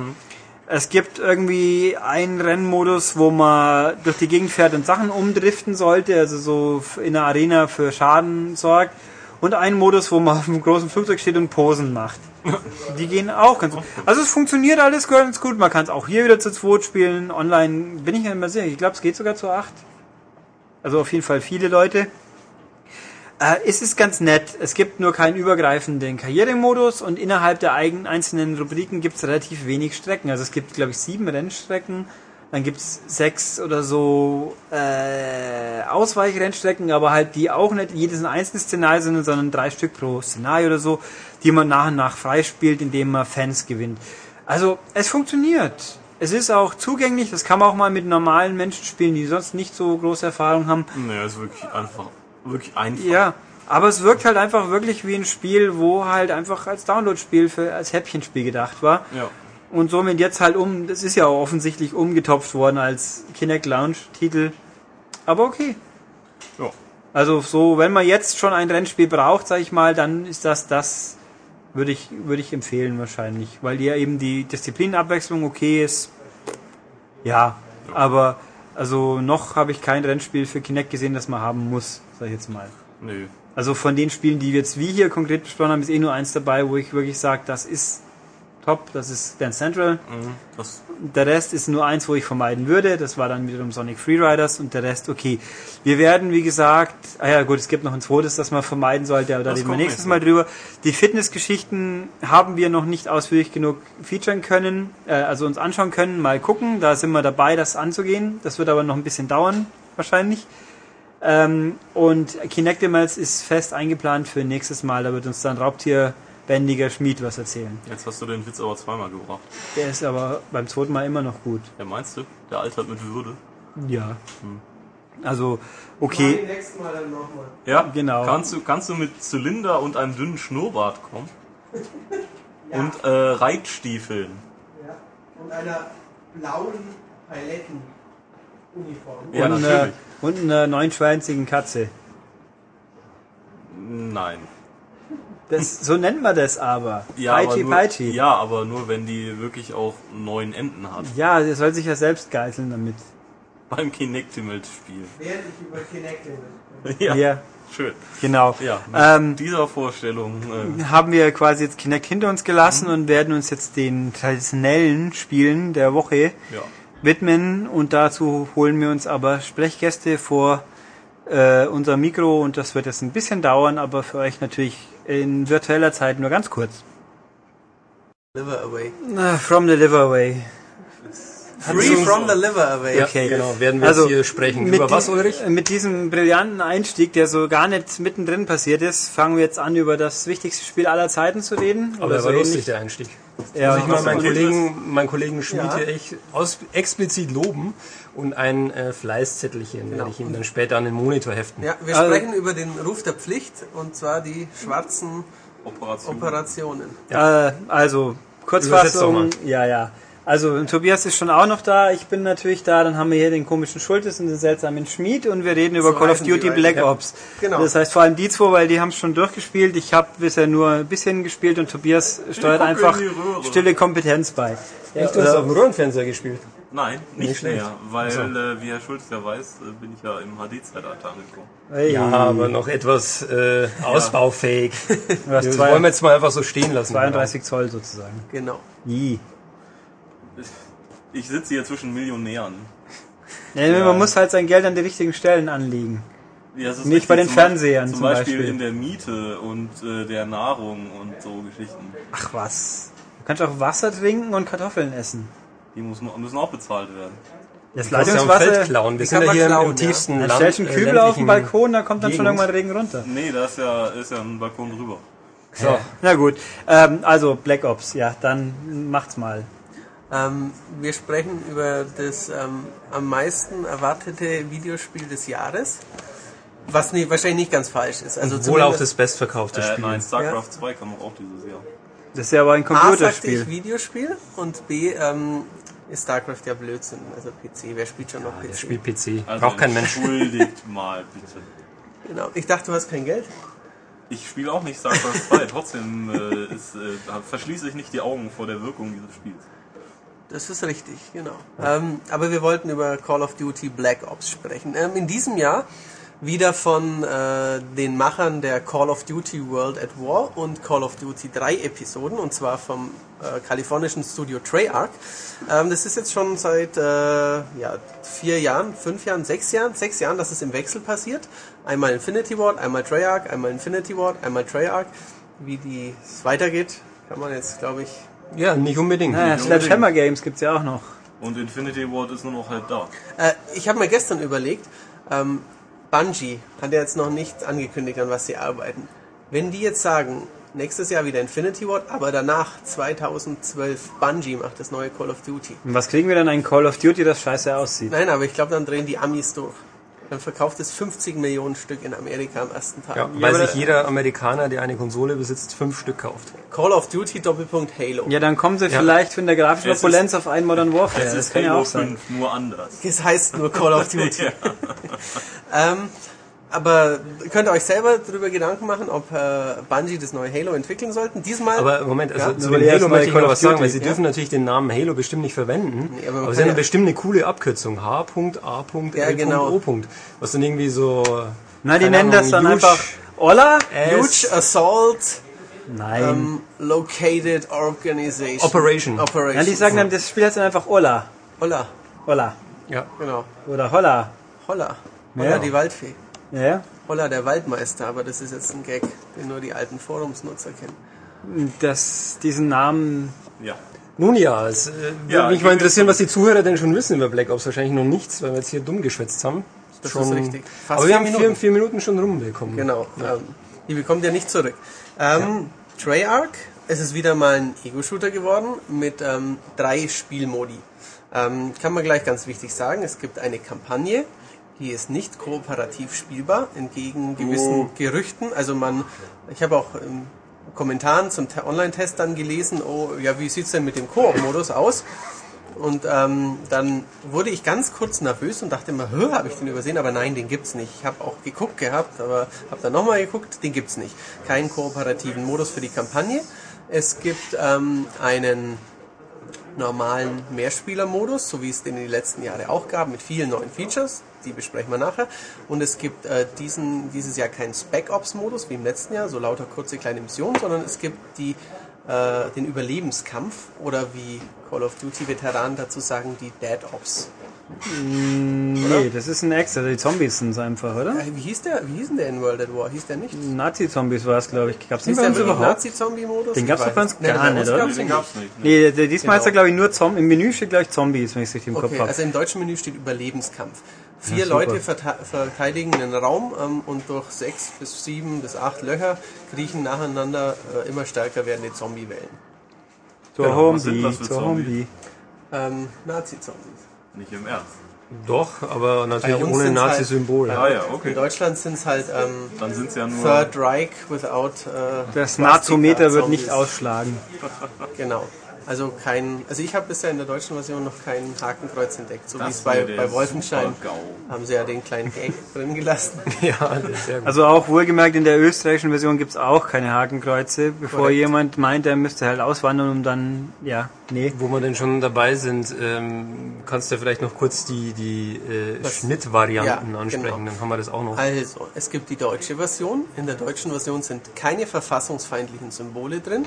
Es gibt irgendwie einen Rennmodus, wo man durch die Gegend fährt und Sachen umdriften sollte, also so in der Arena für Schaden sorgt. Und einen Modus, wo man [laughs] auf einem großen Flugzeug steht und Posen macht. [laughs] Die gehen auch ganz gut. Also es funktioniert alles ganz gut. Man kann es auch hier wieder zu zweit spielen. Online bin ich ja immer sicher. Ich glaube, es geht sogar zu acht. Also auf jeden Fall viele Leute. Äh, es ist ganz nett. Es gibt nur keinen übergreifenden Karrieremodus und innerhalb der eigenen einzelnen Rubriken gibt es relativ wenig Strecken. Also es gibt, glaube ich, sieben Rennstrecken. Dann gibt es sechs oder so äh, Ausweichrennstrecken, aber halt die auch nicht jedes ein einzelnes Szenario sind, sondern drei Stück pro Szenario oder so, die man nach und nach freispielt, indem man Fans gewinnt. Also es funktioniert. Es ist auch zugänglich, das kann man auch mal mit normalen Menschen spielen, die sonst nicht so große Erfahrung haben. Naja, ist wirklich einfach, wirklich einfach. Ja, aber es wirkt halt einfach wirklich wie ein Spiel, wo halt einfach als Download-Spiel für als Häppchenspiel gedacht war. Ja. Und somit jetzt halt um, das ist ja auch offensichtlich umgetopft worden als Kinect Lounge Titel. Aber okay. Ja. Also so, wenn man jetzt schon ein Rennspiel braucht, sag ich mal, dann ist das das, würde ich, würde ich empfehlen wahrscheinlich. Weil ja eben die Disziplinabwechslung okay ist. Ja, aber also noch habe ich kein Rennspiel für Kinect gesehen, das man haben muss, sag ich jetzt mal. Nö. Also von den Spielen, die wir jetzt wie hier konkret besprochen haben, ist eh nur eins dabei, wo ich wirklich sage, das ist top, das ist Dance Central. Mhm. Das, Der Rest ist nur eins, wo ich vermeiden würde. Das war dann wiederum Sonic Freeriders und der Rest okay. Wir werden, wie gesagt, ah ja gut, es gibt noch ein zweites, das man vermeiden sollte, aber da Das reden wir nächstes Mal drüber. Die Fitnessgeschichten haben wir noch nicht ausführlich genug featuren können, äh, also uns anschauen können, mal gucken. Da sind wir dabei, das anzugehen. Das wird aber noch ein bisschen dauern, wahrscheinlich. Ähm, und Kinectimals ist fest eingeplant für nächstes Mal. Da wird uns dann Raubtierbändiger Schmied was erzählen. jetzt hast du den Witz aber zweimal gebracht. Der ist aber beim zweiten Mal immer noch gut. Ja, meinst du? Der altert mit Würde. Ja. Also, Machen okay. wir nächsten Mal dann nochmal. Ja, Genau. Kannst du, kannst du mit Zylinder und einem dünnen Schnurrbart kommen? [laughs] Ja. Und äh, Reitstiefeln. Ja. Und einer blauen Paletten-Uniform. Ja, und, natürlich. äh, und einer neunschwänzigen Katze. Nein. Das, so nennt man das aber. Ja aber, Peitschi, nur, ja, aber nur wenn die wirklich auch neun Enden hat. Ja, der soll sich ja selbst geißeln damit. Beim. Während ich über Kinect rede. Ja, Ja, schön. genau. Ja, mit Ähm, dieser Vorstellung. Äh, haben wir quasi jetzt Kinect hinter uns gelassen Mhm. und werden uns jetzt den traditionellen Spielen der Woche ja. widmen und dazu holen wir uns aber Sprechgäste vor äh, unser Mikro und das wird jetzt ein bisschen dauern, aber für euch natürlich in virtueller Zeit nur ganz kurz. Liver away. Na, From the Liver Away. Free from the liver away. Ja, Okay. genau. Werden wir Also, jetzt hier sprechen. Mit Über was, Ulrich? Mit diesem brillanten Einstieg, der so gar nicht mittendrin passiert ist, fangen wir jetzt an, über das wichtigste Spiel aller Zeiten zu reden. Aber der so war lustig, ähnlich. der Einstieg. Ja, Muss ich mal meinen Kollegen, meinen Kollegen Schmied Ja. hier echt aus, explizit loben und ein äh, Fleißzettelchen werde ich ihm dann später an den Monitor heften. Ja, wir Also- sprechen über den Ruf der Pflicht und zwar die schwarzen Operation. Operationen. Äh, also, Kurzfassung. Ja, ja. Also, Tobias ist schon auch noch da, ich bin natürlich da, dann haben wir hier den komischen Schultes und den seltsamen Schmied und wir reden über So Call of Duty Black ja. Ops. Genau. Das heißt vor allem die zwei, weil die haben es schon durchgespielt. Ich habe bisher nur ein bisschen gespielt und Tobias steuert einfach stille Kompetenz bei. Ja, Echt, du hast auf dem Röhrenfernseher gespielt. Nein, nicht, Nicht schlecht. mehr, weil, So. äh, wie Herr Schulz ja weiß, äh, bin ich ja im HD-Zeitalter angekommen. Hey, Ja, aber noch etwas äh, ausbaufähig. Das wollen wir jetzt mal einfach so stehen lassen. 32 Zoll sozusagen. Genau. I. Ich sitze hier zwischen Millionären. Ja, Man muss halt sein Geld an die richtigen Stellen anlegen. Ja, Nicht bei den zum Fernsehern Beispiel, zum Zum Beispiel, Beispiel. in der Miete und äh, der Nahrung und so Geschichten. Ach was. Du kannst auch Wasser trinken und Kartoffeln essen. Die muss, müssen auch bezahlt werden. Das ja Leitungswasser, klauen. Wir sind ja hier klauen, im tiefsten dann Land. stellst du einen äh, Kübel auf den Balkon, dann kommt dann schon Gegend. irgendwann Regen runter. Nee, da ist ja, ist ja ein Balkon drüber. So, na gut. Ähm, also Black Ops, ja, dann macht's mal. Ähm, wir sprechen über das ähm, am meisten erwartete Videospiel des Jahres. Was nie, wahrscheinlich nicht ganz falsch ist. Also Wohl auch das bestverkaufte Äh, Spiel. nein, StarCraft 2 kam auch dieses Jahr. Das ist ja aber ein A sagte ich Computerspiel. Videospiel und B ähm, ist StarCraft ja Blödsinn. Also PC, wer spielt schon noch Der PC? spielt PC. Also Braucht kein Mensch. Entschuldigt mal, bitte. Genau. Ich dachte, du hast kein Geld. Ich spiele auch nicht StarCraft 2, trotzdem äh, ist, äh, verschließe ich nicht die Augen vor der Wirkung dieses Spiels. Das ist richtig, genau. Ähm, aber wir wollten über Call of Duty Black Ops sprechen. Ähm, in diesem Jahr wieder von äh, den Machern der Call of Duty World at War und Call of Duty 3 Episoden, und zwar vom äh, kalifornischen Studio Treyarch. Ähm, das ist jetzt schon seit äh, ja, vier Jahren, fünf Jahren, sechs Jahren, sechs Jahren, dass es im Wechsel passiert. Einmal Infinity Ward, einmal Treyarch, einmal Infinity Ward, einmal Treyarch. Wie die es weitergeht, kann man jetzt, glaube ich, Ja, nicht unbedingt. Naja, Sledgehammer Games gibt's ja auch noch. Und Infinity Ward ist nur noch halt da. Äh, ich habe mir gestern überlegt, ähm, Bungie hat ja jetzt noch nicht angekündigt, an was sie arbeiten. Wenn die jetzt sagen, nächstes Jahr wieder Infinity Ward, aber danach 2012 Bungie macht das neue Call of Duty. Und was kriegen wir dann? Ein Call of Duty, das scheiße aussieht. Nein, aber ich glaube, dann drehen die Amis durch. Dann verkauft es 50 Millionen Stück in Amerika am ersten Tag. Ja, weil aber sich jeder Amerikaner, der eine Konsole besitzt, fünf Stück kauft. Call of Duty Doppelpunkt Halo. Ja, dann kommen sie vielleicht von der grafischen Opulenz auf einen Modern Warfare. Es das ist kann ja Halo auch sein. 5, nur anders. Es heißt nur Call of Duty. [laughs] ähm, aber könnt ihr euch selber darüber Gedanken machen, ob äh, Bungie das neue Halo entwickeln sollten? Diesmal. Aber Moment, also Ja, zu dem Halo möchte ich noch was sagen, weil sie ja. dürfen natürlich den Namen Halo bestimmt nicht verwenden. Nee, aber aber sie haben ja- bestimmt eine coole Abkürzung. H.A.L.O. Ja, genau. Was dann irgendwie so... Na, die nennen das dann einfach Ola? Huge Assault Nein. ähm, Located Organization. Operation. Operation. Ja, die sagen dann, das Spiel heißt dann einfach Ola. Holla. Ola. Ja. Genau. Oder Holla. Holla. Holla Ja. die Waldfee. Ja, ja. Holla der Waldmeister, aber das ist jetzt ein Gag, den nur die alten Forumsnutzer kennen. Das, diesen Namen. Ja. Nun ja, es äh, Ja, würde mich ich mal interessieren, was die Zuhörer denn schon wissen über Black Ops. Wahrscheinlich noch nichts, weil wir jetzt hier dumm geschwätzt haben. Das schon, ist richtig. Fast aber wir vier haben vier, Minuten. vier Minuten schon rumbekommen. Genau. Ähm, die bekommt ihr nicht zurück. Ähm, Treyarch, es ist wieder mal ein Ego-Shooter geworden mit ähm, drei Spielmodi. Ähm, kann man gleich ganz wichtig sagen, es gibt eine Kampagne, die ist nicht kooperativ spielbar, entgegen gewissen Gerüchten. Also man, ich habe auch in Kommentaren zum Te- Online-Test dann gelesen, oh, ja, wie sieht's denn mit dem Koop-Modus aus? Und ähm, dann wurde ich ganz kurz nervös und dachte immer, habe ich den übersehen? Aber nein, den gibt's nicht. Ich habe auch geguckt gehabt, aber habe dann nochmal geguckt, den gibt's nicht. Keinen kooperativen Modus für die Kampagne. Es gibt ähm, einen normalen Mehrspieler-Modus, so wie es den in den letzten Jahren auch gab, mit vielen neuen Features. Die besprechen wir nachher. Und es gibt äh, diesen, dieses Jahr keinen Spec-Ops-Modus wie im letzten Jahr, so lauter kurze kleine Missionen, sondern es gibt die, äh, den Überlebenskampf oder wie Call of Duty-Veteranen dazu sagen, die Dead Ops. Nee, das ist ein extra. Die Zombies sind es einfach, oder? Äh, wie, hieß der, wie hieß denn der in World at War? Hieß der nicht? Nazi-Zombies war es, glaube ich. Gab's Hieß nicht bei uns überhaupt? Nazi-Zombie-Modus? Den gab's doch bei uns nicht. gar nicht, oder? Den gab's nicht. Ne? Nee, der, diesmal Genau. ist er, glaube ich, nur Zombies. Im Menü steht, glaube ich, Zombies, wenn ich es richtig im Kopf Okay, habe. also im deutschen Menü steht Überlebenskampf. Vier Ja. Leute verte- verteidigen einen Raum ähm, und durch sechs bis sieben bis acht Löcher kriechen nacheinander äh, immer stärker werdende Zombie-Wellen. Genau, zur Zombies? Hombi. Ähm, Nazi-Zombies. Nicht im Ernst. Doch, aber natürlich ohne sind's halt- Nazi-Symbol. Ah ja, In okay. Deutschland sind es halt ähm, Dann sind es ja nur... Third Reich without äh, Das Nazometer wird nicht ausschlagen. Genau. Also kein, also ich habe bisher in der deutschen Version noch kein Hakenkreuz entdeckt, so wie es bei, bei Wolfenstein haben sie ja den kleinen Gag [laughs] drin gelassen. Ja. Also auch wohlgemerkt, in der österreichischen Version gibt's auch keine Hakenkreuze, bevor Korrekt. jemand meint, er müsste halt auswandern, um dann, ja, nee. Wo wir denn schon dabei sind, ähm, kannst du ja vielleicht noch kurz die, die äh, Schnittvarianten Ja, ansprechen, genau. dann haben wir das auch noch. Also, es gibt die deutsche Version. In der deutschen Version sind keine verfassungsfeindlichen Symbole drin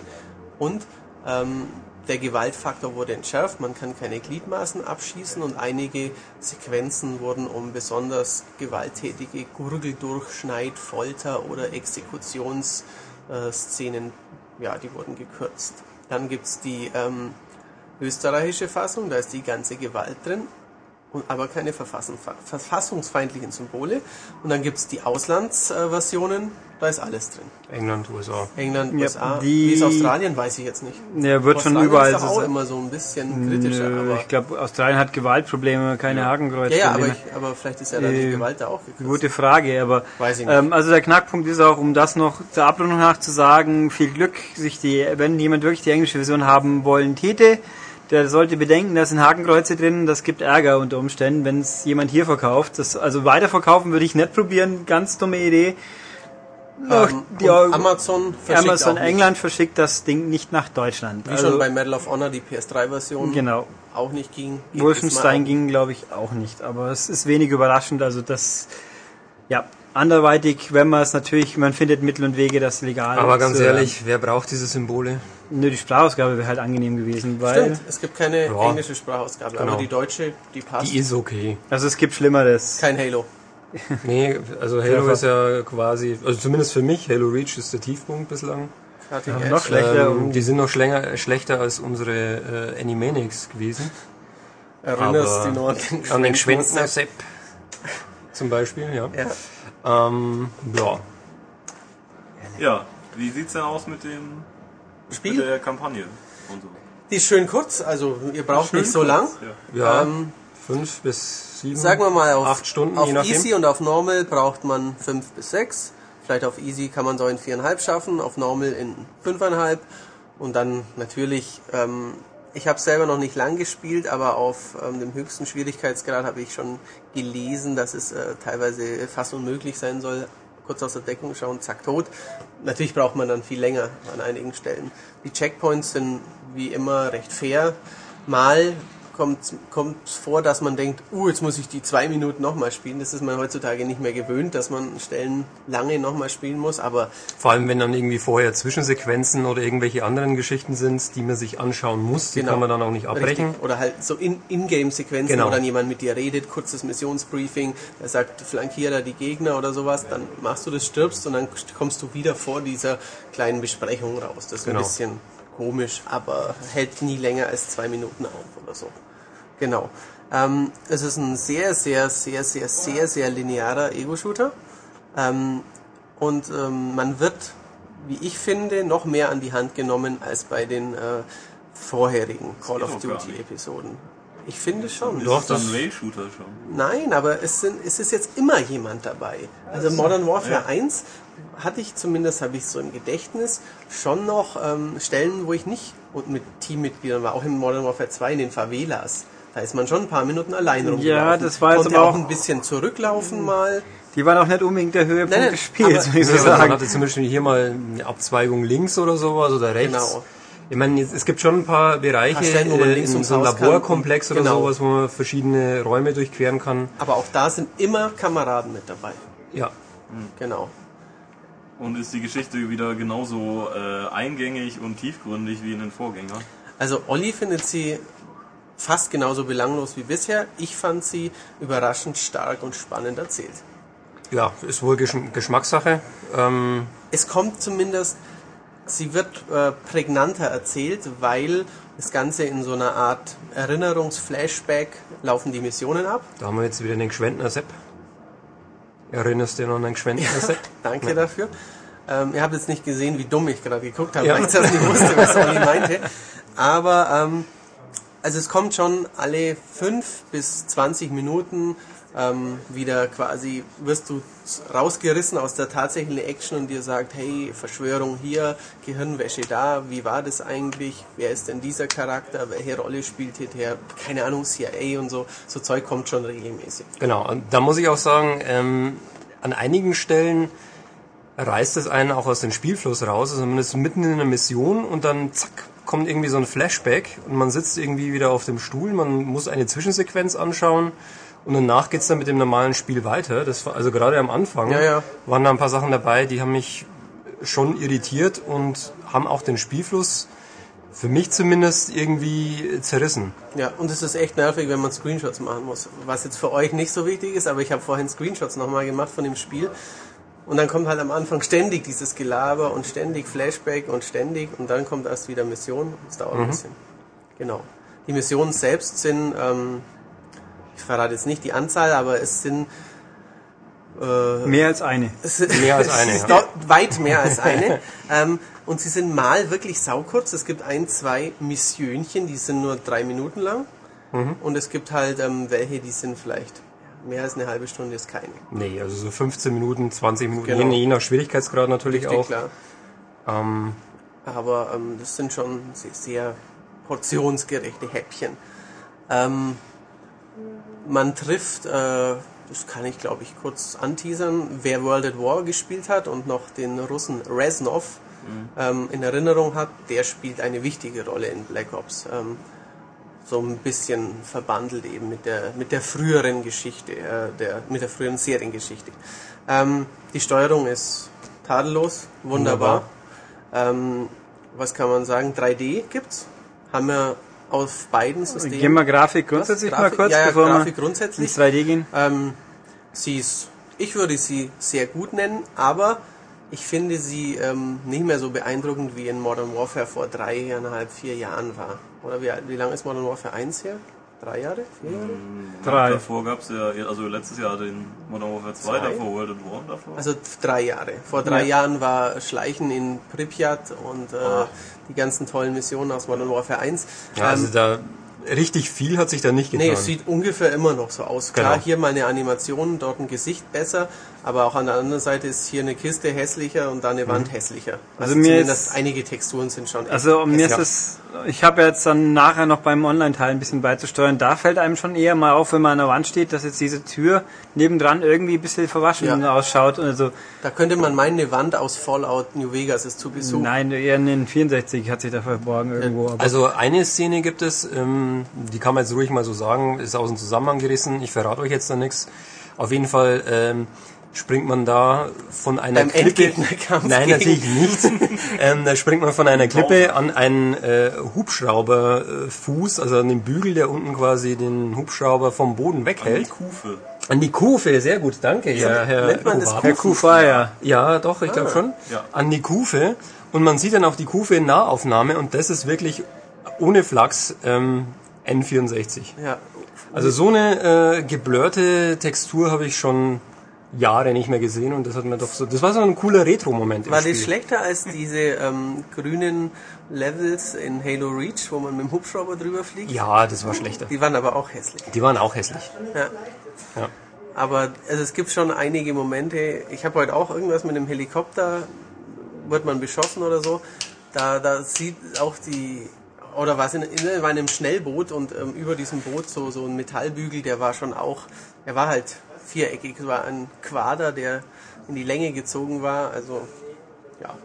und ähm, der Gewaltfaktor wurde entschärft. Man kann keine Gliedmaßen abschießen und einige Sequenzen wurden um besonders gewalttätige Gurgel, Durchschneid, Folter oder Exekutionsszenen, ja, die wurden gekürzt. Dann gibt's die ähm, österreichische Fassung, da ist die ganze Gewalt drin und, aber keine verfassungsfeindlichen Symbole. Und dann gibt's die Auslandsversionen, da ist alles drin. England, USA. England, Ja, USA, die- wie ist Australien, weiß ich jetzt nicht. Der wird schon Australien überall ist auch immer so ein bisschen kritischer, Nö, aber... ich glaube, Australien hat Gewaltprobleme, keine Ja, ja, aber, Hakenkreuzprobleme. ich, aber vielleicht ist ja dann die Äh, Gewalt da auch gekürzt. Gute Frage, aber Weiß ich nicht. ähm, also der Knackpunkt ist auch, um das noch zur Abrundung nach zu sagen, viel Glück, sich die, wenn jemand wirklich die englische Version haben wollen täte, der sollte bedenken, da sind Hakenkreuze drin, das gibt Ärger unter Umständen, wenn es jemand hier verkauft. Das, also weiterverkaufen würde ich nicht probieren, ganz dumme Idee. Noch Ähm, die Amazon verschickt Amazon. England verschickt das Ding nicht nach Deutschland. Wie also, schon bei Medal of Honor die PS3-Version Genau. auch nicht ging. Wolfenstein ging, glaube ich, auch nicht. Aber es ist wenig überraschend. Also das, ja, anderweitig, wenn man es natürlich, man findet Mittel und Wege, das legal Aber ganz zu- ehrlich, wer braucht diese Symbole? Nö, die Sprachausgabe wäre halt angenehm gewesen, weil, Stimmt, es gibt keine Ja. englische Sprachausgabe, Genau. aber die deutsche, die passt. Die ist okay. also es gibt Schlimmeres. Kein Halo. [laughs] Nee, also Halo ist ja quasi, also zumindest für mich, Halo Reach ist der Tiefpunkt bislang. Cutting Ja, noch schlechter. Ähm, die sind noch schlänger, schlechter als unsere äh, Animaniacs gewesen. Erinnerst du noch an den, An den Schwendner Sepp zum Beispiel, ja. Ja. Ähm, ja. Ja, wie sieht's denn aus mit dem mit Spiel? der Kampagne und so? Die ist schön kurz, also ihr braucht Schön nicht so kurz, lang. Ja. Ja, Ähm, fünf bis sieben. sagen wir mal, auf, acht Stunden, auf je nachdem. Easy und auf Normal braucht man fünf bis sechs. Vielleicht auf Easy kann man so in viereinhalb schaffen, auf Normal in fünfeinhalb. Und dann natürlich, ähm, ich habe selber noch nicht lang gespielt, aber auf ähm, dem höchsten Schwierigkeitsgrad habe ich schon gelesen, dass es äh, teilweise fast unmöglich sein soll. Kurz aus der Deckung schauen, zack, tot. Natürlich braucht man dann viel länger an einigen Stellen. Die Checkpoints sind wie immer recht fair. Mal kommt kommt vor, dass man denkt, uh, jetzt muss ich die zwei Minuten nochmal spielen. Das ist man heutzutage nicht mehr gewöhnt, dass man Stellen lange nochmal spielen muss. Aber Vor allem, wenn dann irgendwie vorher Zwischensequenzen oder irgendwelche anderen Geschichten sind, die man sich anschauen muss, die Genau. kann man dann auch nicht abbrechen. Richtig. Oder halt so in- In-Game-Sequenzen, Genau. wo dann jemand mit dir redet, kurzes Missionsbriefing, der sagt, flankiere die Gegner oder sowas, dann machst du das, stirbst und dann kommst du wieder vor dieser kleinen Besprechung raus. Das ist Genau. ein bisschen komisch, aber hält nie länger als zwei Minuten auf oder so. Genau. Ähm, es ist ein sehr, sehr, sehr, sehr, sehr, sehr linearer Ego-Shooter. Ähm, und ähm, man wird, wie ich finde, noch mehr an die Hand genommen als bei den äh, vorherigen Call of doch Ich finde schon. Ist Doch, das- ein Rail-Shooter schon? Nein, aber es, sind, es ist jetzt immer jemand dabei. Also Modern Warfare ja. 1 hatte ich zumindest, habe ich so im Gedächtnis, schon noch ähm, Stellen, wo ich nicht und mit Teammitgliedern war, auch in Modern Warfare 2 in den Favelas. Da ist man schon ein paar Minuten allein rumgelaufen. das war jetzt Konnte aber auch auch- ein bisschen zurücklaufen mal. Die waren auch nicht unbedingt der Höhepunkt Nein, nein, des Spiels, aber- muss ich so Ja, also man sagen. hatte zum Beispiel hier mal eine Abzweigung links oder sowas oder rechts. Genau. Ich meine, es gibt schon ein paar Bereiche Stellen, wo man äh, links in so einem Haus kann. Laborkomplex oder Genau. sowas, wo man verschiedene Räume durchqueren kann. Aber auch da sind immer Kameraden mit dabei. Ja, Genau. Und ist die Geschichte wieder genauso äh, eingängig und tiefgründig wie in den Vorgängern? Also Olli findet sie fast genauso belanglos wie bisher. Ich fand sie überraschend stark und spannend erzählt. ja, ist wohl Geschm Geschmackssache. Ähm, Es kommt zumindest, sie wird äh, prägnanter erzählt, weil das Ganze in so einer Art Erinnerungsflashback laufen die Missionen ab. da haben wir jetzt wieder den Gschwendner Sepp. Erinnerst du dich noch an den Gschwendner Sepp? [laughs] Danke dafür. Ähm, ihr habt jetzt nicht gesehen, wie dumm ich gerade geguckt habe, Ja. weil ich das nicht wusste, was Olli meinte. Aber ähm, also es kommt schon alle fünf bis 20 Minuten ähm, wieder quasi, wirst du rausgerissen aus der tatsächlichen Action und dir sagt, hey, Verschwörung hier, Gehirnwäsche da, wie war das eigentlich? Wer ist denn dieser Charakter? Welche Rolle spielt hier der? Keine Ahnung, CIA und so. So Zeug kommt schon regelmäßig. Genau, und da muss ich auch sagen, ähm, an einigen Stellen reißt es einen auch aus dem Spielfluss raus. Also man ist mitten in einer Mission und dann zack, kommt irgendwie so ein Flashback und man sitzt irgendwie wieder auf dem Stuhl, man muss eine Zwischensequenz anschauen und danach geht's dann mit dem normalen Spiel weiter. Das war, also gerade am Anfang Ja, ja. waren da ein paar Sachen dabei, die haben mich schon irritiert und haben auch den Spielfluss für mich zumindest irgendwie zerrissen. Ja, und es ist echt nervig, wenn man Screenshots machen muss. Was jetzt für euch nicht so wichtig ist, aber ich habe vorhin Screenshots nochmal gemacht von dem Spiel. Und dann kommt halt am Anfang ständig dieses Gelaber und ständig Flashback und ständig und dann kommt erst wieder Mission. Das dauert ein bisschen. Genau. Die Missionen selbst sind ähm, ich verrate jetzt nicht die Anzahl, aber es sind äh, Mehr als eine. [laughs] es, Mehr als eine, ja. weit mehr als eine. [laughs] ähm, und sie sind mal wirklich saukurz. Es gibt ein, zwei Missionchen, die sind nur drei Minuten lang. Mhm. Und es gibt halt ähm, welche, die sind vielleicht mehr als eine halbe Stunde ist keine. Nee, also so 15 Minuten, 20 Minuten, Genau. je, je nach Schwierigkeitsgrad natürlich Richtig auch. klar. Ähm, Aber ähm, das sind schon sehr, sehr portionsgerechte Häppchen. Ähm, man trifft, äh, das kann ich glaube ich kurz anteasern, wer World at War gespielt hat und noch den Russen Reznov ähm, in Erinnerung hat, der spielt eine wichtige Rolle in Black Ops. Ähm, so ein bisschen verbandelt eben mit der, mit der früheren Geschichte, äh, der, mit der früheren Seriengeschichte. Ähm, die Steuerung ist tadellos, wunderbar. Ähm, was kann man sagen? 3D gibt's. Haben wir auf beiden Systemen. Gehen wir Grafik grundsätzlich Was? mal Grafik? kurz, Ja, ja, bevor Grafik wir grundsätzlich. ins 3D gehen. Ähm, sie ist, ich würde sie sehr gut nennen, aber ich finde sie ähm, nicht mehr so beeindruckend wie in Modern Warfare vor dreieinhalb, vier Jahren war. Oder wie, wie lange ist Modern Warfare 1 her? Drei Jahre? Vier Jahre? Drei. Davor gab's ja, also letztes Jahr den Modern Warfare 2, Zwei? davor World at War davor. Also drei Jahre. Vor drei Ja. Jahren war Schleichen in Pripyat und äh, Ah. die ganzen tollen Missionen aus Modern Warfare 1. ja, also Ähm, da richtig viel hat sich da nicht getan. Nee, es sieht ungefähr immer noch so aus. Klar, Genau. hier mal eine Animation, dort ein Gesicht besser, aber auch an der anderen Seite ist hier eine Kiste hässlicher und da eine Wand hässlicher. Also, Also mir ist- einige Texturen sind schon echt Also mir ist das, ich habe jetzt dann nachher noch beim Online-Teil ein bisschen beizusteuern. Da fällt einem schon eher mal auf, wenn man an der Wand steht, dass jetzt diese Tür nebendran irgendwie ein bisschen verwaschen Ja. ausschaut. Also Da könnte man meinen, eine Wand aus Fallout New Vegas ist zu Besuch. nein, eher in den 64 hat sich da verborgen irgendwo. Aber Also eine Szene gibt es, ähm, die kann man jetzt ruhig mal so sagen, ist aus dem Zusammenhang gerissen. Ich verrate euch jetzt da nichts. Auf jeden Fall ähm, springt man da von einer Beim Klippe. Endgegnerkampf Nein, natürlich nicht. [laughs] ähm, da springt man von einer Klippe an einen äh, Hubschrauberfuß, also an den Bügel, der unten quasi den Hubschrauber vom Boden die weghält. Kufe. An die Kufe, sehr gut, danke, Herr, Herr nennt man das Kovac. Herr Kufa, ja. Ja, doch, ich glaube schon. Ja. An die Kufe. Und man sieht dann auch die Kufe in Nahaufnahme und das ist wirklich ohne Flachs ähm, N64. Ja. Also so eine äh, geblurrte Textur habe ich schon Jahre nicht mehr gesehen und das hat mir doch so. Das war so ein cooler Retro-Moment. War das schlechter als diese ähm, grünen Levels in Halo Reach, wo man mit dem Hubschrauber drüber fliegt? Ja, das war schlechter. Die waren aber auch hässlich. Die waren auch hässlich. Ja. Ja. Aber also es gibt schon einige Momente. Ich habe heute auch irgendwas mit einem Helikopter, wird man beschossen oder so. Da, da sieht auch die, oder was in, in, war in einem Schnellboot und ähm, über diesem Boot so, so ein Metallbügel, der war schon auch, der war halt viereckig. Es war ein Quader, der in die Länge gezogen war. Also ja,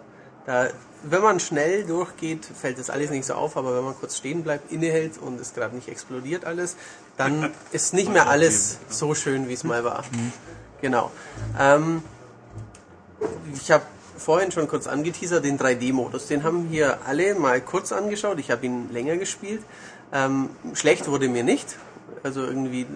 da, wenn man schnell durchgeht, fällt das alles nicht so auf, aber wenn man kurz stehen bleibt, innehält und es gerade nicht explodiert alles, dann [laughs] ist nicht mehr alles so schön, wie es mal war. Genau. Ähm, ich habe vorhin schon kurz angeteasert, den 3D-Modus. Den haben hier alle mal kurz angeschaut. Ich habe ihn länger gespielt. Ähm, schlecht wurde mir nicht. Also irgendwie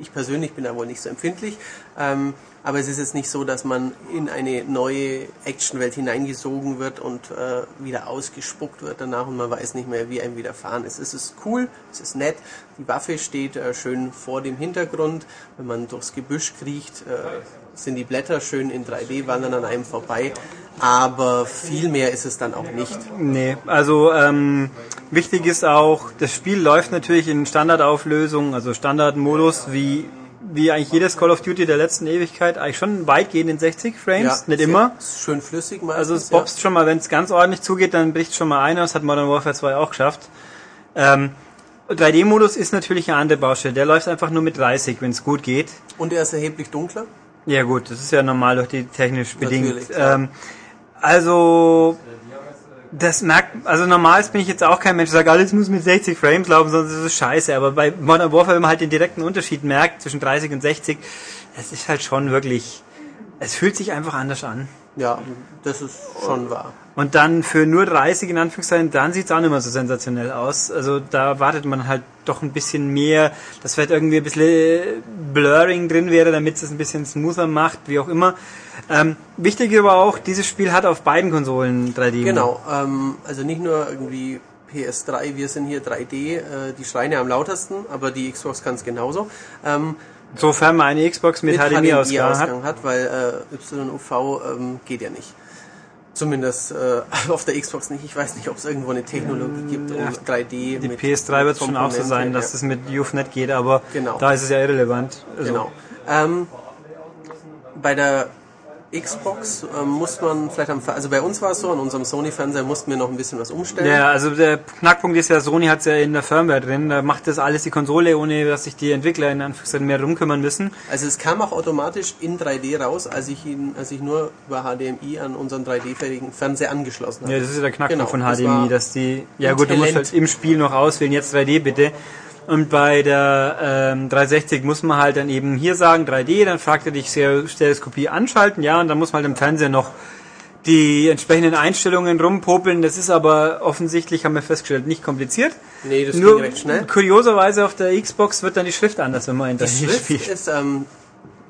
ich persönlich bin da wohl nicht so empfindlich. Ähm, aber es ist jetzt nicht so, dass man in eine neue Actionwelt hineingesogen wird und äh, wieder ausgespuckt wird danach und man weiß nicht mehr, wie einem widerfahren ist. Es ist cool, es ist nett. Die Waffe steht äh, schön vor dem Hintergrund. Wenn man durchs Gebüsch kriecht, äh, sind die Blätter schön in 3D, wandern an einem vorbei. Aber viel mehr ist es dann auch nicht. Nee, also ähm, wichtig ist auch, das Spiel läuft natürlich in Standardauflösung, also Standardmodus, wie, wie eigentlich jedes Call of Duty der letzten Ewigkeit, eigentlich schon weitgehend in 60 Frames, nicht immer. Schön flüssig meistens. Also es bobst schon mal, wenn es ganz ordentlich zugeht, dann bricht schon mal einer. Das hat Modern Warfare 2 auch geschafft. Ähm, 3D-Modus ist natürlich eine andere Baustelle. Der läuft einfach nur mit 30, wenn es gut geht. Und er ist erheblich dunkler. Ja gut, das ist ja normal durch die technisch bedingt. Natürlich. Ähm, also das merkt, also normal bin ich jetzt auch kein Mensch, der sagt, alles muss mit 60 Frames laufen, sonst ist es scheiße. Aber bei Modern Warfare, wenn man halt den direkten Unterschied merkt zwischen 30 und 60, das ist halt schon wirklich, es fühlt sich einfach anders an. Ja, das ist schon wahr. Und dann für nur 30 in Anführungszeichen, dann sieht's auch nicht mehr so sensationell aus. Also da wartet man halt doch ein bisschen mehr, dass vielleicht irgendwie ein bisschen Blurring drin wäre, damit es ein bisschen smoother macht, wie auch immer. Ähm, wichtig aber auch, dieses Spiel hat auf beiden Konsolen 3D. Genau, ähm, also nicht nur irgendwie PS3, wir sind hier 3D, äh, die Schreine am lautesten, aber die Xbox kann es genauso. Ähm, Sofern man eine Xbox mit, HDMI-Ausgang hat. hat, weil äh, YUV ähm, geht ja nicht. Zumindest äh, [laughs] auf der Xbox nicht. Ich weiß nicht, ob es irgendwo eine Technologie gibt, um 3D Die mit PS3 wird schon auch so sein, dass ja. das mit nicht geht, aber Genau. da ist es ja irrelevant. Also, Genau. Ähm, bei der Xbox ähm, muss man vielleicht am, also bei uns war es so, an unserem Sony-Fernseher mussten wir noch ein bisschen was umstellen. Ja, also der Knackpunkt ist ja, Sony hat es ja in der Firmware drin, da macht das alles die Konsole, ohne dass sich die Entwickler in Anführungszeichen mehr drum kümmern müssen. Also es kam auch automatisch in 3D raus, als ich ihn, als ich nur über HDMI an unseren 3D-fähigen Fernseher angeschlossen habe. Ja, das ist ja der Knackpunkt Genau, von das HDMI, war dass die, ja gut, du musst halt im Spiel noch auswählen, jetzt 3D bitte. Und bei der ähm, 360 muss man halt dann eben hier sagen 3D, dann fragt er dich Stereo- Stereoskopie anschalten, ja, und dann muss man halt im Fernseher noch die entsprechenden Einstellungen rumpopeln. Das ist aber offensichtlich, haben wir festgestellt, nicht kompliziert. Nee, das Nur ging recht schnell. kurioserweise auf der Xbox wird dann die Schrift anders, wenn man in Die 3D Schrift spielt. ist ähm,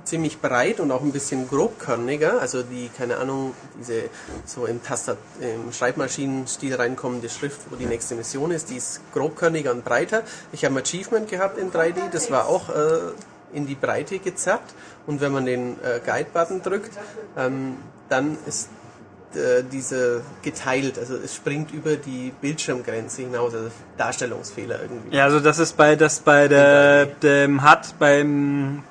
ziemlich breit und auch ein bisschen grobkörniger, also die, keine Ahnung, diese so im Tastat, im Schreibmaschinenstil reinkommende Schrift, wo die nächste Mission ist, die ist grobkörniger und breiter. Ich habe ein Achievement gehabt in 3D, das war auch äh, in die Breite gezerrt. Und wenn man den äh, Guide-Button drückt, ähm, dann ist äh, diese geteilt, also es springt über die Bildschirmgrenze hinaus, also Darstellungsfehler irgendwie. Ja, also das ist bei das bei der dem hat beim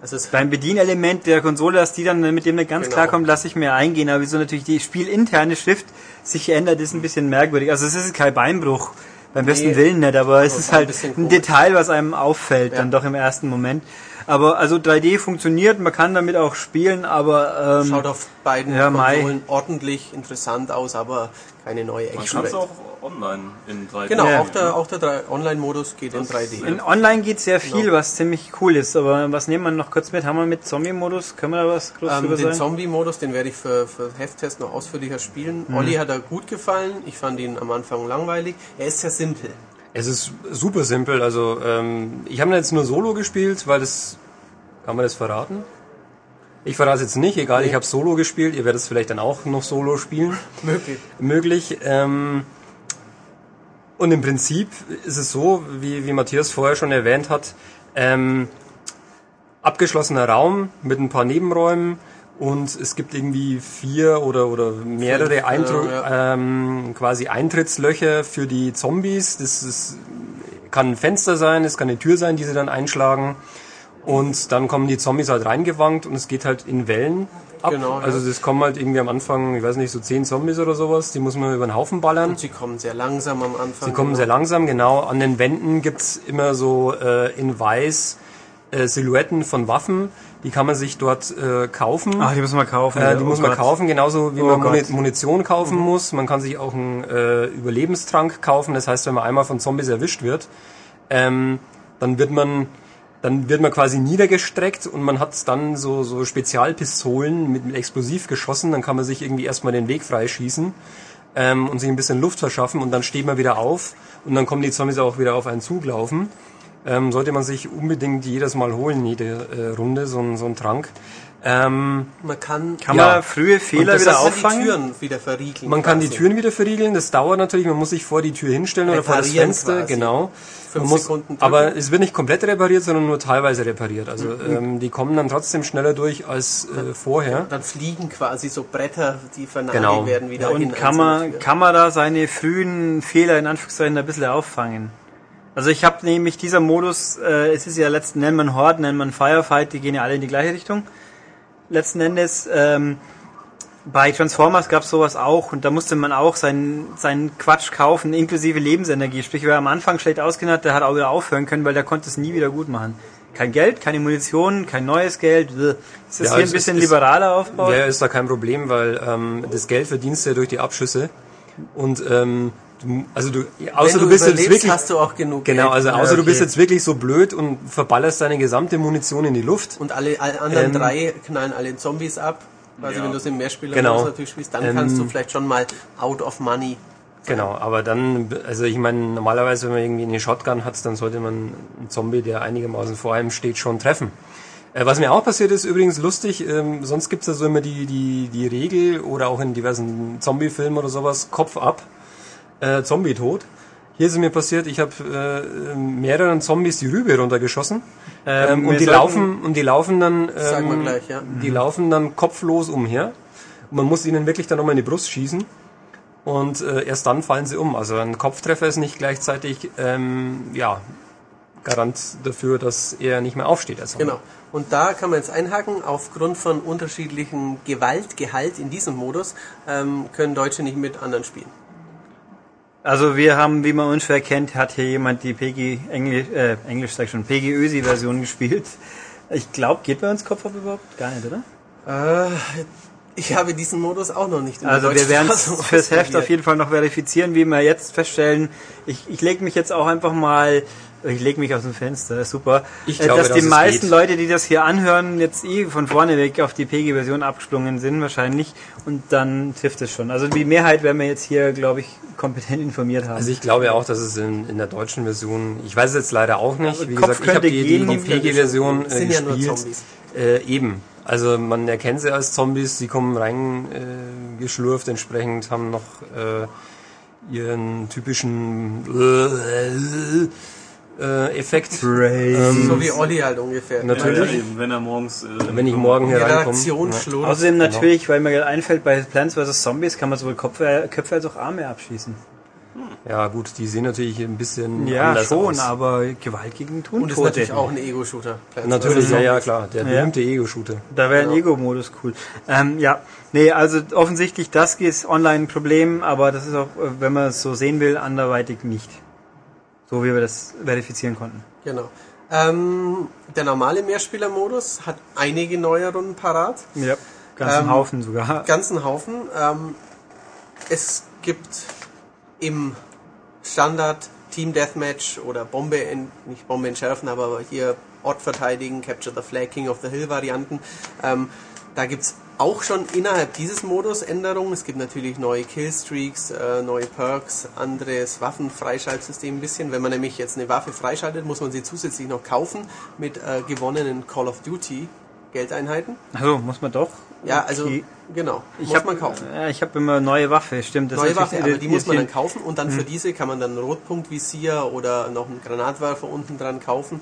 Also es beim Bedienelement der Konsole, dass die dann mit dem nicht ganz Genau. klarkommt, lasse ich mir eingehen. Aber wieso natürlich die spielinterne Schrift sich ändert, ist ein bisschen merkwürdig. Also es ist kein Beinbruch, beim besten Nee, Willen nicht, aber es ist ein halt ein komisch. Detail, was einem auffällt, Ja. dann doch im ersten Moment. Aber also 3D funktioniert, man kann damit auch spielen, aber ähm, Schaut auf beiden Ja, Mai. Konsolen ordentlich interessant aus, aber keine neue Man Action. kann es auch online in 3D. Genau, Ja. auch der, auch der Online-Modus geht in 3D. in Online geht sehr viel, Genau. was ziemlich cool ist. Aber was nehmen wir noch kurz mit? Haben wir mit Zombie-Modus? Können wir da was groß Ähm, drüber den sagen? Zombie-Modus, den werde ich für, für Hefttest noch ausführlicher spielen. Mhm. Olli hat er gut gefallen. Ich fand ihn am Anfang langweilig. Er ist sehr simpel. Es ist super simpel. Also ähm, ich habe jetzt nur Solo gespielt, weil das kann man das verraten. Ich verrate es jetzt nicht, egal. Ich habe Solo gespielt. Ihr werdet es vielleicht dann auch noch Solo spielen. [laughs] Möglich. möglich. Ähm, und im Prinzip ist es so, wie, wie Matthias vorher schon erwähnt hat, ähm, abgeschlossener Raum mit ein paar Nebenräumen und es gibt irgendwie vier oder, oder mehrere Fünf, Eindru ja, ähm, quasi Eintrittslöcher für die Zombies. Das ist, kann ein Fenster sein, es kann eine Tür sein, die sie dann einschlagen. Und dann kommen die Zombies halt reingewankt und es geht halt in Wellen ab. Genau, ja. Also das kommen halt irgendwie am Anfang, ich weiß nicht, so zehn Zombies oder sowas, die muss man über den Haufen ballern. Und sie kommen sehr langsam am Anfang. Sie kommen sehr langsam, genau. An den Wänden gibt's immer so äh, in weiß äh, Silhouetten von Waffen. Die kann man sich dort äh, kaufen. Ach, die muss man kaufen. Äh, die Oh muss man Gott. kaufen, genauso wie Oh man Gott. Munition kaufen muss. Man kann sich auch einen äh, Überlebenstrank kaufen. Das heißt, wenn man einmal von Zombies erwischt wird, ähm, dann wird man dann wird man quasi niedergestreckt und man hat dann so, so Spezialpistolen mit, mit Explosivgeschossen. Dann kann man sich irgendwie erstmal den Weg freischießen ähm, und sich ein bisschen Luft verschaffen und dann steht man wieder auf und dann kommen die Zombies auch wieder auf einen Zug laufen. Ähm, sollte man sich unbedingt jedes Mal holen, jede äh, Runde, so, so ein Trank. Ähm, Man kann, Kann Ja. man frühe Fehler wieder ist die auffangen? Türen wieder verriegeln. Man kann die. Türen wieder verriegeln, das dauert natürlich, man muss sich vor die Tür hinstellen oder vor das Reparieren Fenster, quasi. genau. Muss, aber es wird nicht komplett repariert, sondern nur teilweise repariert. Also Mhm. ähm, die kommen dann trotzdem schneller durch als äh, vorher. Dann fliegen quasi so Bretter, die vernagelt Genau. werden wieder in Und kann man, kann man da seine frühen Fehler in Anführungszeichen ein bisschen auffangen? Also ich habe nämlich dieser Modus, äh, es ist ja letzten nennt man Horde, nennt man Firefight, die gehen ja alle in die gleiche Richtung. Letzten Endes, ähm, bei Transformers gab es sowas auch und da musste man auch seinen, seinen Quatsch kaufen, inklusive Lebensenergie. Sprich, wer am Anfang schlecht auskennt hat, der hat auch wieder aufhören können, weil der konnte es nie wieder gut machen. Kein Geld, keine Munition, kein neues Geld. ist Ja, hier ein bisschen ist- liberaler aufgebaut. Ja, ist da kein Problem, weil ähm, das Geld verdienst du ja durch die Abschüsse. Und ähm, du, also du, außer Wenn du bist jetzt wirklich hast du auch genug genau, Geld. also Ja, außer du bist okay. jetzt wirklich so blöd und verballerst deine gesamte Munition in die Luft. Und alle, alle anderen Ähm, drei knallen alle Zombies ab. Also Ja. wenn du es im Mehrspieler Genau. natürlich spielst, dann Ähm, kannst du vielleicht schon mal out of money. Genau, aber dann, also ich meine, normalerweise, wenn man irgendwie eine Shotgun hat, dann sollte man einen Zombie, der einigermaßen vor einem steht, schon treffen. Äh, was mir auch passiert ist, übrigens lustig, ähm, sonst gibt's ja so immer die, die, die Regel oder auch in diversen Zombie-Filmen oder sowas, Kopf ab. Äh, Zombie-Tod. Hier ist es mir passiert, ich habe äh, mehreren Zombies die Rübe runtergeschossen. Ähm, wir und die laufen und die laufen dann ähm, Sagen wir gleich, ja. die laufen dann kopflos umher. Und man muss ihnen wirklich dann nochmal in die Brust schießen. Und äh, erst dann fallen sie um. Also ein Kopftreffer ist nicht gleichzeitig ähm, ja, Garant dafür, dass er nicht mehr aufsteht. Also Genau. Und da kann man jetzt einhaken, aufgrund von unterschiedlichen Gewaltgehalt in diesem Modus ähm, können Deutsche nicht mit anderen spielen. Also wir haben, wie man unschwer kennt, hat hier jemand die PG Englisch, äh, Englisch sag ich schon, PG Ösi Version [laughs] gespielt. Ich glaube, geht bei uns Kopf ab überhaupt gar nicht, oder? Äh, ich habe diesen Modus auch noch nicht. Also wir werden es [laughs] fürs Heft auf jeden Fall noch verifizieren, wie wir jetzt feststellen. Ich, ich lege mich jetzt auch einfach mal, ich lege mich aus dem Fenster, super. Ich Äh, glaube, dass die es meisten geht. Leute, die das hier anhören, jetzt eh von vorne weg auf die PG-Version abgesprungen sind wahrscheinlich und dann trifft es schon. Also die Mehrheit werden wir jetzt hier, glaube ich, kompetent informiert haben. Also ich glaube auch, dass es in, in der deutschen Version, ich weiß es jetzt leider auch nicht, wie Kopf gesagt, ich habe die, die, die PG-Version äh, sind ja nur. Zombies. Äh, eben. Also man erkennt sie als Zombies, sie kommen rein äh, entsprechend haben noch äh, ihren typischen äh, Effekt. Ähm, So wie Olli halt ungefähr. Natürlich. Ja, eben, wenn er morgens. Äh, Wenn ich morgen hier reinkomme. Ja. Außerdem natürlich, weil mir gerade einfällt, bei Plants vs. Zombies kann man sowohl Köpfe, Köpfe als auch Arme abschießen. Ja gut, die sehen natürlich ein bisschen Ja, anders schon, aus. aber Gewalt gegen Und ist natürlich auch ein Ego-Shooter. Natürlich, ja, ja klar, der Ja. berühmte Ego-Shooter. Da wäre ein Genau. Ego-Modus cool. Ähm, ja, nee, also offensichtlich, das ist online ein Problem, aber das ist auch, äh, wenn man es so sehen will, anderweitig nicht. So wie wir das verifizieren konnten. Genau. Ähm, der normale Mehrspieler-Modus hat einige Neuerungen parat. Ja. Ganzen Ähm, Haufen sogar. [laughs] ganzen Haufen. Ähm, es gibt im Standard Team Deathmatch oder Bombe, in, nicht Bombe entschärfen, aber hier Ort verteidigen, Capture the Flag, King of the Hill Varianten. Ähm, da gibt's auch schon innerhalb dieses Modus Änderungen. Es gibt natürlich neue Killstreaks, äh, neue Perks, anderes Waffenfreischaltsystem ein bisschen. Wenn man nämlich jetzt eine Waffe freischaltet, muss man sie zusätzlich noch kaufen mit äh, gewonnenen Call of Duty Geldeinheiten. Also muss man doch. Ja, also Okay. genau, Ich muss hab, man kaufen. Ja, ich habe immer neue Waffe, stimmt. Das Neue Waffe, aber die muss man dann kaufen und dann Hm. für diese kann man dann ein Rotpunktvisier oder noch einen Granatwerfer unten dran kaufen.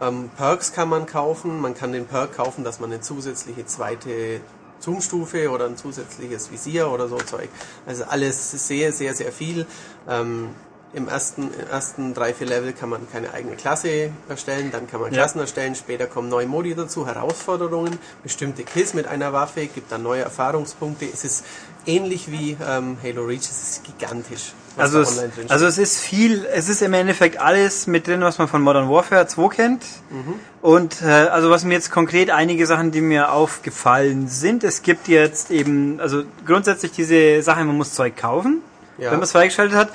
Ähm, Perks kann man kaufen, man kann den Perk kaufen, dass man eine zusätzliche zweite Zoomstufe oder ein zusätzliches Visier oder so Zeug. Also alles sehr, sehr, sehr viel. Ähm, im ersten, im ersten drei, vier Level kann man keine eigene Klasse erstellen, dann kann man Ja. Klassen erstellen, später kommen neue Modi dazu, Herausforderungen, bestimmte Kills mit einer Waffe, gibt dann neue Erfahrungspunkte. Es ist ähnlich wie ähm, Halo Reach, es ist gigantisch. Also es, also es ist viel, es ist im Endeffekt alles mit drin, was man von Modern Warfare 2 kennt. Mhm. Und äh, also was mir jetzt konkret einige Sachen, die mir aufgefallen sind, es gibt jetzt eben, also grundsätzlich diese Sache, man muss Zeug kaufen, Ja. wenn man es freigeschaltet hat.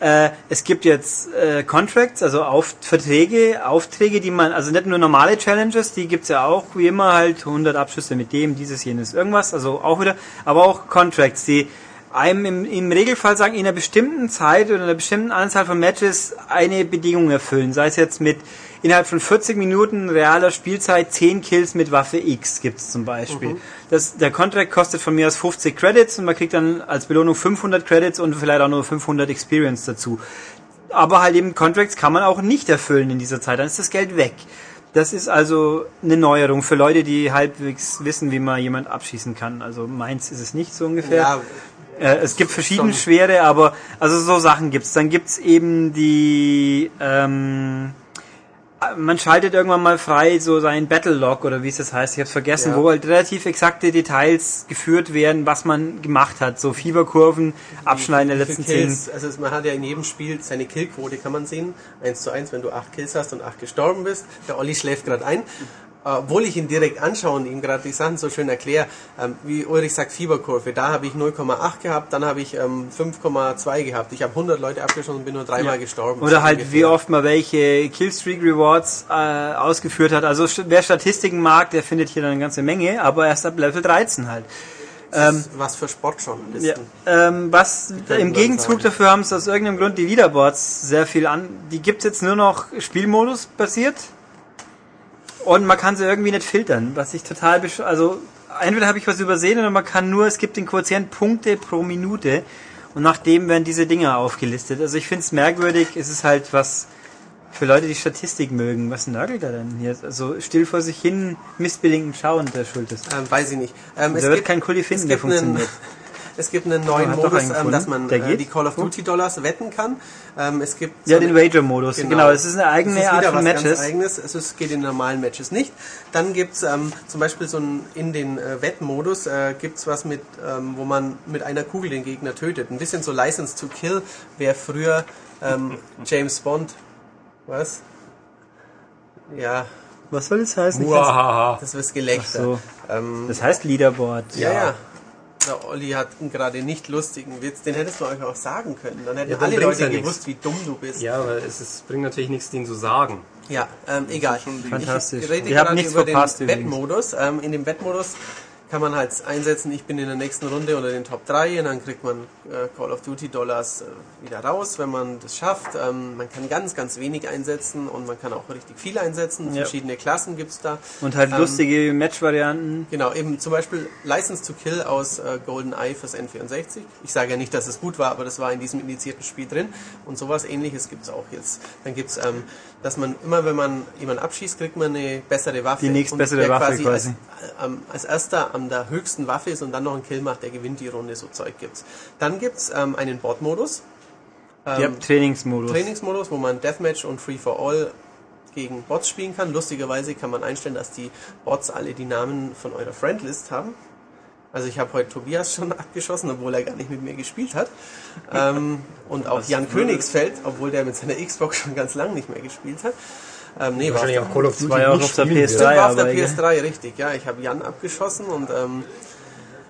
Äh, es gibt jetzt äh, Contracts, also auf Verträge, Aufträge, die man, also nicht nur normale Challenges, die gibt's ja auch, wie immer halt 100 Abschüsse mit dem, dieses, jenes, irgendwas, also auch wieder, aber auch Contracts, die einem im, im Regelfall sagen, in einer bestimmten Zeit oder einer bestimmten Anzahl von Matches eine Bedingung erfüllen. Sei es jetzt mit innerhalb von 40 Minuten realer Spielzeit 10 Kills mit Waffe X gibt's zum Beispiel. Das, der Contract kostet von mir aus 50 Credits und man kriegt dann als Belohnung 500 Credits und vielleicht auch nur 500 Experience dazu. Aber halt eben Contracts kann man auch nicht erfüllen in dieser Zeit, dann ist das Geld weg. Das ist also eine Neuerung für Leute, die halbwegs wissen, wie man jemand abschießen kann. Also meins ist es nicht so ungefähr. Ja, Äh, es gibt verschiedene schwere, aber also so Sachen gibt's. Dann gibt's eben die ähm, man schaltet irgendwann mal frei so sein Battle Log oder wie es das heißt, ich habe vergessen, Ja. wo halt relativ exakte Details geführt werden, was man gemacht hat, so Fieberkurven, Abschneiden der letzten zehn. Kills, also es- man hat ja in jedem Spiel seine Killquote, kann man sehen. 1 zu 1, wenn du 8 Kills hast und 8 gestorben bist. Der Olli schläft gerade ein. Obwohl ich ihn direkt anschaue und ihm gerade die Sachen so schön erkläre, ähm, wie Ulrich sagt, Fieberkurve, da habe ich 0,8 gehabt, dann habe ich ähm, 5,2 gehabt. Ich habe 100 Leute abgeschossen und bin nur dreimal gestorben. Oder halt wie ungefähr. oft man welche Killstreak Rewards äh, ausgeführt hat. Also wer Statistiken mag, der findet hier dann eine ganze Menge, aber erst ab Level 13 halt. Ist was für Sportjournalisten. Ja, ähm, was im Gegenzug sagen. dafür haben es aus irgendeinem Grund die Leaderboards sehr viel an. Die gibt's jetzt nur noch Spielmodus basiert und man kann sie irgendwie nicht filtern, was ich total besch also entweder habe ich was übersehen oder man kann nur es gibt den Quotient Punkte pro Minute und nach dem werden diese Dinger aufgelistet. Also ich finde es merkwürdig, es ist halt was für Leute, die Statistik mögen. Was nörgelt er denn hier? Also still vor sich hin, missbilligend schauend, der Schuld ist. Ähm, weiß ich nicht. Ähm, Da wird kein Kuli finden, der funktioniert. [laughs] es gibt einen neuen doch Modus, einen ähm, dass man äh, die Call of Duty Dollars wetten kann. Ähm, es gibt Ja, so den Wager-Modus. Genau. das ist eine eigene das ist Art von was Matches. Ganz eigenes. Es ist, geht in normalen Matches nicht. Dann gibt's ähm, zum Beispiel so ein, in den äh, Wettmodus äh, gibt's was mit, ähm, wo man mit einer Kugel den Gegner tötet. Ein bisschen so License to Kill, wer früher ähm, [laughs] James Bond, was? Ja, Was soll das heißen? Uahaha. das wird Gelächter. So. Ähm, Das heißt Leaderboard. ja, ja. Der Olli hat einen gerade nicht lustigen Witz, den hättest du einfach auch sagen können. Dann hätten Ja, dann alle Leute ja gewusst, wie dumm du bist. Ja, aber es ist, bringt natürlich nichts, den zu sagen. Ja, ähm, egal. fantastisch. Ich rede Ihr habt gerade nichts über den verpasst übrigens. Wettmodus. Ähm, in dem Wettmodus kann man halt einsetzen, ich bin in der nächsten Runde unter den Top 3 und dann kriegt man äh, Call of Duty Dollars äh, wieder raus, wenn man das schafft. Ähm, man kann ganz, ganz wenig einsetzen und man kann auch richtig viel einsetzen. Ja. Verschiedene Klassen gibt's da. Und halt Ähm, lustige Match-Varianten. Genau, eben zum Beispiel License to Kill aus äh, GoldenEye fürs N64. Ich sage ja nicht, dass es gut war, aber das war in diesem indizierten Spiel drin. Und sowas ähnliches gibt's auch jetzt. Dann gibt's, ähm, dass man immer, wenn man jemanden abschießt, kriegt man eine bessere Waffe. Die nächstbessere Waffe quasi. quasi. Als, ähm, als erster an der höchsten Waffe ist und dann noch einen Kill macht, der gewinnt die Runde, so Zeug gibt's. Dann gibt's ähm, einen Bot-Modus. Ähm, habt Trainingsmodus. Trainingsmodus, wo man Deathmatch und Free for All gegen Bots spielen kann. Lustigerweise kann man einstellen, dass die Bots alle die Namen von eurer Friendlist haben. Also ich habe heute Tobias schon [laughs] abgeschossen, obwohl er gar nicht mit mir gespielt hat. Ähm, und auch Jan Königsfeld, obwohl der mit seiner Xbox schon ganz lang nicht mehr gespielt hat. Ähm, nee, auf Wahrscheinlich auch Call of Duty war ja auch auf der spielen PS3. wird. Stimmt, war auf der aber egal. PS3, richtig. Ja, ich habe Jan abgeschossen und ähm,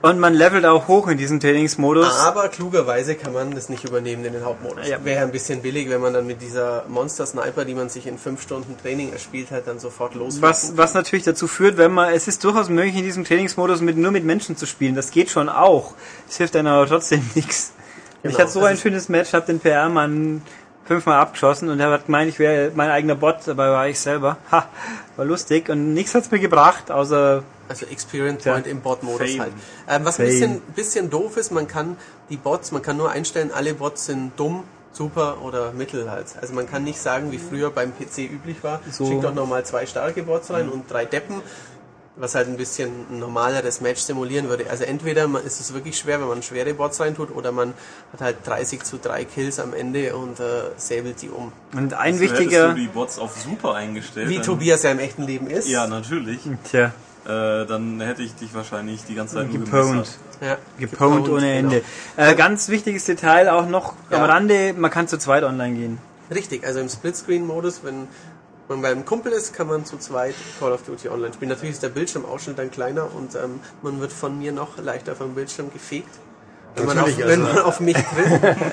Und man levelt auch hoch in diesem Trainingsmodus. aber klugerweise kann man das nicht übernehmen in den Hauptmodus. Ja. Wäre ein bisschen billig, wenn man dann mit dieser Monster Sniper, die man sich in fünf Stunden Training erspielt hat, dann sofort los. Was, was natürlich dazu führt, wenn man, es ist durchaus möglich, in diesem Trainingsmodus mit, nur mit Menschen zu spielen. Das geht schon auch. Es hilft einem aber trotzdem [laughs] nichts. Genau, ich hatte so ein ist- schönes Match, hab den PR-Mann fünfmal abgeschossen und er hat gemeint, ich wäre mein eigener Bot, dabei war ich selber. Ha, war lustig und nichts hat's mir gebracht, außer Also Experience. Point im Bot-Modus halt. Ähm, was ein bisschen, bisschen doof ist, man kann die Bots, man kann nur einstellen, alle Bots sind dumm, super oder mittel halt. Also man kann nicht sagen, wie früher beim PC üblich war, So. schickt doch nochmal zwei starke Bots rein und drei Deppen, was halt ein bisschen ein normaleres Match simulieren würde. Also entweder man, ist es wirklich schwer, wenn man schwere Bots reintut, oder man hat halt 30 zu 3 Kills am Ende und äh, säbelt die um. und ein Also wichtiger, Hättest du die Bots auf super eingestellt. Wie dann, Tobias ja im echten Leben ist. Ja, natürlich. tja, Äh, dann hätte ich dich wahrscheinlich die ganze Zeit nur gemessert. Ja, Gepwned ohne genau. Ende. Äh, ganz wichtiges Detail auch noch Ja. am Rande, man kann zu zweit online gehen. Richtig, also im Splitscreen-Modus, wenn man beim Kumpel ist, kann man zu zweit Call of Duty online spielen. Natürlich ist der Bildschirmausschnitt dann kleiner und ähm, man wird von mir noch leichter vom Bildschirm gefegt. Wenn man, auf, Natürlich, wenn also- man auf mich trifft. [laughs]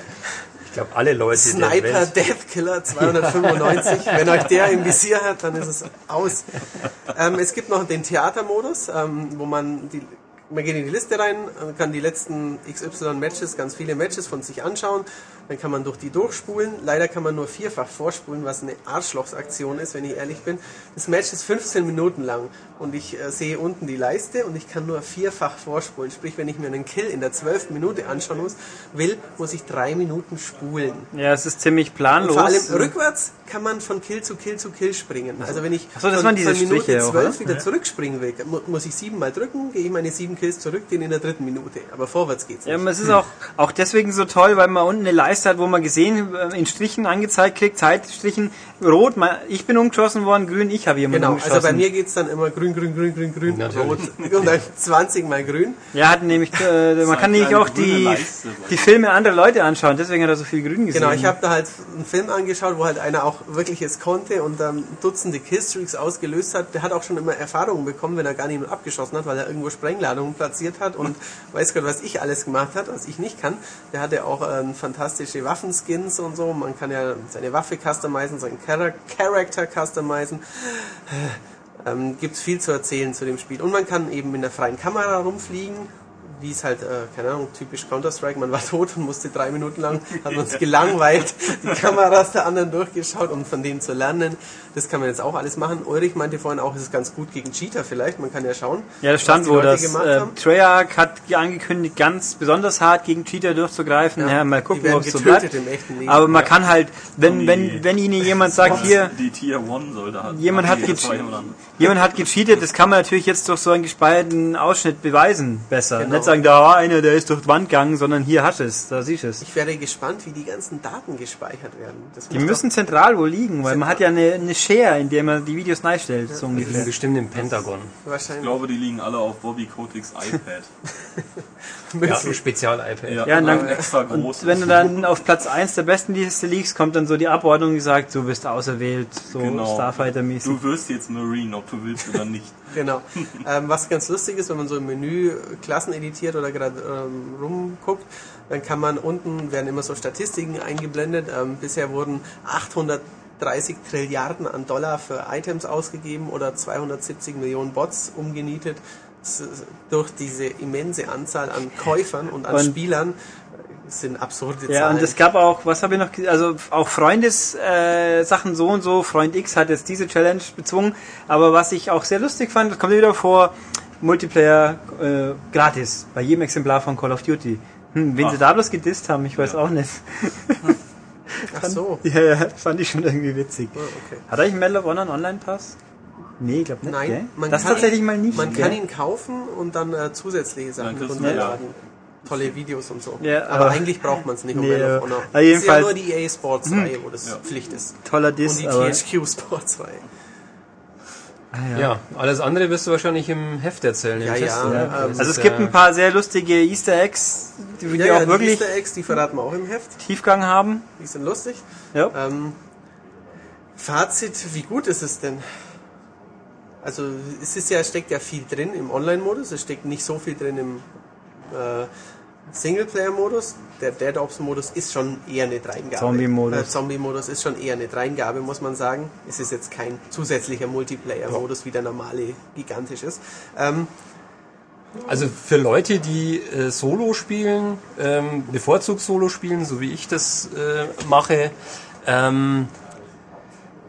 Ich glaube, alle Leute Sniper Death Killer 295. wenn euch der im [laughs] Visier hat, dann ist es aus. Ähm, es gibt noch den Theatermodus, ähm, wo man die man geht in die Liste rein, kann die letzten XY Matches, ganz viele Matches von sich anschauen, dann kann man durch die durchspulen. Leider kann man nur vierfach vorspulen, was eine Arschlochsaktion ist, wenn ich ehrlich bin. Das Match ist 15 Minuten lang und ich äh, sehe unten die Leiste und ich kann nur vierfach vorspulen. Sprich, wenn ich mir einen Kill in der 12. Minute anschauen muss, will, muss ich drei Minuten spulen. Ja, es ist ziemlich planlos. Und vor allem rückwärts kann man von Kill zu Kill zu Kill springen. Also wenn ich so, von, von Minute Striche auch, 12 oder? wieder zurückspringen will, mu- muss ich siebenmal drücken, gehe ich meine sieben Kills zurück, den in der dritten Minute. Aber vorwärts geht's Ja, nicht. aber es ist auch, auch deswegen so toll, weil man unten eine Leiste hat, wo man gesehen, äh, in Strichen angezeigt kriegt, Zeitstrichen, rot, ich bin umgeschossen worden, grün, ich habe jemanden Genau, umgeschossen. also bei mir geht's dann immer grün, grün, grün, grün, grün, Natürlich. rot und dann [laughs] 20 mal grün. Ja, hat nämlich, äh, man kann nämlich auch die, Leiste. die Filme anderer Leute anschauen, deswegen hat er so viel grün gesehen. Genau, ich habe da halt einen Film angeschaut, wo halt einer auch wirklich es konnte und dann Dutzende Killstreaks ausgelöst hat. Der hat auch schon immer Erfahrungen bekommen, wenn er gar niemand abgeschossen hat, weil er irgendwo Sprengladungen platziert hat und [laughs] weiß Gott, was ich alles gemacht hat, was ich nicht kann. Der hatte auch ähm, fantastische Waffenskins und so. Man kann ja seine Waffe customizen, seinen Char Character customizen. Ähm, Gibt viel zu erzählen zu dem Spiel. Und man kann eben in der freien Kamera rumfliegen, wie es halt, äh, keine Ahnung, typisch Counter-Strike, man war [laughs] tot und musste drei Minuten lang, hat uns gelangweilt, die Kameras der anderen durchgeschaut, um von denen zu lernen. Das kann man jetzt auch alles machen. Ulrich meinte vorhin auch, es ist ganz gut gegen Cheater vielleicht, man kann ja schauen. Ja, das stand wo, gemacht äh. Treyarch hat angekündigt, ganz besonders hart gegen Cheater durchzugreifen. Ja, mal die gucken, ob es so bleibt. im echten Leben. Aber man kann halt, wenn, Die- wenn, wenn Ihnen jemand sagt, hier, Die Tier 1 Soldaten. Jemand hat jemand hat gecheatet, das kann man natürlich jetzt durch so einen gespaltenen Ausschnitt beweisen, besser. Genau. Sagen, da war einer, der ist durch die Wand gegangen, sondern hier hast du es, da siehst du es. ich werde gespannt, wie die ganzen Daten gespeichert werden. Das Die müssen zentral wohl liegen, weil man hat ja eine, eine Share, in der man die Videos neu stellt, so Die ungefähr. sind bestimmt im Pentagon. doch Ich wahrscheinlich glaube, die liegen alle auf Bobby Kotiks iPad. [laughs] Ja, so Spezial-iPad. Ja, und dann- extra groß. Wenn du dann auf Platz 1 der besten Liste liegst, kommt dann so die Abordnung, die sagt, du bist auserwählt, so Genau. Starfighter-mäßig. Du wirst jetzt Marine, ob du willst oder nicht. [laughs] Genau. ähm, was ganz lustig ist, wenn man so im Menü Klassen editiert oder gerade ähm, rumguckt, dann kann man unten, werden immer so Statistiken eingeblendet. Ähm, bisher wurden 830 Trilliarden an Dollar für Items ausgegeben oder 270 Millionen Bots umgenietet. Durch diese immense Anzahl an Käufern und an Und- Spielern sind absurde Zahlen. Ja, und es gab auch, was habe ich noch, also auch Freundes äh, so und so, Freund X hat jetzt diese Challenge bezwungen, aber was ich auch sehr lustig fand, das kommt wieder vor, Multiplayer äh, gratis, bei jedem Exemplar von Call of Duty. Hm, wen sie da bloß gedisst haben, ich weiß auch nicht. [laughs] Ach so. Ja, ja, fand ich schon irgendwie witzig. Oh, okay. Hat eigentlich Medal of Honor einen Online-Pass? Nee, ich glaube nicht, gell? Nein, man das kann tatsächlich ihn, mal nicht. Man gell? kann ihn kaufen und dann äh, zusätzliche Sachen runterladen. Tolle Videos und so. Ja, aber, aber- eigentlich braucht man es nicht, um Nee, ja. Honor. Es ist ja nur die EA Sports Reihe, wo das Ja. Pflicht ist. Toller Und Diss, die. THQ Sports Reihe. Ah, ja. Ja, alles andere wirst du wahrscheinlich im Heft erzählen. im Ja, Test, ja, Das Also ist es gibt ja- ein paar sehr lustige Easter Eggs, die, die Ja, ja, auch die wirklich Easter Eggs, die verraten wir auch im Heft. Tiefgang haben. Die sind lustig. Ja. Ähm, Fazit, wie gut ist es denn? Also es ist ja, steckt ja viel drin im Online-Modus, es steckt nicht so viel drin im äh, Singleplayer-Modus. Der Dead Ops-Modus ist schon eher eine Dreingabe. Zombie-Modus. Äh, Zombie-Modus ist schon eher eine Dreingabe, muss man sagen. Es ist jetzt kein zusätzlicher Multiplayer-Modus, wie der normale gigantisch ist. Ähm, Also für Leute, die äh, Solo spielen, ähm, bevorzugt Solo spielen, so wie ich das äh, mache, ähm,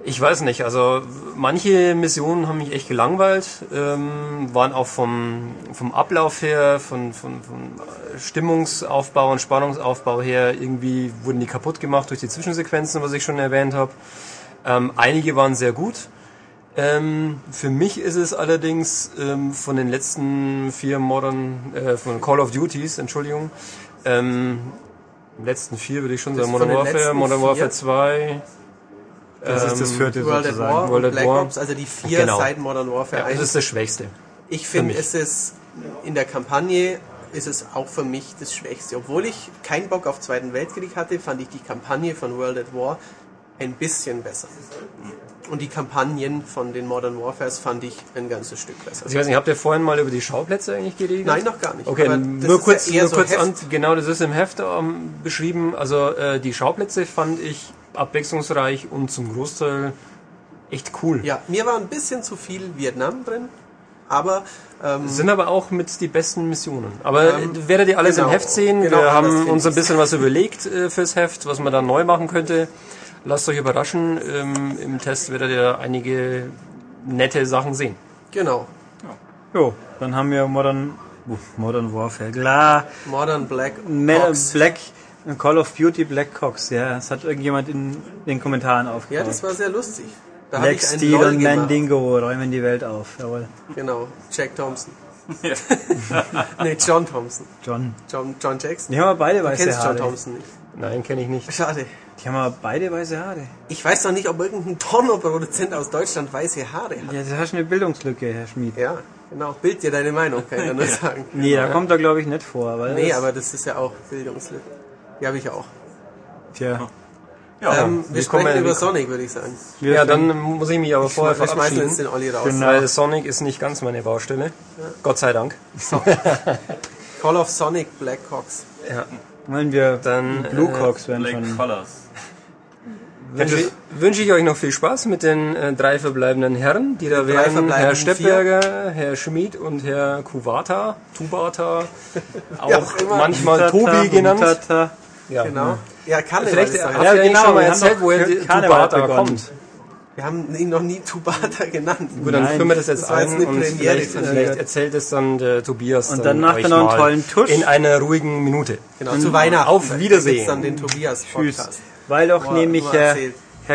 ich weiß nicht, also manche Missionen haben mich echt gelangweilt, ähm, waren auch vom, vom Ablauf her, von, von, von Stimmungsaufbau und Spannungsaufbau her, irgendwie wurden die kaputt gemacht durch die Zwischensequenzen, was ich schon erwähnt habe. Ähm, einige waren sehr gut. Ähm, für mich ist es allerdings ähm, von den letzten vier Modern, äh, von Call of Duties, Entschuldigung, ähm, letzten vier würde ich schon sagen, Modern Warfare, Modern Warfare vier? 2, Das ist das ähm, vierte World at sozusagen. War World at Black War. Ops, also die vier Genau. seit Modern Warfare ja, 1. das ist das Schwächste. Ich finde, es ist in der Kampagne ist es auch für mich das Schwächste. Obwohl ich keinen Bock auf Zweiten Weltkrieg hatte, fand ich die Kampagne von World at War ein bisschen besser. Und die Kampagnen von den Modern Warfares fand ich ein ganzes Stück besser. Also ich weiß nicht, habt ihr vorhin mal über die Schauplätze eigentlich geredet? Nein, noch gar nicht. Okay, Aber das nur ist kurz, ja nur so kurz an, genau, das ist im Heft ähm, beschrieben. Also äh, die Schauplätze fand ich abwechslungsreich und zum Großteil echt cool. Ja, mir war ein bisschen zu viel Vietnam drin, aber ähm, sind aber auch mit die besten Missionen. Aber Ähm, äh, werdet ihr alles genau, im Heft sehen. genau, Wir haben uns ein bisschen was überlegt äh, fürs Heft, was man da neu machen könnte. Lasst euch überraschen. Ähm, Im Test werdet ihr einige nette Sachen sehen. genau. Jo, dann haben wir Modern, uh, Modern Warfare, klar. Modern Black Ops. Black, Call of Duty Black Cox, ja, das hat irgendjemand in den Kommentaren Ja, aufgebaut. das war sehr lustig. Da habe Black Steel und. Mandingo räumen die Welt auf, jawohl. Genau, Jack Thompson. [laughs] nee, John Thompson. John. John, John Jackson. Die haben aber beide Du weiße kennst John Haare. Thompson nicht. Nein, kenne ich nicht. Schade. Die haben aber beide weiße Haare. Ich weiß noch nicht, ob irgendein Pornoproduzent aus Deutschland weiße Haare hat. Ja, das hast eine Bildungslücke, Herr Schmid. Ja, genau. Bild dir deine Meinung, kann ich da nur [laughs] sagen. Nee, da kommt er glaube ich nicht vor, weil Nee, das- aber das ist ja auch Bildungslücke. Die habe ich auch. Tja, Ja, ähm, wir wir sprechen ja- über wir- Sonic, würde ich sagen. wir Ja, dann muss ich mich aber vorher wir schmeißen jetzt verabschieden. den Olli raus. Genau. Weil Sonic ist nicht ganz meine Baustelle. Gott sei Dank. Call of Sonic Black Cox. Ja. wollen wir Dann, Blue äh, Cox werden Black schon. Colors. Wünsche, wünsche ich euch noch viel Spaß mit den äh, drei verbleibenden Herren, die da drei wären Herr Steppberger, Herr Schmid und Herr Kuwata, Tubata, [laughs] auch auch immer. manchmal Tobi genannt. Tata. Ja. Genau. Ja, Karneval Vielleicht doch- ihr eigentlich genau, schon mal erzählt, die Karneval Tubata kommt. Wir haben ihn noch nie Tubata genannt. Gut, dann führen wir das jetzt das jetzt ein und vielleicht, vielleicht erzählt es dann der Tobias Und dann macht er noch einen tollen Tusch. in einer ruhigen Minute. Genau, zu Weihnachten. Auf Wiedersehen. Dann den Tobias Tschüss. Podcast. Weil doch Boah, nämlich Herr,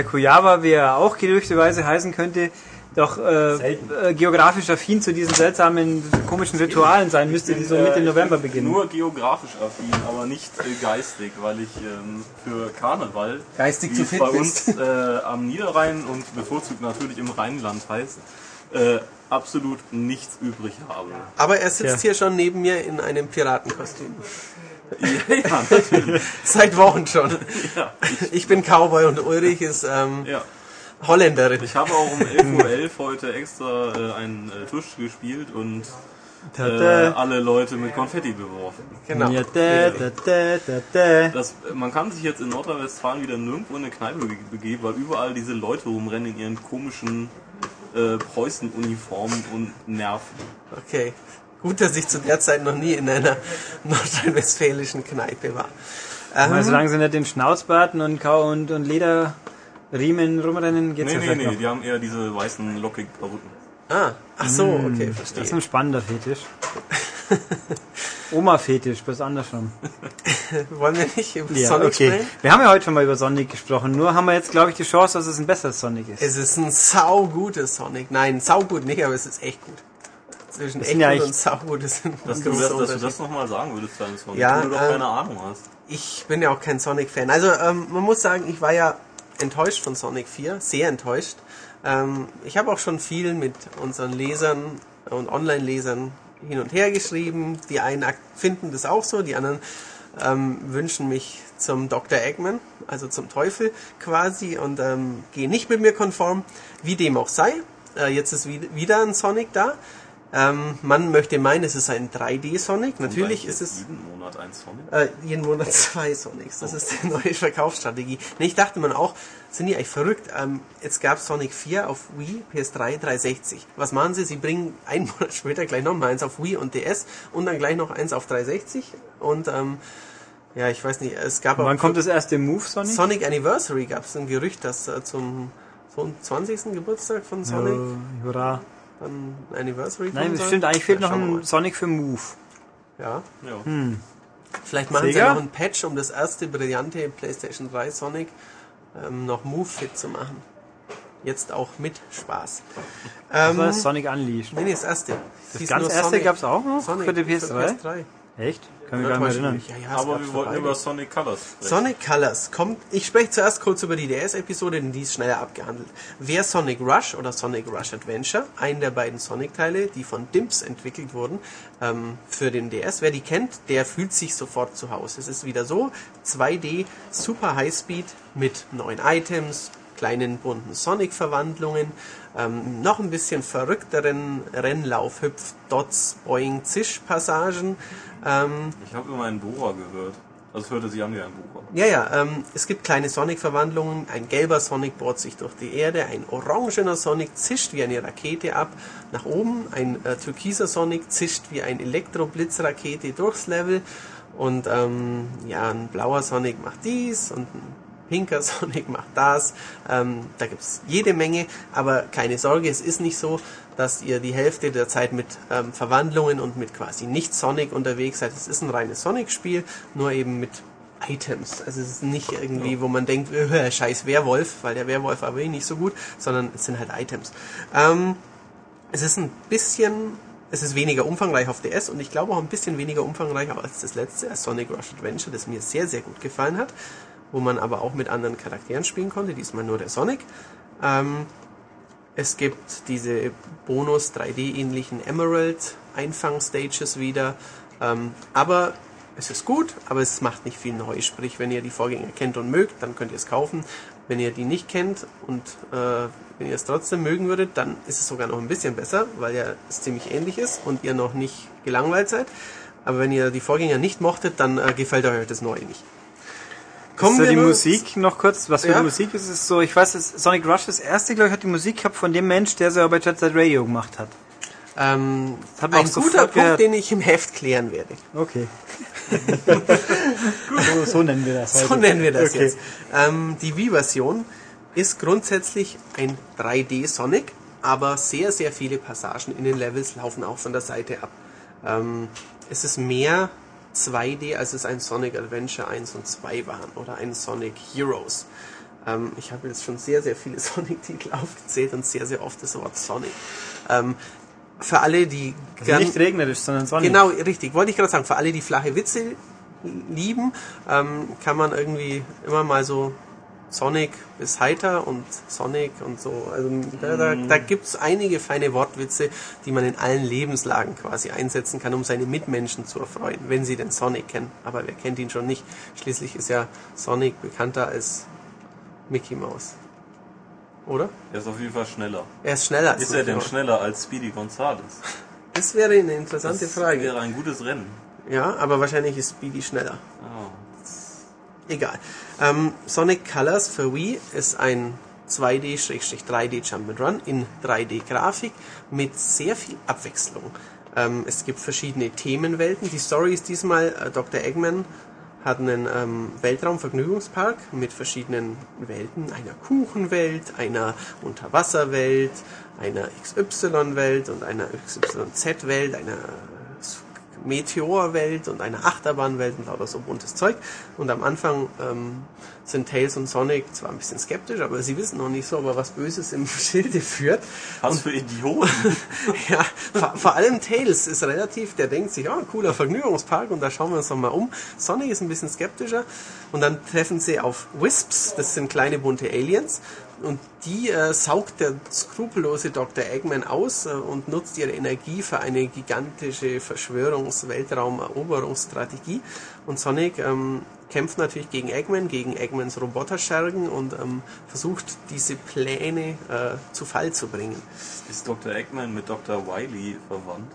Kujawa, wie er auch gerüchteweise heißen könnte, doch äh, äh, geografisch affin zu diesen seltsamen, komischen Ritualen sein müsste, die so Mitte November beginnen. Nur geografisch affin, aber nicht äh, geistig, weil ich ähm, für Karneval, Geistig wie zu fit bei bist. uns äh, am Niederrhein und bevorzugt natürlich im Rheinland heißt, äh, absolut nichts übrig habe. Aber er sitzt Tja. hier schon neben mir in einem Piratenkostüm. ja, natürlich. [laughs] Seit Wochen schon. Ja, Ich bin Cowboy und Ulrich ist ähm, ja. Holländerin. Ich habe auch um [laughs] 11.11 Uhr heute extra äh, einen äh, Tusch gespielt und äh, alle Leute mit Konfetti beworfen. Genau. Ja, da, da, da, da, da. Das, man kann sich jetzt in Nordrhein-Westfalen wieder nirgendwo in eine Kneipe be- begeben, weil überall diese Leute rumrennen in ihren komischen äh, Preußen-Uniformen und nerven. Okay. Gut, dass ich zu der Zeit noch nie in einer [laughs] nordrhein-westfälischen Kneipe war. Weil Ähm, solange sie nicht den Schnauzbarten und, Kau und, und Lederriemen rumrennen, geht's Nee, ja nee, nee, noch. die haben eher diese weißen, lockigen Perücken. ah, ach so, okay, Das ist verstehe. ein spannender Fetisch. [laughs] Oma-Fetisch, bis andersrum. [laughs] Wollen wir nicht über Ja, Sonic okay. sprechen? Wir haben ja heute schon mal über Sonic gesprochen, nur haben wir jetzt, glaube ich, die Chance, dass es ein besseres Sonic ist. Es ist ein saugutes Sonic. Nein, saugut nicht, aber es ist echt gut. Zwischen echt ja gut echt- und saugut ist [laughs] ein Dass du, das, dass du Unterschied. das nochmal sagen würdest, deines Sonic, Ja, wo du doch ähm, keine Ahnung hast. Ich bin ja auch kein Sonic-Fan. Also ähm, man muss sagen, ich war ja enttäuscht von Sonic 4, sehr enttäuscht. Ähm, ich habe auch schon viel mit unseren Lesern und Online-Lesern hin und her geschrieben. Die einen finden das auch so, die anderen ähm, wünschen mich zum Dr. Eggman, also zum Teufel quasi und ähm, gehen nicht mit mir konform. Wie dem auch sei, äh, jetzt ist wie- wieder ein Sonic da. Ähm, man möchte meinen, es ist ein 3D-Sonic. Natürlich ist es Jeden Monat ein Sonic. äh, jeden Monat [laughs] zwei Sonics. Das ist die neue Verkaufsstrategie. Nee, ich dachte man auch, sind die eigentlich verrückt? Ähm, jetzt gab Sonic 4 auf Wii, PS3, 360. Was machen sie? Sie bringen einen [laughs] Monat später gleich nochmal eins auf Wii und DS und dann gleich noch eins auf 360. Und ähm, ja, ich weiß nicht, es gab auch Wann kommt das erste Move, Sonic? Sonic Anniversary gab es ein Gerücht, dass äh, zum, zum 20. Geburtstag von Sonic Oh, hurra. Dann ein Anniversary Nein, kommen soll. stimmt, eigentlich fehlt Ja, noch ein. Sonic für Move. Ja. Ja. Vielleicht machen sie Sega? noch einen Patch, um das erste brillante PlayStation 3 Sonic ähm, noch Move fit zu machen. Jetzt auch mit Spaß. Das Ähm, war das Sonic Unleashed. nee, nee, das erste. Das Hieß ganz erste Sonic- gab's auch noch Sonic für die PS3? PS3. Echt? Kann mich gar nicht erinnern. Ja, ja, Aber wir wollten über Sonic Colors sprechen. Sonic Colors kommt. Ich spreche zuerst kurz über die DS-Episode, denn die ist schneller abgehandelt. Wer Sonic Rush oder Sonic Rush Adventure, einen der beiden Sonic-Teile, die von Dimps entwickelt wurden, ähm, für den DS, wer die kennt, der fühlt sich sofort zu Hause. Es ist wieder so, 2D, super Highspeed mit neuen Items, kleinen bunten Sonic-Verwandlungen, ähm, noch ein bisschen verrückteren Rennlauf, Hüpf, Dots, Boing, Zisch-Passagen. Ähm, Ich habe immer einen Bohrer gehört. Also hörte sich an wie ein Bohrer. ja, ja, ähm, es gibt kleine Sonic-Verwandlungen. Ein gelber Sonic bohrt sich durch die Erde, ein orangener Sonic zischt wie eine Rakete ab nach oben, ein äh, türkiser Sonic zischt wie ein Elektroblitzrakete durchs Level und ähm, ja, ein blauer Sonic macht dies und ein pinker [laughs] Sonic macht das. Ähm, da gibt's jede Menge, aber keine Sorge, es ist nicht so, dass ihr die Hälfte der Zeit mit ähm, Verwandlungen und mit quasi nicht Sonic unterwegs seid. Es ist ein reines Sonic-Spiel, nur eben mit Items. Also es ist nicht irgendwie, wo man denkt, äh, scheiß Werwolf, weil der Werwolf aber eh nicht so gut, sondern es sind halt Items. Ähm, es ist ein bisschen, es ist weniger umfangreich auf DS und ich glaube auch ein bisschen weniger umfangreich als das letzte, als Sonic Rush Adventure, das mir sehr, sehr gut gefallen hat, wo man aber auch mit anderen Charakteren spielen konnte, diesmal nur der Sonic. Ähm, es gibt diese Bonus 3D-ähnlichen Emerald Einfangstages wieder. Ähm, aber es ist gut, aber es macht nicht viel neu. Sprich, wenn ihr die Vorgänger kennt und mögt, dann könnt ihr es kaufen. Wenn ihr die nicht kennt und äh, wenn ihr es trotzdem mögen würdet, dann ist es sogar noch ein bisschen besser, weil ja es ziemlich ähnlich ist und ihr noch nicht gelangweilt seid. Aber wenn ihr die Vorgänger nicht mochtet, dann äh, gefällt euch das Neue nicht. Kommen so die Musik noch kurz, was für Ja. Musik ist, ist so, ich weiß, das Sonic Rush, das erste, glaube ich, hat die Musik gehabt von dem Mensch, der sie bei Jet Set Radio gemacht hat. Ähm, hat man ein guter Punkt, gehört. den ich im Heft klären werde. Okay. [laughs] so, so nennen wir das So nennen wir das Okay. jetzt. Ähm, die Wii-Version ist grundsätzlich ein 3D-Sonic, aber sehr, sehr viele Passagen in den Levels laufen auch von der Seite ab. Ähm, es ist mehr 2D, als es ein Sonic Adventure 1 und 2 waren oder ein Sonic Heroes. Ähm, ich habe jetzt schon sehr, sehr viele [laughs] Sonic-Titel aufgezählt und sehr, sehr oft das Wort Sonic. Ähm, für alle, die Also gern- nicht regnerisch, sondern sonnig. Genau, richtig. Wollte ich gerade sagen. Für alle, die flache Witze lieben, ähm, kann man irgendwie immer mal so Sonic bis heiter und Sonic und so. Also da, da, da gibt's einige feine Wortwitze, die man in allen Lebenslagen quasi einsetzen kann, um seine Mitmenschen zu erfreuen, wenn sie den Sonic kennen. Aber wer kennt ihn schon nicht? Schließlich ist ja Sonic bekannter als Mickey Mouse. Oder? Er ist auf jeden Fall schneller. Er ist schneller als Ist er denn schneller als Speedy Gonzales? Das wäre eine interessante Das Frage. wäre ein gutes Rennen. Ja, aber wahrscheinlich ist Speedy schneller. Oh. Egal. Ähm, Sonic Colors für Wii ist ein 2D-3D Jump'n'Run in 3D-Grafik mit sehr viel Abwechslung. Ähm, es gibt verschiedene Themenwelten. Die Story ist diesmal, äh, Dr. Eggman hat einen ähm, Weltraumvergnügungspark mit verschiedenen Welten. Einer Kuchenwelt, einer Unterwasserwelt, einer XY-Welt und einer XYZ-Welt, einer Meteorwelt und eine Achterbahnwelt und lauter so buntes Zeug. Und am Anfang ähm, sind Tails und Sonic zwar ein bisschen skeptisch, aber sie wissen noch nicht so, ob er was Böses im [laughs] Schilde führt. Was für Idioten. [laughs] Ja, vor, vor allem Tails ist relativ, der denkt sich, ah, cooler Vergnügungspark und da schauen wir uns doch mal um. Sonic ist ein bisschen skeptischer und dann treffen sie auf Wisps, das sind kleine bunte Aliens und die äh, saugt der skrupellose Dr. Eggman aus äh, und nutzt ihre Energie für eine gigantische Verschwörungs-Weltraumeroberungsstrategie und Sonic ähm, kämpft natürlich gegen Eggman, gegen Eggmans Roboterschergen und ähm, versucht diese Pläne äh, zu Fall zu bringen. Ist Dr. Eggman mit Dr. Wiley verwandt?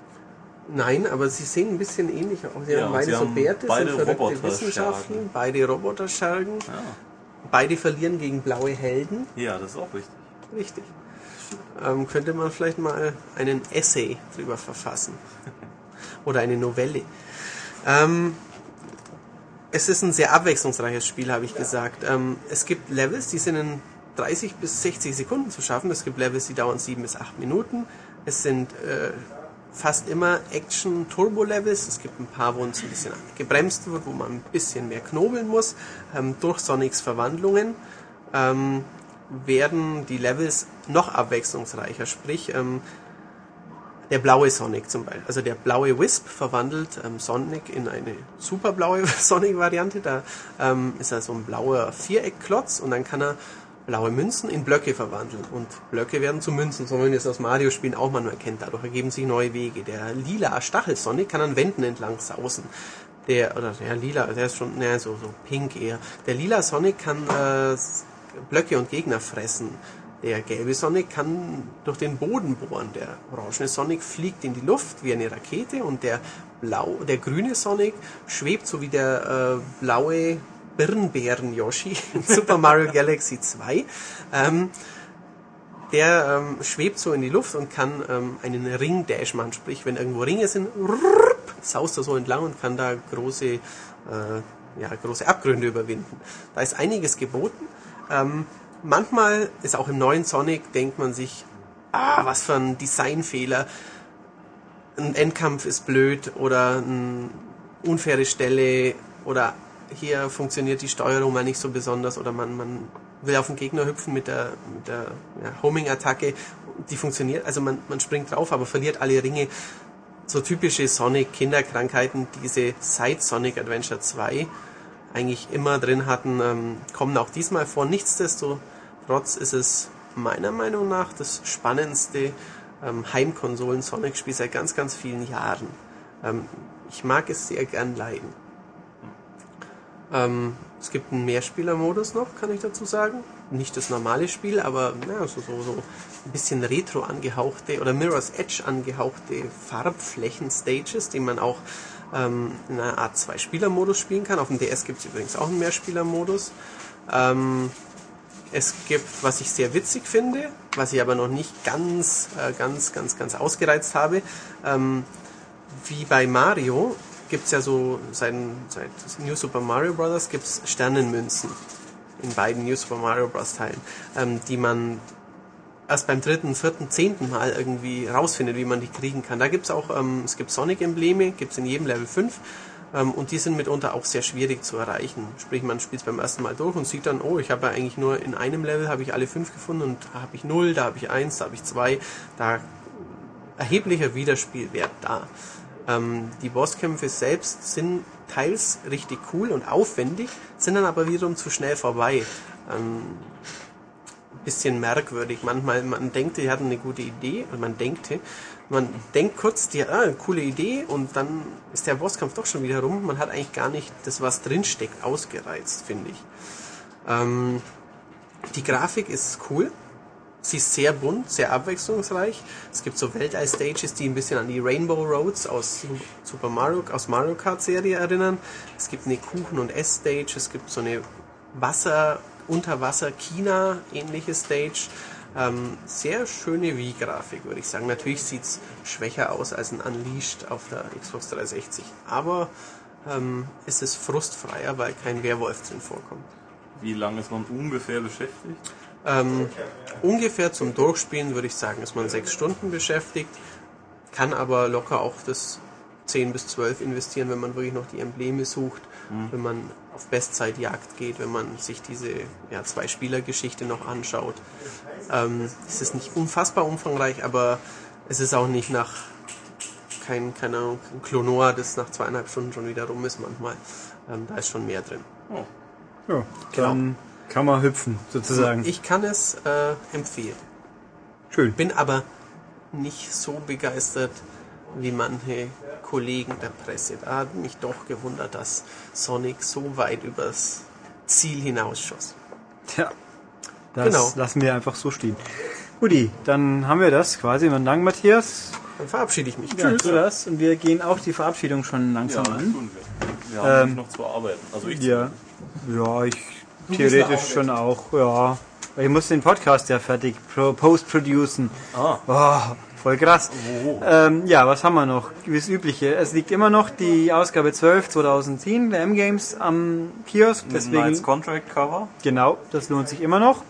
Nein, aber sie sehen ein bisschen ähnlicher aus. Sie Ja, haben beide sie so Bärte, beide sind verrückte. Wissenschaften, beide Roboterschergen. Ja. Beide verlieren gegen blaue Helden. Ja, das ist auch richtig. Richtig. Ähm, könnte man vielleicht mal einen Essay drüber verfassen. [laughs] Oder eine Novelle. Ähm, es ist ein sehr abwechslungsreiches Spiel, habe ich gesagt. Ähm, es gibt Levels, die sind in 30 bis 60 Sekunden zu schaffen. Es gibt Levels, die dauern 7 bis 8 Minuten. Es sind äh, fast immer Action-Turbo-Levels. Es gibt ein paar, wo es ein bisschen gebremst wird, wo man ein bisschen mehr knobeln muss. Ähm, durch Sonics Verwandlungen ähm, werden die Levels noch abwechslungsreicher. Sprich, ähm, der blaue Sonic zum Beispiel, also der blaue Wisp verwandelt ähm, Sonic in eine superblaue [laughs] Sonic-Variante. Da ähm, ist er so ein blauer Viereckklotz und dann kann er blaue Münzen in Blöcke verwandeln. Und Blöcke werden zu Münzen, so wie man es aus Mario-Spielen auch manchmal kennt. Dadurch ergeben sich neue Wege. Der lila Stachel-Sonic kann an Wänden entlang sausen. Der, oder der lila, der ist schon, naja, so, so pink eher. Der lila Sonic kann äh, Blöcke und Gegner fressen. Der gelbe Sonic kann durch den Boden bohren. Der orangene Sonic fliegt in die Luft wie eine Rakete und der blau, der grüne Sonic schwebt so wie der äh, blaue Birnbären Yoshi [laughs] in Super Mario Galaxy 2. Ähm, der ähm, schwebt so in die Luft und kann ähm, einen Ring-Dash machen. Sprich, wenn irgendwo Ringe sind, rrrp, saust er so entlang und kann da große, äh, ja, große Abgründe überwinden. Da ist einiges geboten. Ähm, manchmal ist auch im neuen Sonic, denkt man sich, ah, was für ein Designfehler. Ein Endkampf ist blöd oder eine unfaire Stelle oder hier funktioniert die Steuerung mal nicht so besonders oder man, man will auf den Gegner hüpfen mit der, mit der ja, Homing-Attacke. Die funktioniert, also man, man springt drauf, aber verliert alle Ringe. So typische Sonic-Kinderkrankheiten, diese seit Sonic Adventure 2 eigentlich immer drin hatten, ähm, kommen auch diesmal vor. Nichtsdestotrotz ist es meiner Meinung nach das spannendste ähm, Heimkonsolen-Sonic-Spiel seit ganz, ganz vielen Jahren. Ähm, ich mag es sehr gern leiden. Ähm, es gibt einen Mehrspieler-Modus noch, kann ich dazu sagen. Nicht das normale Spiel, aber ja, so, so, so ein bisschen retro angehauchte oder Mirror's Edge angehauchte Farbflächen-Stages, die man auch ähm, in einer Art Zwei-Spieler-Modus spielen kann. Auf dem DS gibt es übrigens auch einen Mehrspieler-Modus. Ähm, es gibt, was ich sehr witzig finde, was ich aber noch nicht ganz, äh, ganz, ganz, ganz ausgereizt habe, ähm, wie bei Mario gibt es ja so, seit, seit New Super Mario Bros. gibt es Sternenmünzen in beiden New Super Mario Bros. Teilen, ähm, die man erst beim dritten, vierten, zehnten Mal irgendwie rausfindet, wie man die kriegen kann. Da gibt's auch, ähm, es gibt Sonic-Embleme, gibt's in jedem Level 5 ähm, und die sind mitunter auch sehr schwierig zu erreichen. Sprich, man spielt beim ersten Mal durch und sieht dann, oh, ich habe ja eigentlich nur in einem Level habe ich alle fünf gefunden und da habe ich null, da habe ich eins, da habe ich zwei, da erheblicher Wiederspielwert da. Ähm, die Bosskämpfe selbst sind teils richtig cool und aufwendig, sind dann aber wiederum zu schnell vorbei. Ähm, bisschen merkwürdig. Manchmal, man denkt, die hatten eine gute Idee und man denkte, man denkt kurz, die ah, coole Idee und dann ist der Bosskampf doch schon wieder rum. Man hat eigentlich gar nicht das, was drinsteckt, ausgereizt, finde ich. Ähm, die Grafik ist cool. Sie ist sehr bunt, sehr abwechslungsreich. Es gibt so Weltall-Stages, die ein bisschen an die Rainbow Roads aus Super Mario, aus Mario Kart Serie erinnern. Es gibt eine Kuchen- und Ess-Stage. Es gibt so eine Wasser, Unterwasser-China-ähnliche Stage. Ähm, sehr schöne Wii-Grafik, würde ich sagen. Natürlich sieht es schwächer aus als ein Unleashed auf der Xbox 360. Aber ähm, es ist frustfreier, weil kein Werwolf drin vorkommt. Wie lange ist man ungefähr beschäftigt? Ähm, ungefähr zum Durchspielen würde ich sagen, ist man sechs Stunden beschäftigt, kann aber locker auch das 10 bis 12 investieren, wenn man wirklich noch die Embleme sucht, wenn man auf Bestzeitjagd geht, wenn man sich diese ja, Zwei-Spieler-Geschichte noch anschaut. Ähm, es ist nicht unfassbar umfangreich, aber es ist auch nicht nach kein, keine Ahnung, Klonoa, das nach zweieinhalb Stunden schon wieder rum ist manchmal. Ähm, da ist schon mehr drin. Ja, dann kann man hüpfen, sozusagen. Ich kann es äh, empfehlen. Schön. Bin aber nicht so begeistert wie manche Kollegen der Presse. Da hat mich doch gewundert, dass Sonic so weit übers Ziel hinausschoss. Tja, das Genau. lassen wir einfach so stehen. Guti, dann haben wir das quasi. Vielen Dank, Matthias. Dann verabschiede ich mich. Ja, tu das. Und wir gehen auch die Verabschiedung schon langsam das an. tun wir. Wir haben Ähm, noch zu arbeiten. Also ich Ja, ja, ich theoretisch schon auch, ja. Ich muss den Podcast ja fertig pro- post-producen. Ah. Oh, voll krass. Ähm, ja, was haben wir noch? Wie das Übliche. Es liegt immer noch die Ausgabe 12 2010 der M-Games am Kiosk. Deswegen, Contract Cover. genau, das lohnt sich immer noch.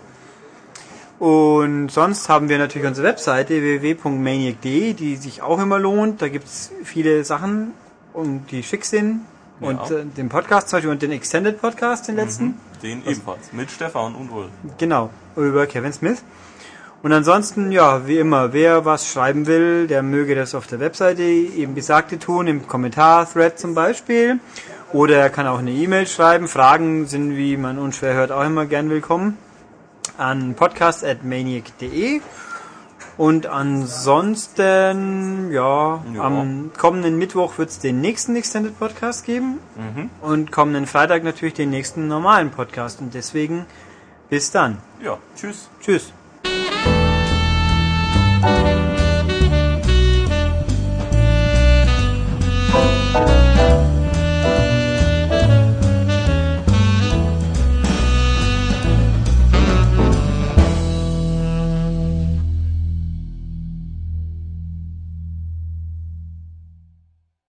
Und sonst haben wir natürlich unsere Webseite www.maniac.de, die sich auch immer lohnt. Da gibt's viele Sachen, und die schick sind. Und äh, den Podcast zum Beispiel und den Extended Podcast, den letzten. Den ebenfalls. Mit Stefan und Ulrich. Genau, über Kevin Smith. Und ansonsten, ja, wie immer, wer was schreiben will, der möge das auf der Webseite eben Besagte tun, im Kommentar-Thread zum Beispiel. Oder er kann auch eine E-Mail schreiben. Fragen sind, wie man unschwer hört, auch immer gern willkommen. An podcast.maniac.de. Und ansonsten, ja, Ja. am kommenden Mittwoch wird es den nächsten Extended Podcast geben. Und kommenden Freitag natürlich den nächsten normalen Podcast. Und deswegen bis dann. Ja, tschüss. Tschüss.